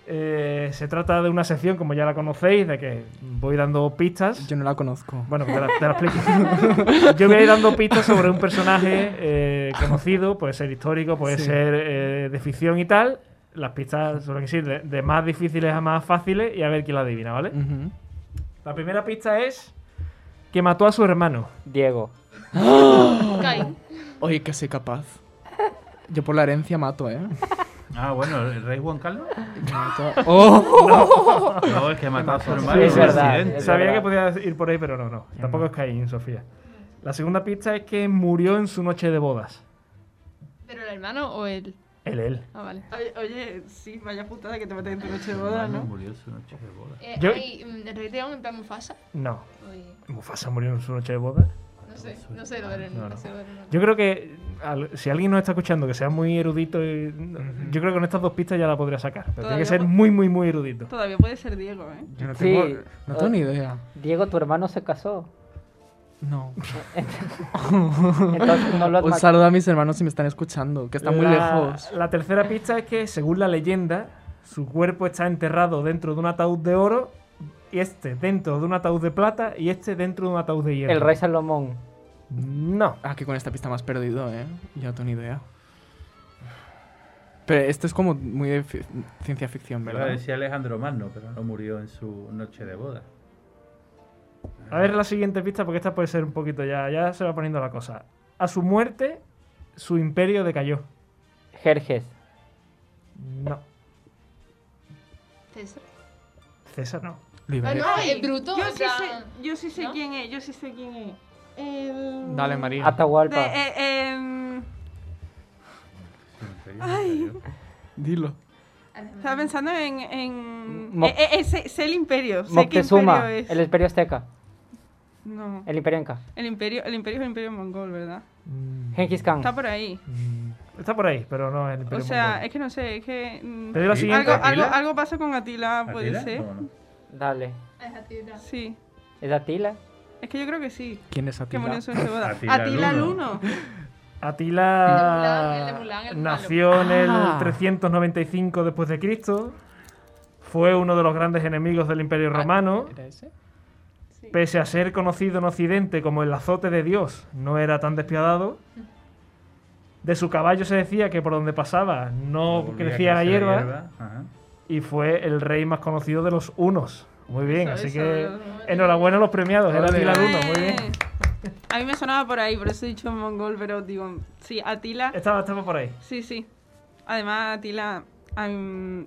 Eh, se trata de una sección, como ya la conocéis, de que voy dando pistas. Yo no la conozco. Bueno, te la, te la explico. (laughs) Yo voy a ir dando pistas sobre un personaje eh, conocido, puede ser histórico, puede Sí. ser eh, de ficción y tal. Las pistas suelen ir de, de más difíciles a más fáciles y a ver quién la adivina, ¿vale? Ujú. La primera pista es que mató a su hermano. Diego. Kai. Oye, que soy capaz. Yo por la herencia mato, ¿eh? Ah, bueno, ¿el rey Juan Carlos? ¡Oh! No, es que ha matado a su hermano. Sí, es verdad, es Sabía verdad. que podía ir por ahí, pero no, no. Tampoco es Caín, Sofía. La segunda pista es que murió en su noche de bodas. ¿Pero el hermano o el...? El él. Ah, vale. Oye, oye, sí, vaya putada que te metes en tu noche de boda, ¿no? Murió en su noche de boda. Eh, Yo- hay, mm, ¿El Rey León en plan Mufasa? No. Oye, Mufasa murió en su noche de bodas. no sé, no sé lo del No, no. Yo creo que al- si alguien nos está escuchando que sea muy erudito, y- yo creo que con estas dos pistas ya la podría sacar. Pero tiene que ser muy, muy, muy erudito. Todavía puede ser Diego, ¿eh? Yo no Sí. no tengo ni idea. Diego, tu hermano se casó. No. Entonces no lo has Un saludo a mis hermanos si me están escuchando, que están muy lejos. La tercera pista es que, según la leyenda, su cuerpo está enterrado dentro de un ataúd de oro, y este dentro de un ataúd de plata, y este dentro de un ataúd de hierro. El rey Salomón. No. Ah, que con esta pista has perdido, ¿eh? Yo no tengo ni idea. Pero esto es como muy de fi- ciencia ficción, ¿verdad? decir Alejandro Magno, pero no murió en su noche de boda. A ver la siguiente pista, porque esta puede ser un poquito ya. Ya se va poniendo la cosa. A su muerte, su imperio decayó. Jerjes. No. César. César no. Ah, Liberia. no, es bruto. Yo sí sé, yo sí sé ¿no? quién es, yo sí sé quién es. El... Dale, María. De, Atahualpa. eh, em, Ay. Dilo. Estaba pensando en... en Mo- eh, eh, sé, sé el imperio, sé qué Moctezuma. imperio es. El imperio azteca. No, El imperio inca. el imperio, el imperio es el imperio mongol, ¿verdad? Mm, Gengis Khan. Está por ahí. mm, Está por ahí, pero no es el O imperio sea, mongol. es que no sé, es que... mm, la Sí. siguiente. algo, algo, algo pasa con Atila, puede ¿Atila? ser. ¿Cómo no? Dale. Es Atila. Sí, ¿Es Atila? es que yo creo que sí. ¿Quién es Que Atila? murió en su. (laughs) Atila Atila el el Uno. Uno. Atila El de Mulan, el de Mulan, el nació en el Ah. 395 después de Cristo. Fue uno de los grandes enemigos del Imperio Romano. ¿Era ese? Pese a ser conocido en Occidente como el azote de Dios, no era tan despiadado. De su caballo se decía que por donde pasaba no Volvía crecía la hierba y fue el rey más conocido de los unos. Muy bien, Eso, así eso, que eso. enhorabuena a los premiados, era. Atila el Uno, muy bien. A mí me sonaba por ahí, por eso he dicho mongol, pero digo, sí, Atila, Estaba, estaba por ahí. sí, sí. Además, Atila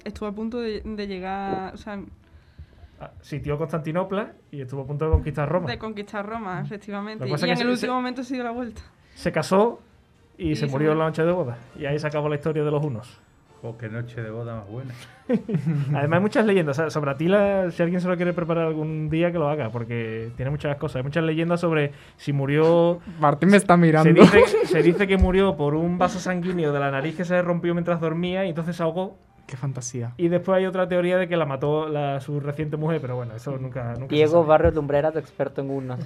estuvo a punto de, de llegar, o sea, Ah, Sitió Constantinopla y estuvo a punto de conquistar Roma. de conquistar Roma, efectivamente. Y en el se- último momento se dio la vuelta. Se casó y, Y se se murió en la noche de boda. Y ahí se acabó la historia de los unos. Oh, qué noche de boda más buena. (laughs) Además hay muchas leyendas. Sobre Atila, si alguien se lo quiere preparar algún día, que lo haga, porque tiene muchas cosas. Hay muchas leyendas sobre si murió... (laughs) Martín me está Se mirando. dice, (laughs) se dice que murió por un vaso sanguíneo de la nariz que se rompió mientras dormía y entonces se ahogó. Qué fantasía. Y después hay otra teoría de que la mató la, su reciente mujer, pero bueno, eso nunca, nunca se Diego sabe. Barrio Lumbreras, experto en unos.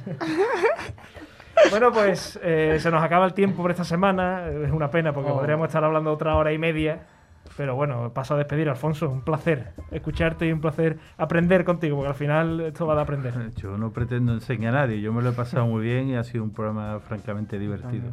Bueno, pues eh, se nos acaba el tiempo por esta semana. Es una pena porque Oh. podríamos estar hablando otra hora y media. Pero bueno, paso a despedir, Alfonso. Un placer escucharte y un placer aprender contigo, porque al final esto va de aprender. Yo no pretendo enseñar a nadie, yo me lo he pasado muy bien y ha sido un programa francamente divertido.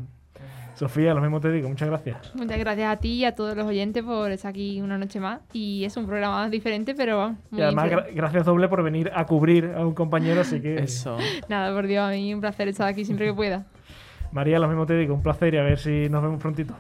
Sofía, lo mismo te digo, muchas gracias. Muchas gracias a ti y a todos los oyentes por estar aquí una noche más. Y es un programa diferente, pero vamos, muy Y además, gra- gracias doble por venir a cubrir a un compañero, así que... Eso. Nada, por Dios, a mí un placer estar aquí siempre que pueda. María, lo mismo te digo, un placer y a ver si nos vemos prontito.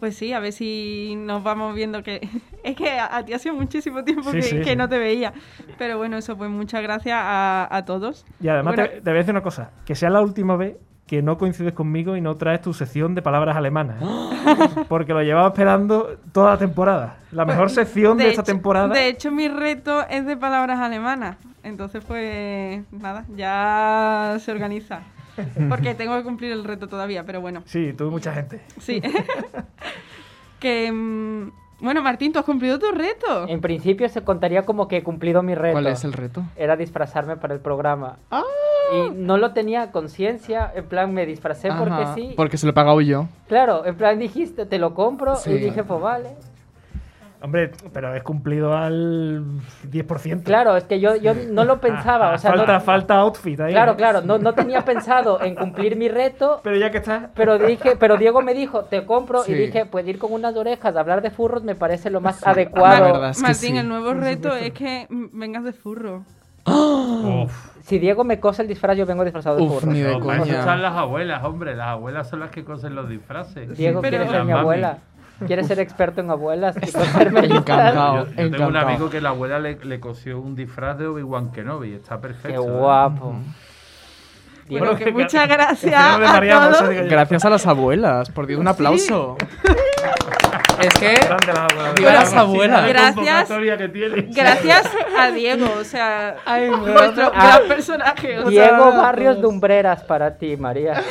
Pues sí, a ver si nos vamos viendo que... (laughs) Es que a, a ti hace muchísimo tiempo Sí, que, sí, que sí. no te veía. Pero bueno, eso pues muchas gracias a, a todos. Y además Bueno. te, te voy a decir una cosa, que sea la última vez que no coincides conmigo y no traes tu sección de palabras alemanas. ¿eh? Porque lo llevaba esperando toda la temporada. La mejor sección de, esta hecho- temporada. De hecho, mi reto es de palabras alemanas. Entonces, pues nada, ya se organiza. (laughs) Porque (laughs) tengo que cumplir el reto todavía, pero bueno, Sí, tuve mucha gente. sí. (laughs) que mm, bueno, Martín, tú has cumplido tu reto. En principio se contaría como que he cumplido mi reto. ¿Cuál es el reto? Era disfrazarme para el programa. Y no lo tenía conciencia, en plan me disfracé porque Ajá, sí. Porque se lo he pagado yo. Claro, en plan dijiste, te lo compro Sí. y dije, pues vale. Hombre, pero es cumplido al 10%. Claro, es que yo, yo no lo (laughs) pensaba, Ah, o sea, falta, no, falta outfit ahí. claro, claro, no, no tenía pensado en cumplir mi reto, (laughs) Pero ya que estás... pero dije, pero Diego me dijo, te compro Sí. y dije, pues ir con unas orejas, hablar de furros me parece lo más adecuado. verdad es que Martín, sí. el nuevo reto es que vengas de furro. Si Diego me cose el disfraz, yo vengo disfrazado de Uf, furro. ni de No, las abuelas, hombre. Las abuelas son las que cosen los disfraces. Diego Pero- quiere ser Las mi mami. abuela. ¿Quieres ser experto en abuelas? (laughs) Encantado. Yo, yo tengo un encantado. amigo que la abuela le, le cosió un disfraz de Obi-Wan Kenobi. Está Qué perfecto. ¿eh? guapo. Bueno, que muchas gracias a todos. Gracias a las abuelas, por Dios, un aplauso. Es que. Las abuelas. Viva las abuelas. Gracias. convocatoria que tiene. Gracias a Diego, o sea, Ay, nuestro Ah, gran personaje. O sea, Diego Barrios Dumbreras para ti, María.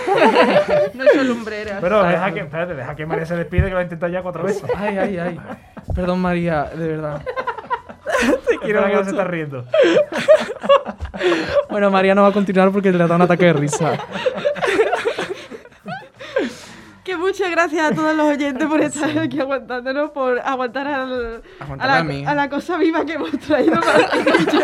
(laughs) no es lumbrera. Pero deja que, espérate, deja que María se despide que lo ha intentado ya cuatro veces. Ay, ay, ay. Perdón, María, de verdad. Te quiero que no se está riendo. Bueno, María no va a continuar porque le da un ataque de risa. Que muchas gracias a todos los oyentes por estar aquí aguantándonos, por aguantar al- a, la, a mí. a la cosa viva que hemos traído para ti y yo.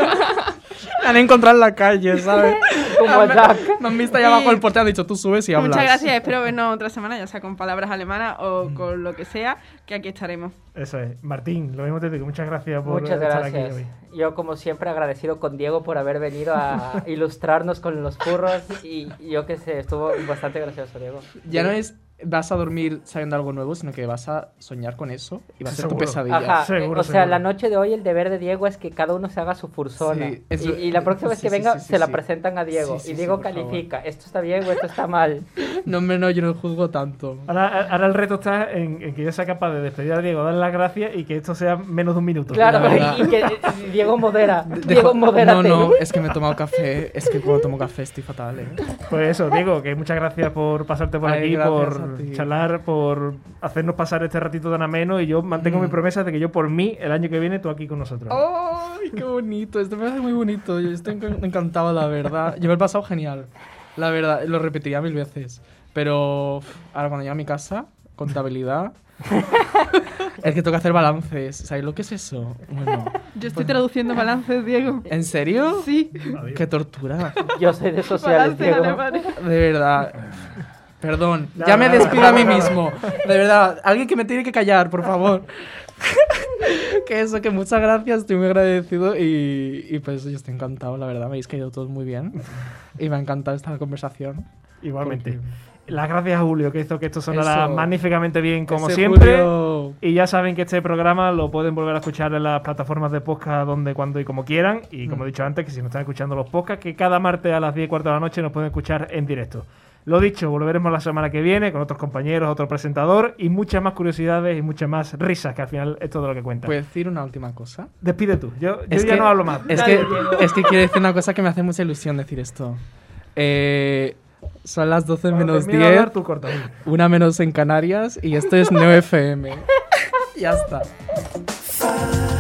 Me (laughs) han encontrado en la calle, ¿sabes? (laughs) Como Jack. Me han visto allá abajo del portal, han dicho tú subes y hablas. Muchas gracias, (laughs) espero vernos otra semana, ya sea con palabras alemanas o con lo que sea, que aquí estaremos. Eso es. Martín, lo mismo te digo. Muchas gracias por Muchas estar gracias. aquí hoy. Yo, como siempre, agradecido con Diego por haber venido a ilustrarnos con los furros. Y yo qué sé, estuvo bastante gracioso, Diego. Ya no es vas a dormir sabiendo algo nuevo, sino que vas a soñar con eso y va a ser tu pesadilla. Ajá, Seguro, o sea, seguro. la noche de hoy el deber de Diego es que cada uno se haga su fursona. Sí, es y, y la próxima vez sí, que venga sí, sí, se la sí. presentan a Diego. Sí, sí, y sí, Diego por favor. califica, esto está bien o esto está mal. (laughs) No, hombre, no, yo no juzgo tanto. Ahora, ahora el reto está en, en que yo sea capaz de despedir a Diego, darle las gracias y que esto sea menos de un minuto. Claro, (laughs) y que eh, Diego modera. Dejo- Diego modera. no, no, es que me he tomado café. Es que cuando tomo café estoy fatal, ¿eh? Pues eso, Diego, que muchas gracias por pasarte por Ay, aquí, gracias por a ti. charlar, por hacernos pasar este ratito tan ameno y yo mantengo Mm. mi promesa de que yo por mí el año que viene tú aquí con nosotros. ¡Ay, qué bonito! Esto me hace muy bonito. Yo estoy enc- encantado, la verdad. Yo me he pasado genial. La verdad, lo repetiría mil veces. Pero ahora cuando llegue a mi casa, contabilidad. es que tengo que hacer balances. ¿Sabéis lo que es eso? Bueno. Yo estoy traduciendo balances, Diego. ¿En serio? Sí, ¡Qué tortura! Yo soy de sociales, Diego. De verdad. Perdón, Ya, ya me despido a mí mismo. De verdad, alguien que me tiene que callar, por favor. (laughs) que eso, que muchas gracias, estoy muy agradecido y, y pues yo estoy encantado, la verdad, me habéis caído todos muy bien. Y me ha encantado esta conversación. Igualmente. Las gracias a Julio, que hizo que esto sonara Eso. magníficamente bien como Ese siempre. Julio- Y ya saben que este programa lo pueden volver a escuchar en las plataformas de podcast donde, cuando y como quieran. Y como he dicho antes, que si no están escuchando los podcasts, que cada martes a las 10 y cuarto de la noche nos pueden escuchar en directo. Lo dicho, volveremos la semana que viene con otros compañeros, otro presentador y muchas más curiosidades y muchas más risas, que al final es todo lo que cuenta. ¿Puedo decir una última cosa? Despide tú, yo, ya que- no hablo más. Es que, es que quiero decir una cosa que me hace mucha ilusión decir esto. Eh, son las 12 Cuando menos termine de 10, hablar, tú corta, una menos en Canarias y esto es Neo FM. (laughs) ya está. Fire